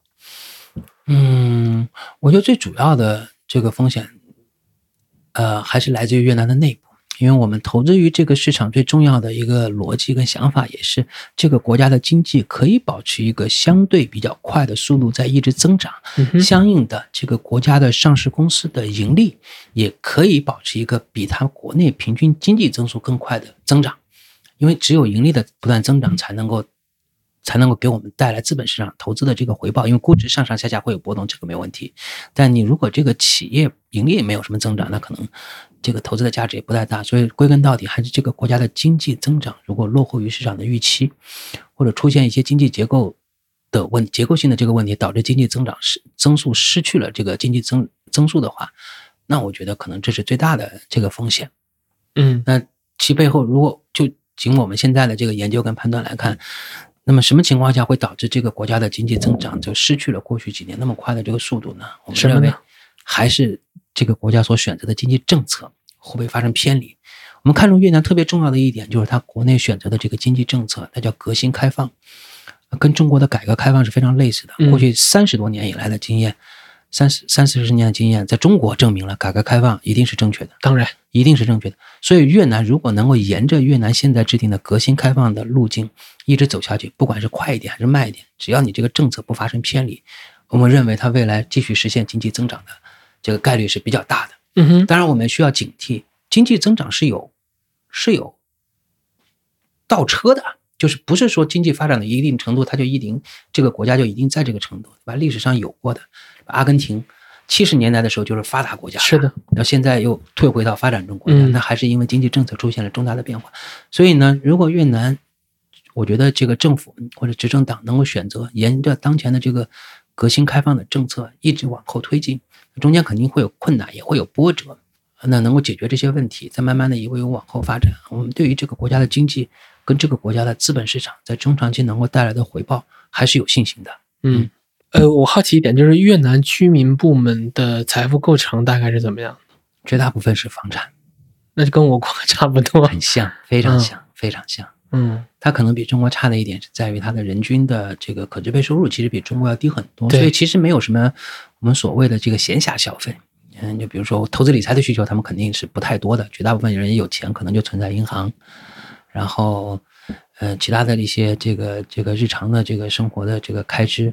[SPEAKER 3] 嗯，我觉得最主要的这个风险。呃，还是来自于越南的内部，因为我们投资于这个市场最重要的一个逻辑跟想法，也是这个国家的经济可以保持一个相对比较快的速度在一直增长，相应的这个国家的上市公司的盈利也可以保持一个比它国内平均经济增速更快的增长，因为只有盈利的不断增长才能够。才能够给我们带来资本市场投资的这个回报，因为估值上上下下会有波动，这个没问题。但你如果这个企业盈利没有什么增长，那可能这个投资的价值也不太大。所以归根到底还是这个国家的经济增长如果落后于市场的预期，或者出现一些经济结构的问结构性的这个问题，导致经济增长失增速失去了这个经济增增速的话，那我觉得可能这是最大的这个风险。
[SPEAKER 2] 嗯，
[SPEAKER 3] 那其背后如果就仅我们现在的这个研究跟判断来看。那么什么情况下会导致这个国家的经济增长就失去了过去几年那么快的这个速度呢？我们认为还是这个国家所选择的经济政策会不会发生偏离？我们看中越南特别重要的一点就是它国内选择的这个经济政策，它叫革新开放，跟中国的改革开放是非常类似的。过去三十多年以来的经验。三十三四十年的经验，在中国证明了改革开放一定是正确的，
[SPEAKER 2] 当然
[SPEAKER 3] 一定是正确的。所以越南如果能够沿着越南现在制定的革新开放的路径一直走下去，不管是快一点还是慢一点，只要你这个政策不发生偏离，我们认为它未来继续实现经济增长的这个概率是比较大的。
[SPEAKER 2] 嗯哼，
[SPEAKER 3] 当然我们需要警惕，经济增长是有是有倒车的。就是不是说经济发展到一定程度，它就一定这个国家就一定在这个程度，对吧？历史上有过的，阿根廷七十年代的时候就是发达国家，
[SPEAKER 2] 是的，
[SPEAKER 3] 到现在又退回到发展中国家，那还是因为经济政策出现了重大的变化。所以呢，如果越南，我觉得这个政府或者执政党能够选择沿着当前的这个革新开放的政策一直往后推进，中间肯定会有困难，也会有波折，那能够解决这些问题，再慢慢的一步一步往后发展，我们对于这个国家的经济。跟这个国家的资本市场在中长期能够带来的回报还是有信心的。
[SPEAKER 2] 嗯，呃，我好奇一点，就是越南居民部门的财富构成大概是怎么样？
[SPEAKER 3] 绝大部分是房产，
[SPEAKER 2] 那就跟我国 [LAUGHS] 差不多，
[SPEAKER 3] 很像，非常像，非常像。
[SPEAKER 1] 嗯
[SPEAKER 3] 它可能比中国差的一点是在于它的人均的这个可支配收入其实比中国要低很多，
[SPEAKER 1] 对
[SPEAKER 3] 所以其实没有什么我们所谓的这个闲暇消费。嗯，就比如说投资理财的需求，他们肯定是不太多的，绝大部分人有钱可能就存在银行，然后呃其他的一些这个这个日常的这个生活的这个开支，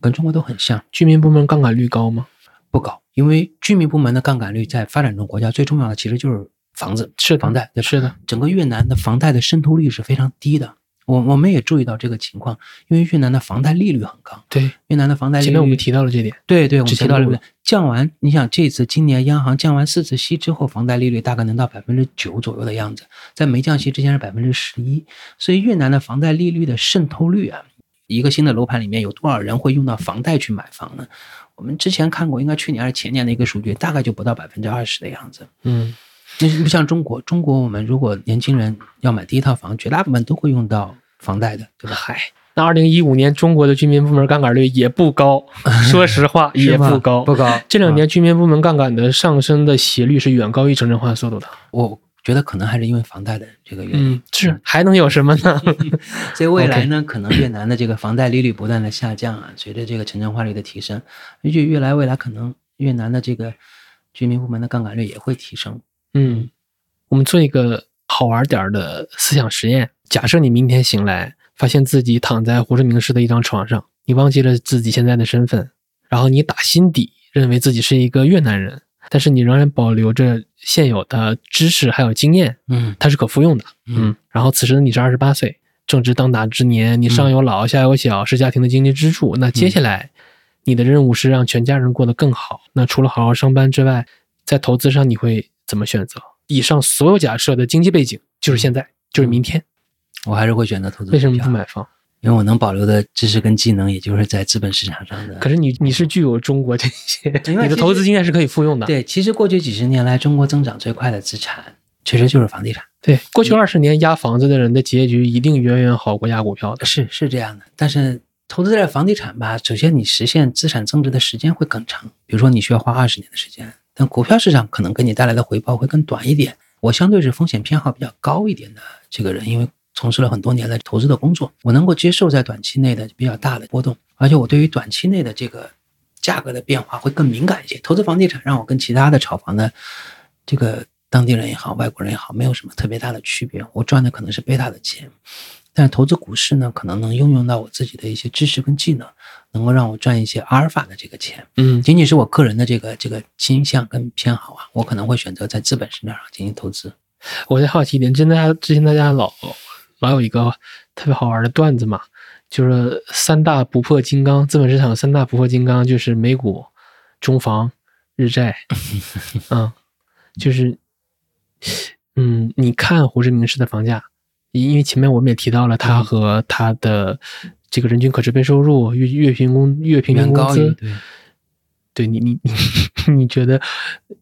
[SPEAKER 3] 跟中国都很像。
[SPEAKER 1] 居民部门杠杆率高吗？
[SPEAKER 3] 不高，因为居民部门的杠杆率在发展中国家最重要的其实就是房子，
[SPEAKER 1] 是
[SPEAKER 3] 房贷，对
[SPEAKER 1] 是的，
[SPEAKER 3] 整个越南的房贷的渗透率是非常低的。我我们也注意到这个情况，因为越南的房贷利率很高，
[SPEAKER 1] 对，
[SPEAKER 3] 越南的房贷利率
[SPEAKER 1] 前面我们提到了这点。
[SPEAKER 3] 对对，我们提到了降完，你想这次今年央行降完四次息之后，房贷利率大概能到百分之九左右的样子，在没降息之前是百分之十一，所以越南的房贷利率的渗透率啊，一个新的楼盘里面有多少人会用到房贷去买房呢？我们之前看过，应该去年还是前年的一个数据，大概就不到百分之二十的样子。
[SPEAKER 1] 嗯，
[SPEAKER 3] 那不像中国，中国我们如果年轻人要买第一套房，绝大部分都会用到房贷的，对吧？
[SPEAKER 1] 嗨，那二零一五年中国的居民部门杠杆率也不高，[LAUGHS] 说实话也不高。
[SPEAKER 3] 不高。
[SPEAKER 1] 这两
[SPEAKER 3] 啊
[SPEAKER 1] 年居民部门杠杆的上升的斜率是远高于城镇化速度的。
[SPEAKER 3] 我觉得可能还是因为房贷的这个原因。
[SPEAKER 1] 嗯，是还能有什么呢？[LAUGHS] [LAUGHS]
[SPEAKER 3] 所以未来呢，可能越南的这个房贷利率不断的下降啊，随着这个城镇化率的提升，而且越来未来可能越南的这个居民部门的杠杆率也会提升。
[SPEAKER 1] 嗯，我们做一个好玩点儿的思想实验。假设你明天醒来，发现自己躺在胡志明市的一张床上，你忘记了自己现在的身份，然后你打心底认为自己是一个越南人，但是你仍然保留着现有的知识还有经验，
[SPEAKER 3] 嗯
[SPEAKER 1] 它是可复用的。
[SPEAKER 3] 嗯
[SPEAKER 1] 然后此时你是二十八岁，正值当打之年，你上有老下有小，是家庭的经济支柱。那接下来你的任务是让全家人过得更好。那除了好好上班之外，在投资上你会怎么选择？以上所有假设的经济背景就是现在，就是明天。
[SPEAKER 3] 我还是会选择投资股
[SPEAKER 1] 为什么不买房？
[SPEAKER 3] 因为我能保留的知识跟技能，也就是在资本市场上的。
[SPEAKER 1] 可是你你是具有中国这些，[LAUGHS] 你的投资经验是可以复用的。
[SPEAKER 3] 对，其实过去几十年来，中国增长最快的资产其实就是房地产。
[SPEAKER 1] 对，过去二十年压房子的人的结局一定远远好过压股票的。
[SPEAKER 3] 是是这样的，但是投资在房地产吧，首先你实现资产增值的时间会更长，比如说你需要花二十年的时间，但股票市场可能给你带来的回报会更短一点。我相对是风险偏好比较高一点的这个人，因为从事了很多年的投资的工作，我能够接受在短期内的比较大的波动，而且我对于短期内的这个价格的变化会更敏感一些。投资房地产让我跟其他的炒房的这个当地人也好，外国人也好，没有什么特别大的区别。我赚的可能是贝塔的钱，但投资股市呢，可能能应用到我自己的一些知识跟技能，能够让我赚一些阿尔法的这个钱。
[SPEAKER 1] 嗯，
[SPEAKER 3] 仅仅是我个人的这个这个倾向跟偏好啊，我可能会选择在资本市场上进行投资。
[SPEAKER 1] 我在好奇一点，之前大家之前大家老老有一个特别好玩的段子嘛，就是三大不破金刚，资本市场三大不破金刚就是美股、中房、日债，[LAUGHS] 嗯，就是，嗯，你看胡志明市的房价，因为前面我们也提到了它和它的这个人均可支配收入、月月平工月平均工资，
[SPEAKER 3] 对
[SPEAKER 1] 对你你你 [LAUGHS] 你觉得，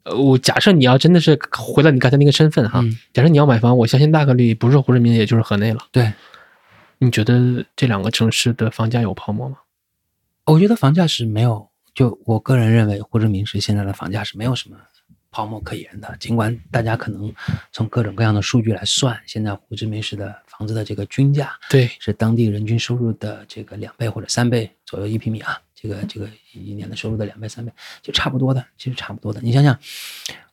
[SPEAKER 1] 呃我假设你要真的是回到你刚才那个身份哈，
[SPEAKER 3] 嗯
[SPEAKER 1] 假设你要买房，我相信大概率不是胡志明，也就是河内了。
[SPEAKER 3] 对，
[SPEAKER 1] 你觉得这两个城市的房价有泡沫吗？
[SPEAKER 3] 我觉得房价是没有，就我个人认为，胡志明市现在的房价是没有什么泡沫可言的。尽管大家可能从各种各样的数据来算，现在胡志明市的房子的这个均价
[SPEAKER 1] 对，
[SPEAKER 3] 是当地人均收入的这个两倍或者三倍左右一平米啊，这个这个一年的收入的两倍三倍，就差不多的，其实差不多的。你想想，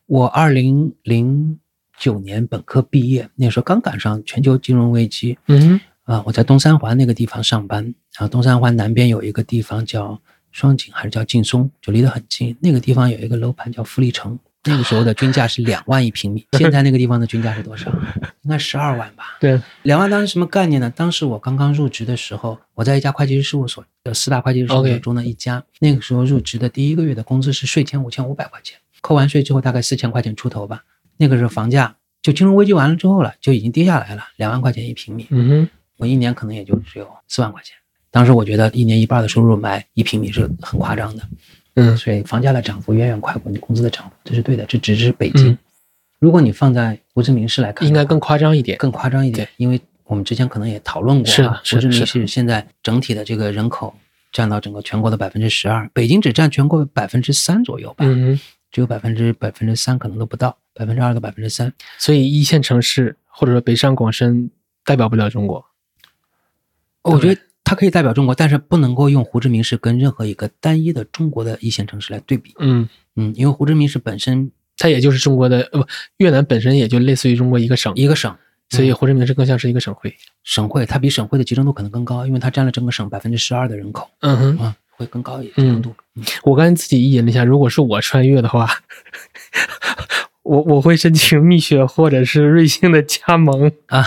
[SPEAKER 3] 我二零零九年本科毕业，那时候刚赶上全球金融危机，
[SPEAKER 1] 嗯
[SPEAKER 3] 啊，我在东三环那个地方上班，然后东三环南边有一个地方叫双井还是叫劲松，就离得很近。那个地方有一个楼盘叫富力城，那个时候的均价是两万一平米，[LAUGHS] 现在那个地方的均价是多少？应该十二万吧。
[SPEAKER 1] 对，
[SPEAKER 3] 两万当时什么概念呢？当时我刚刚入职的时候，我在一家会计师事务所，呃，四大会计师事务所中的一家。那个时候入职的第一个月的工资是税前五千五百块钱，扣完税之后大概四千块钱出头吧。那个时候房价就金融危机完了之后了，就已经跌下来了，两万块钱一平米。
[SPEAKER 1] 嗯哼，
[SPEAKER 3] 我一年可能也就只有四万块钱。当时我觉得一年一半的收入买一平米是很夸张的，
[SPEAKER 1] 嗯
[SPEAKER 3] 所以房价的涨幅远远快过你工资的涨幅，这是对的。这只是北京，
[SPEAKER 1] 嗯
[SPEAKER 3] 如果你放在胡志明市来看，
[SPEAKER 1] 应该更夸张一点。
[SPEAKER 3] 更夸张一点
[SPEAKER 1] 对，
[SPEAKER 3] 因为我们之前可能也讨论过
[SPEAKER 1] 是的
[SPEAKER 3] 啊，胡志明市现在整体的这个人口占到整个全国的百分之十二，北京只占全国百分之三左右吧，
[SPEAKER 1] 嗯，
[SPEAKER 3] 只有百分之百分之三可能都不到，百分之二到百分之三。
[SPEAKER 1] 所以一线城市或者说北上广深代表不了中国。
[SPEAKER 3] 我觉得它可以代表中国，但是不能够用胡志明市跟任何一个单一的中国的一线城市来对比。
[SPEAKER 1] 嗯，
[SPEAKER 3] 嗯，因为胡志明市本身
[SPEAKER 1] 它也就是中国的，呃不，越南本身也就类似于中国一个省，
[SPEAKER 3] 一个省，
[SPEAKER 1] 所以胡志明市更像是一个省会。
[SPEAKER 3] 省会它比省会的集中度可能更高，因为它占了整个省百分之十二的人口，
[SPEAKER 1] 嗯哼，
[SPEAKER 3] 啊，会更高一点集中度。嗯
[SPEAKER 1] 我刚才自己意淫了一下，如果是我穿越的话，我我会申请蜜雪或者是瑞幸的加盟。[LAUGHS]
[SPEAKER 3] 啊，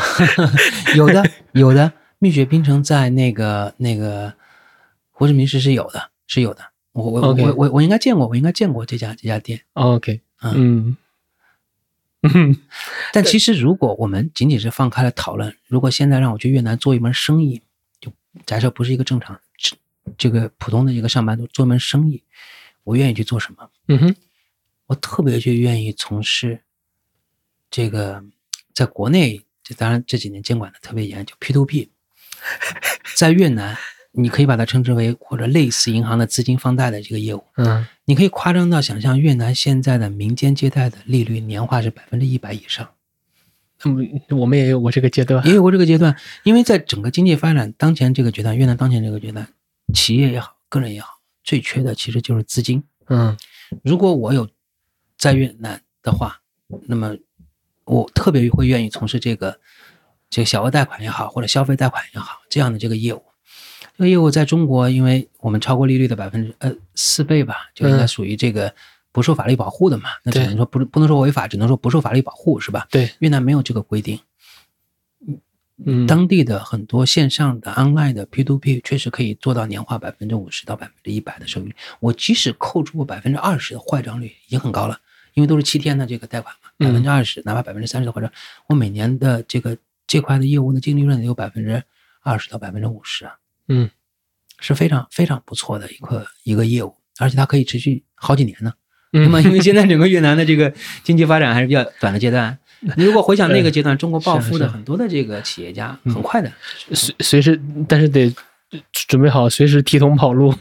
[SPEAKER 3] 有的有的，蜜雪冰城在那个那个胡志明市是有的，是有的。我我我我我我应该见过，我应该见过这家这家店。
[SPEAKER 1] OK，
[SPEAKER 3] 嗯 [LAUGHS] 但其实如果我们仅仅是放开了讨论，如果现在让我去越南做一门生意，就假设不是一个正常这这个普通的一个上班族做一门生意，我愿意去做什么？
[SPEAKER 1] 嗯哼，
[SPEAKER 3] 我特别去愿意从事这个，在国内，这当然这几年监管的特别严，就 P to P，[LAUGHS] 在越南，你可以把它称之为或者类似银行的资金放贷的这个业务，
[SPEAKER 1] 嗯
[SPEAKER 3] 你可以夸张到想象，越南现在的民间借贷的利率年化是百分之一百以上，
[SPEAKER 1] 嗯，我们也有过这个阶段。
[SPEAKER 3] 也有过这个阶段，因为在整个经济发展当前这个阶段，越南当前这个阶段，企业也好，个人也好，最缺的其实就是资金。
[SPEAKER 1] 嗯
[SPEAKER 3] 如果我有在越南的话，那么我特别会愿意从事这个这个小额贷款也好，或者消费贷款也好这样的这个业务。这个业务在中国，因为我们超过利率的百分之呃四倍吧，就应该
[SPEAKER 1] 嗯
[SPEAKER 3] 属于这个不受法律保护的嘛。那只能说不不能说违法，只能说不受法律保护，是吧？
[SPEAKER 1] 对，
[SPEAKER 3] 越南没有这个规定，
[SPEAKER 1] 嗯，
[SPEAKER 3] 当地的很多线上的 online 的 P to P 确实可以做到年化百分之五十到百分之一百的收益率。我即使扣除我百分之二十的坏账率，已经很高了，因为都是七天的这个贷款嘛，
[SPEAKER 1] 嗯
[SPEAKER 3] 百分之二十，哪怕百分之三十的坏账，我每年的这个这块的业务的净利润有百分之二十到百分之五十啊，
[SPEAKER 1] 嗯。
[SPEAKER 3] 是非常非常不错的一个一个业务，而且它可以持续好几年呢。
[SPEAKER 1] 嗯。
[SPEAKER 3] 那么，因为现在整个越南的这个经济发展还是比较短的阶段，[LAUGHS] 你如果回想那个阶段，中国暴富的很多的这个企业家，很快的，
[SPEAKER 1] 随随时，但是得准备好随时提桶跑路。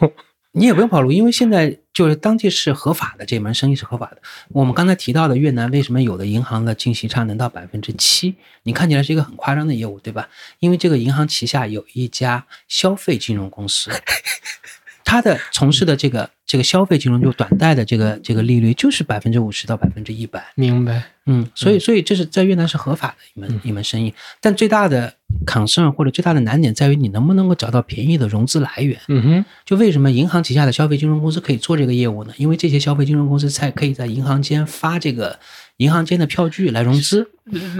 [SPEAKER 3] 你也不用跑路，因为现在就是当地是合法的，这门生意是合法的。我们刚才提到的越南，为什么有的银行的净息差能到百分之七？你看起来是一个很夸张的业务，对吧？因为这个银行旗下有一家消费金融公司，它的从事的这个这个消费金融就短贷的这个这个利率就是百分之五十到百分之一百。
[SPEAKER 1] 明白。
[SPEAKER 3] 嗯，所以所以这是在越南是合法的一门、一门生意，但最大的 concern 或者最大的难点在于你能不能够找到便宜的融资来源。
[SPEAKER 1] 嗯哼，
[SPEAKER 3] 就为什么银行旗下的消费金融公司可以做这个业务呢？因为这些消费金融公司才可以在银行间发这个银行间的票据来融资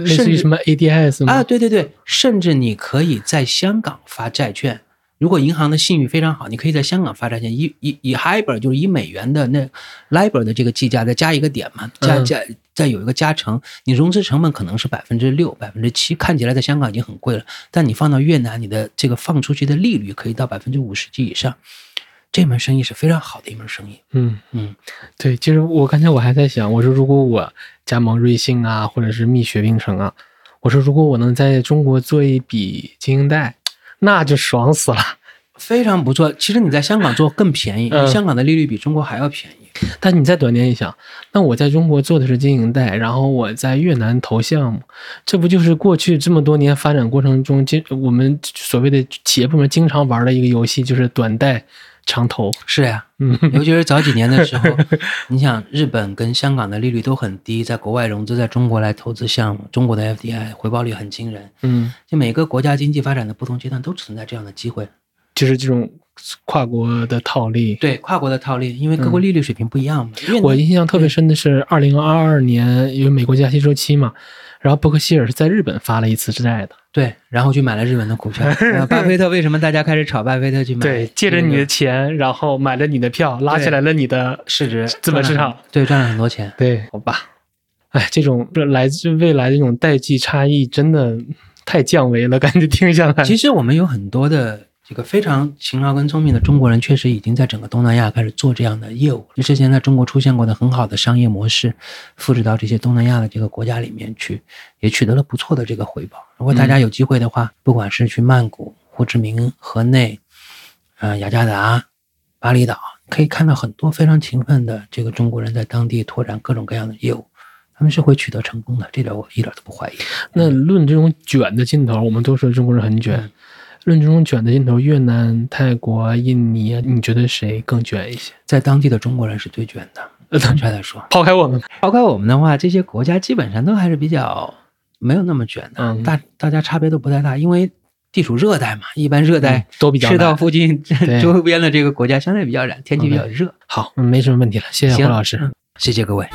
[SPEAKER 1] 类似于什么 ADS 吗？
[SPEAKER 3] 啊，对对对，甚至你可以在香港发债券。如果银行的信誉非常好，你可以在香港发债券，以以以 HIBOR 就是以美元的那 LIBOR 的这个计价再加一个点嘛，加
[SPEAKER 1] 嗯。
[SPEAKER 3] 加再有一个加成，你融资成本可能是百分之六、百分之七，看起来在香港已经很贵了，但你放到越南，你的这个放出去的利率可以到百分之五十及以上，这门生意是非常好的一门生意。
[SPEAKER 1] 嗯。
[SPEAKER 3] 嗯，
[SPEAKER 1] 对，其实我刚才我还在想，我说如果我加盟瑞幸啊，或者是蜜雪冰城啊，我说如果我能在中国做一笔经营贷，那就爽死了。
[SPEAKER 3] 非常不错。其实你在香港做更便宜，
[SPEAKER 1] 嗯
[SPEAKER 3] 香港的利率比中国还要便宜。
[SPEAKER 1] 但你再短点一想，那我在中国做的是经营贷，然后我在越南投项目，这不就是过去这么多年发展过程中，经我们所谓的企业部门经常玩的一个游戏，就是短贷长投。
[SPEAKER 3] 是呀，
[SPEAKER 1] 嗯 [LAUGHS]
[SPEAKER 3] 尤其是早几年的时候，[LAUGHS] 你想日本跟香港的利率都很低，在国外融资，在中国来投资项目，中国的 FDI 回报率很惊人。
[SPEAKER 1] 嗯，
[SPEAKER 3] 就每个国家经济发展的不同阶段都存在这样的机会。
[SPEAKER 1] 就是这种跨国的套利。
[SPEAKER 3] 对跨国的套利，因为各国利率水平不一样嘛。
[SPEAKER 1] 我印象特别深的是，二零二二年因为美国加息周期嘛，然后伯克希尔是在日本发了一次债的。
[SPEAKER 3] 对，然后就买了日本的股票。呃巴菲特为什么大家开始炒巴菲特去买？
[SPEAKER 1] 对，借着你的钱，然后买了你的票，拉起来了你的
[SPEAKER 3] 市值
[SPEAKER 1] 资本市场
[SPEAKER 3] 对，赚了很多钱。
[SPEAKER 1] 对，好吧。哎，这种来自未来的这种代际差异，真的太降维了，感觉听下来。
[SPEAKER 3] 其实我们有很多的这个非常勤劳跟聪明的中国人，确实已经在整个东南亚开始做这样的业务。之前在中国出现过的很好的商业模式，复制到这些东南亚的这个国家里面去，也取得了不错的这个回报。如果大家有机会的话，不管是去曼谷、胡志明、河内、呃雅加达、巴厘岛，可以看到很多非常勤奋的这个中国人在当地拓展各种各样的业务。他们是会取得成功的，这点我一点都不怀疑。
[SPEAKER 1] 那论这种卷的劲头，我们都说中国人很卷。
[SPEAKER 3] 嗯
[SPEAKER 1] 论这种卷的劲头，越南、泰国、印尼，你觉得谁更卷一些？
[SPEAKER 3] 在当地的中国人是最卷的，
[SPEAKER 1] 呃
[SPEAKER 3] 坦率来说，
[SPEAKER 1] 抛开我们，
[SPEAKER 3] 抛开我们的话，这些国家基本上都还是比较没有那么卷的，
[SPEAKER 1] 嗯
[SPEAKER 3] 大大家差别都不太大，因为地处热带嘛，一般热带
[SPEAKER 1] 嗯都比较
[SPEAKER 3] 赤道附近 [LAUGHS]
[SPEAKER 1] 对
[SPEAKER 3] 周边的这个国家相对比较冷，天气比较热。
[SPEAKER 1] 好，嗯没什么问题了，谢谢
[SPEAKER 3] 行
[SPEAKER 1] 胡老师。
[SPEAKER 3] 嗯谢谢各位。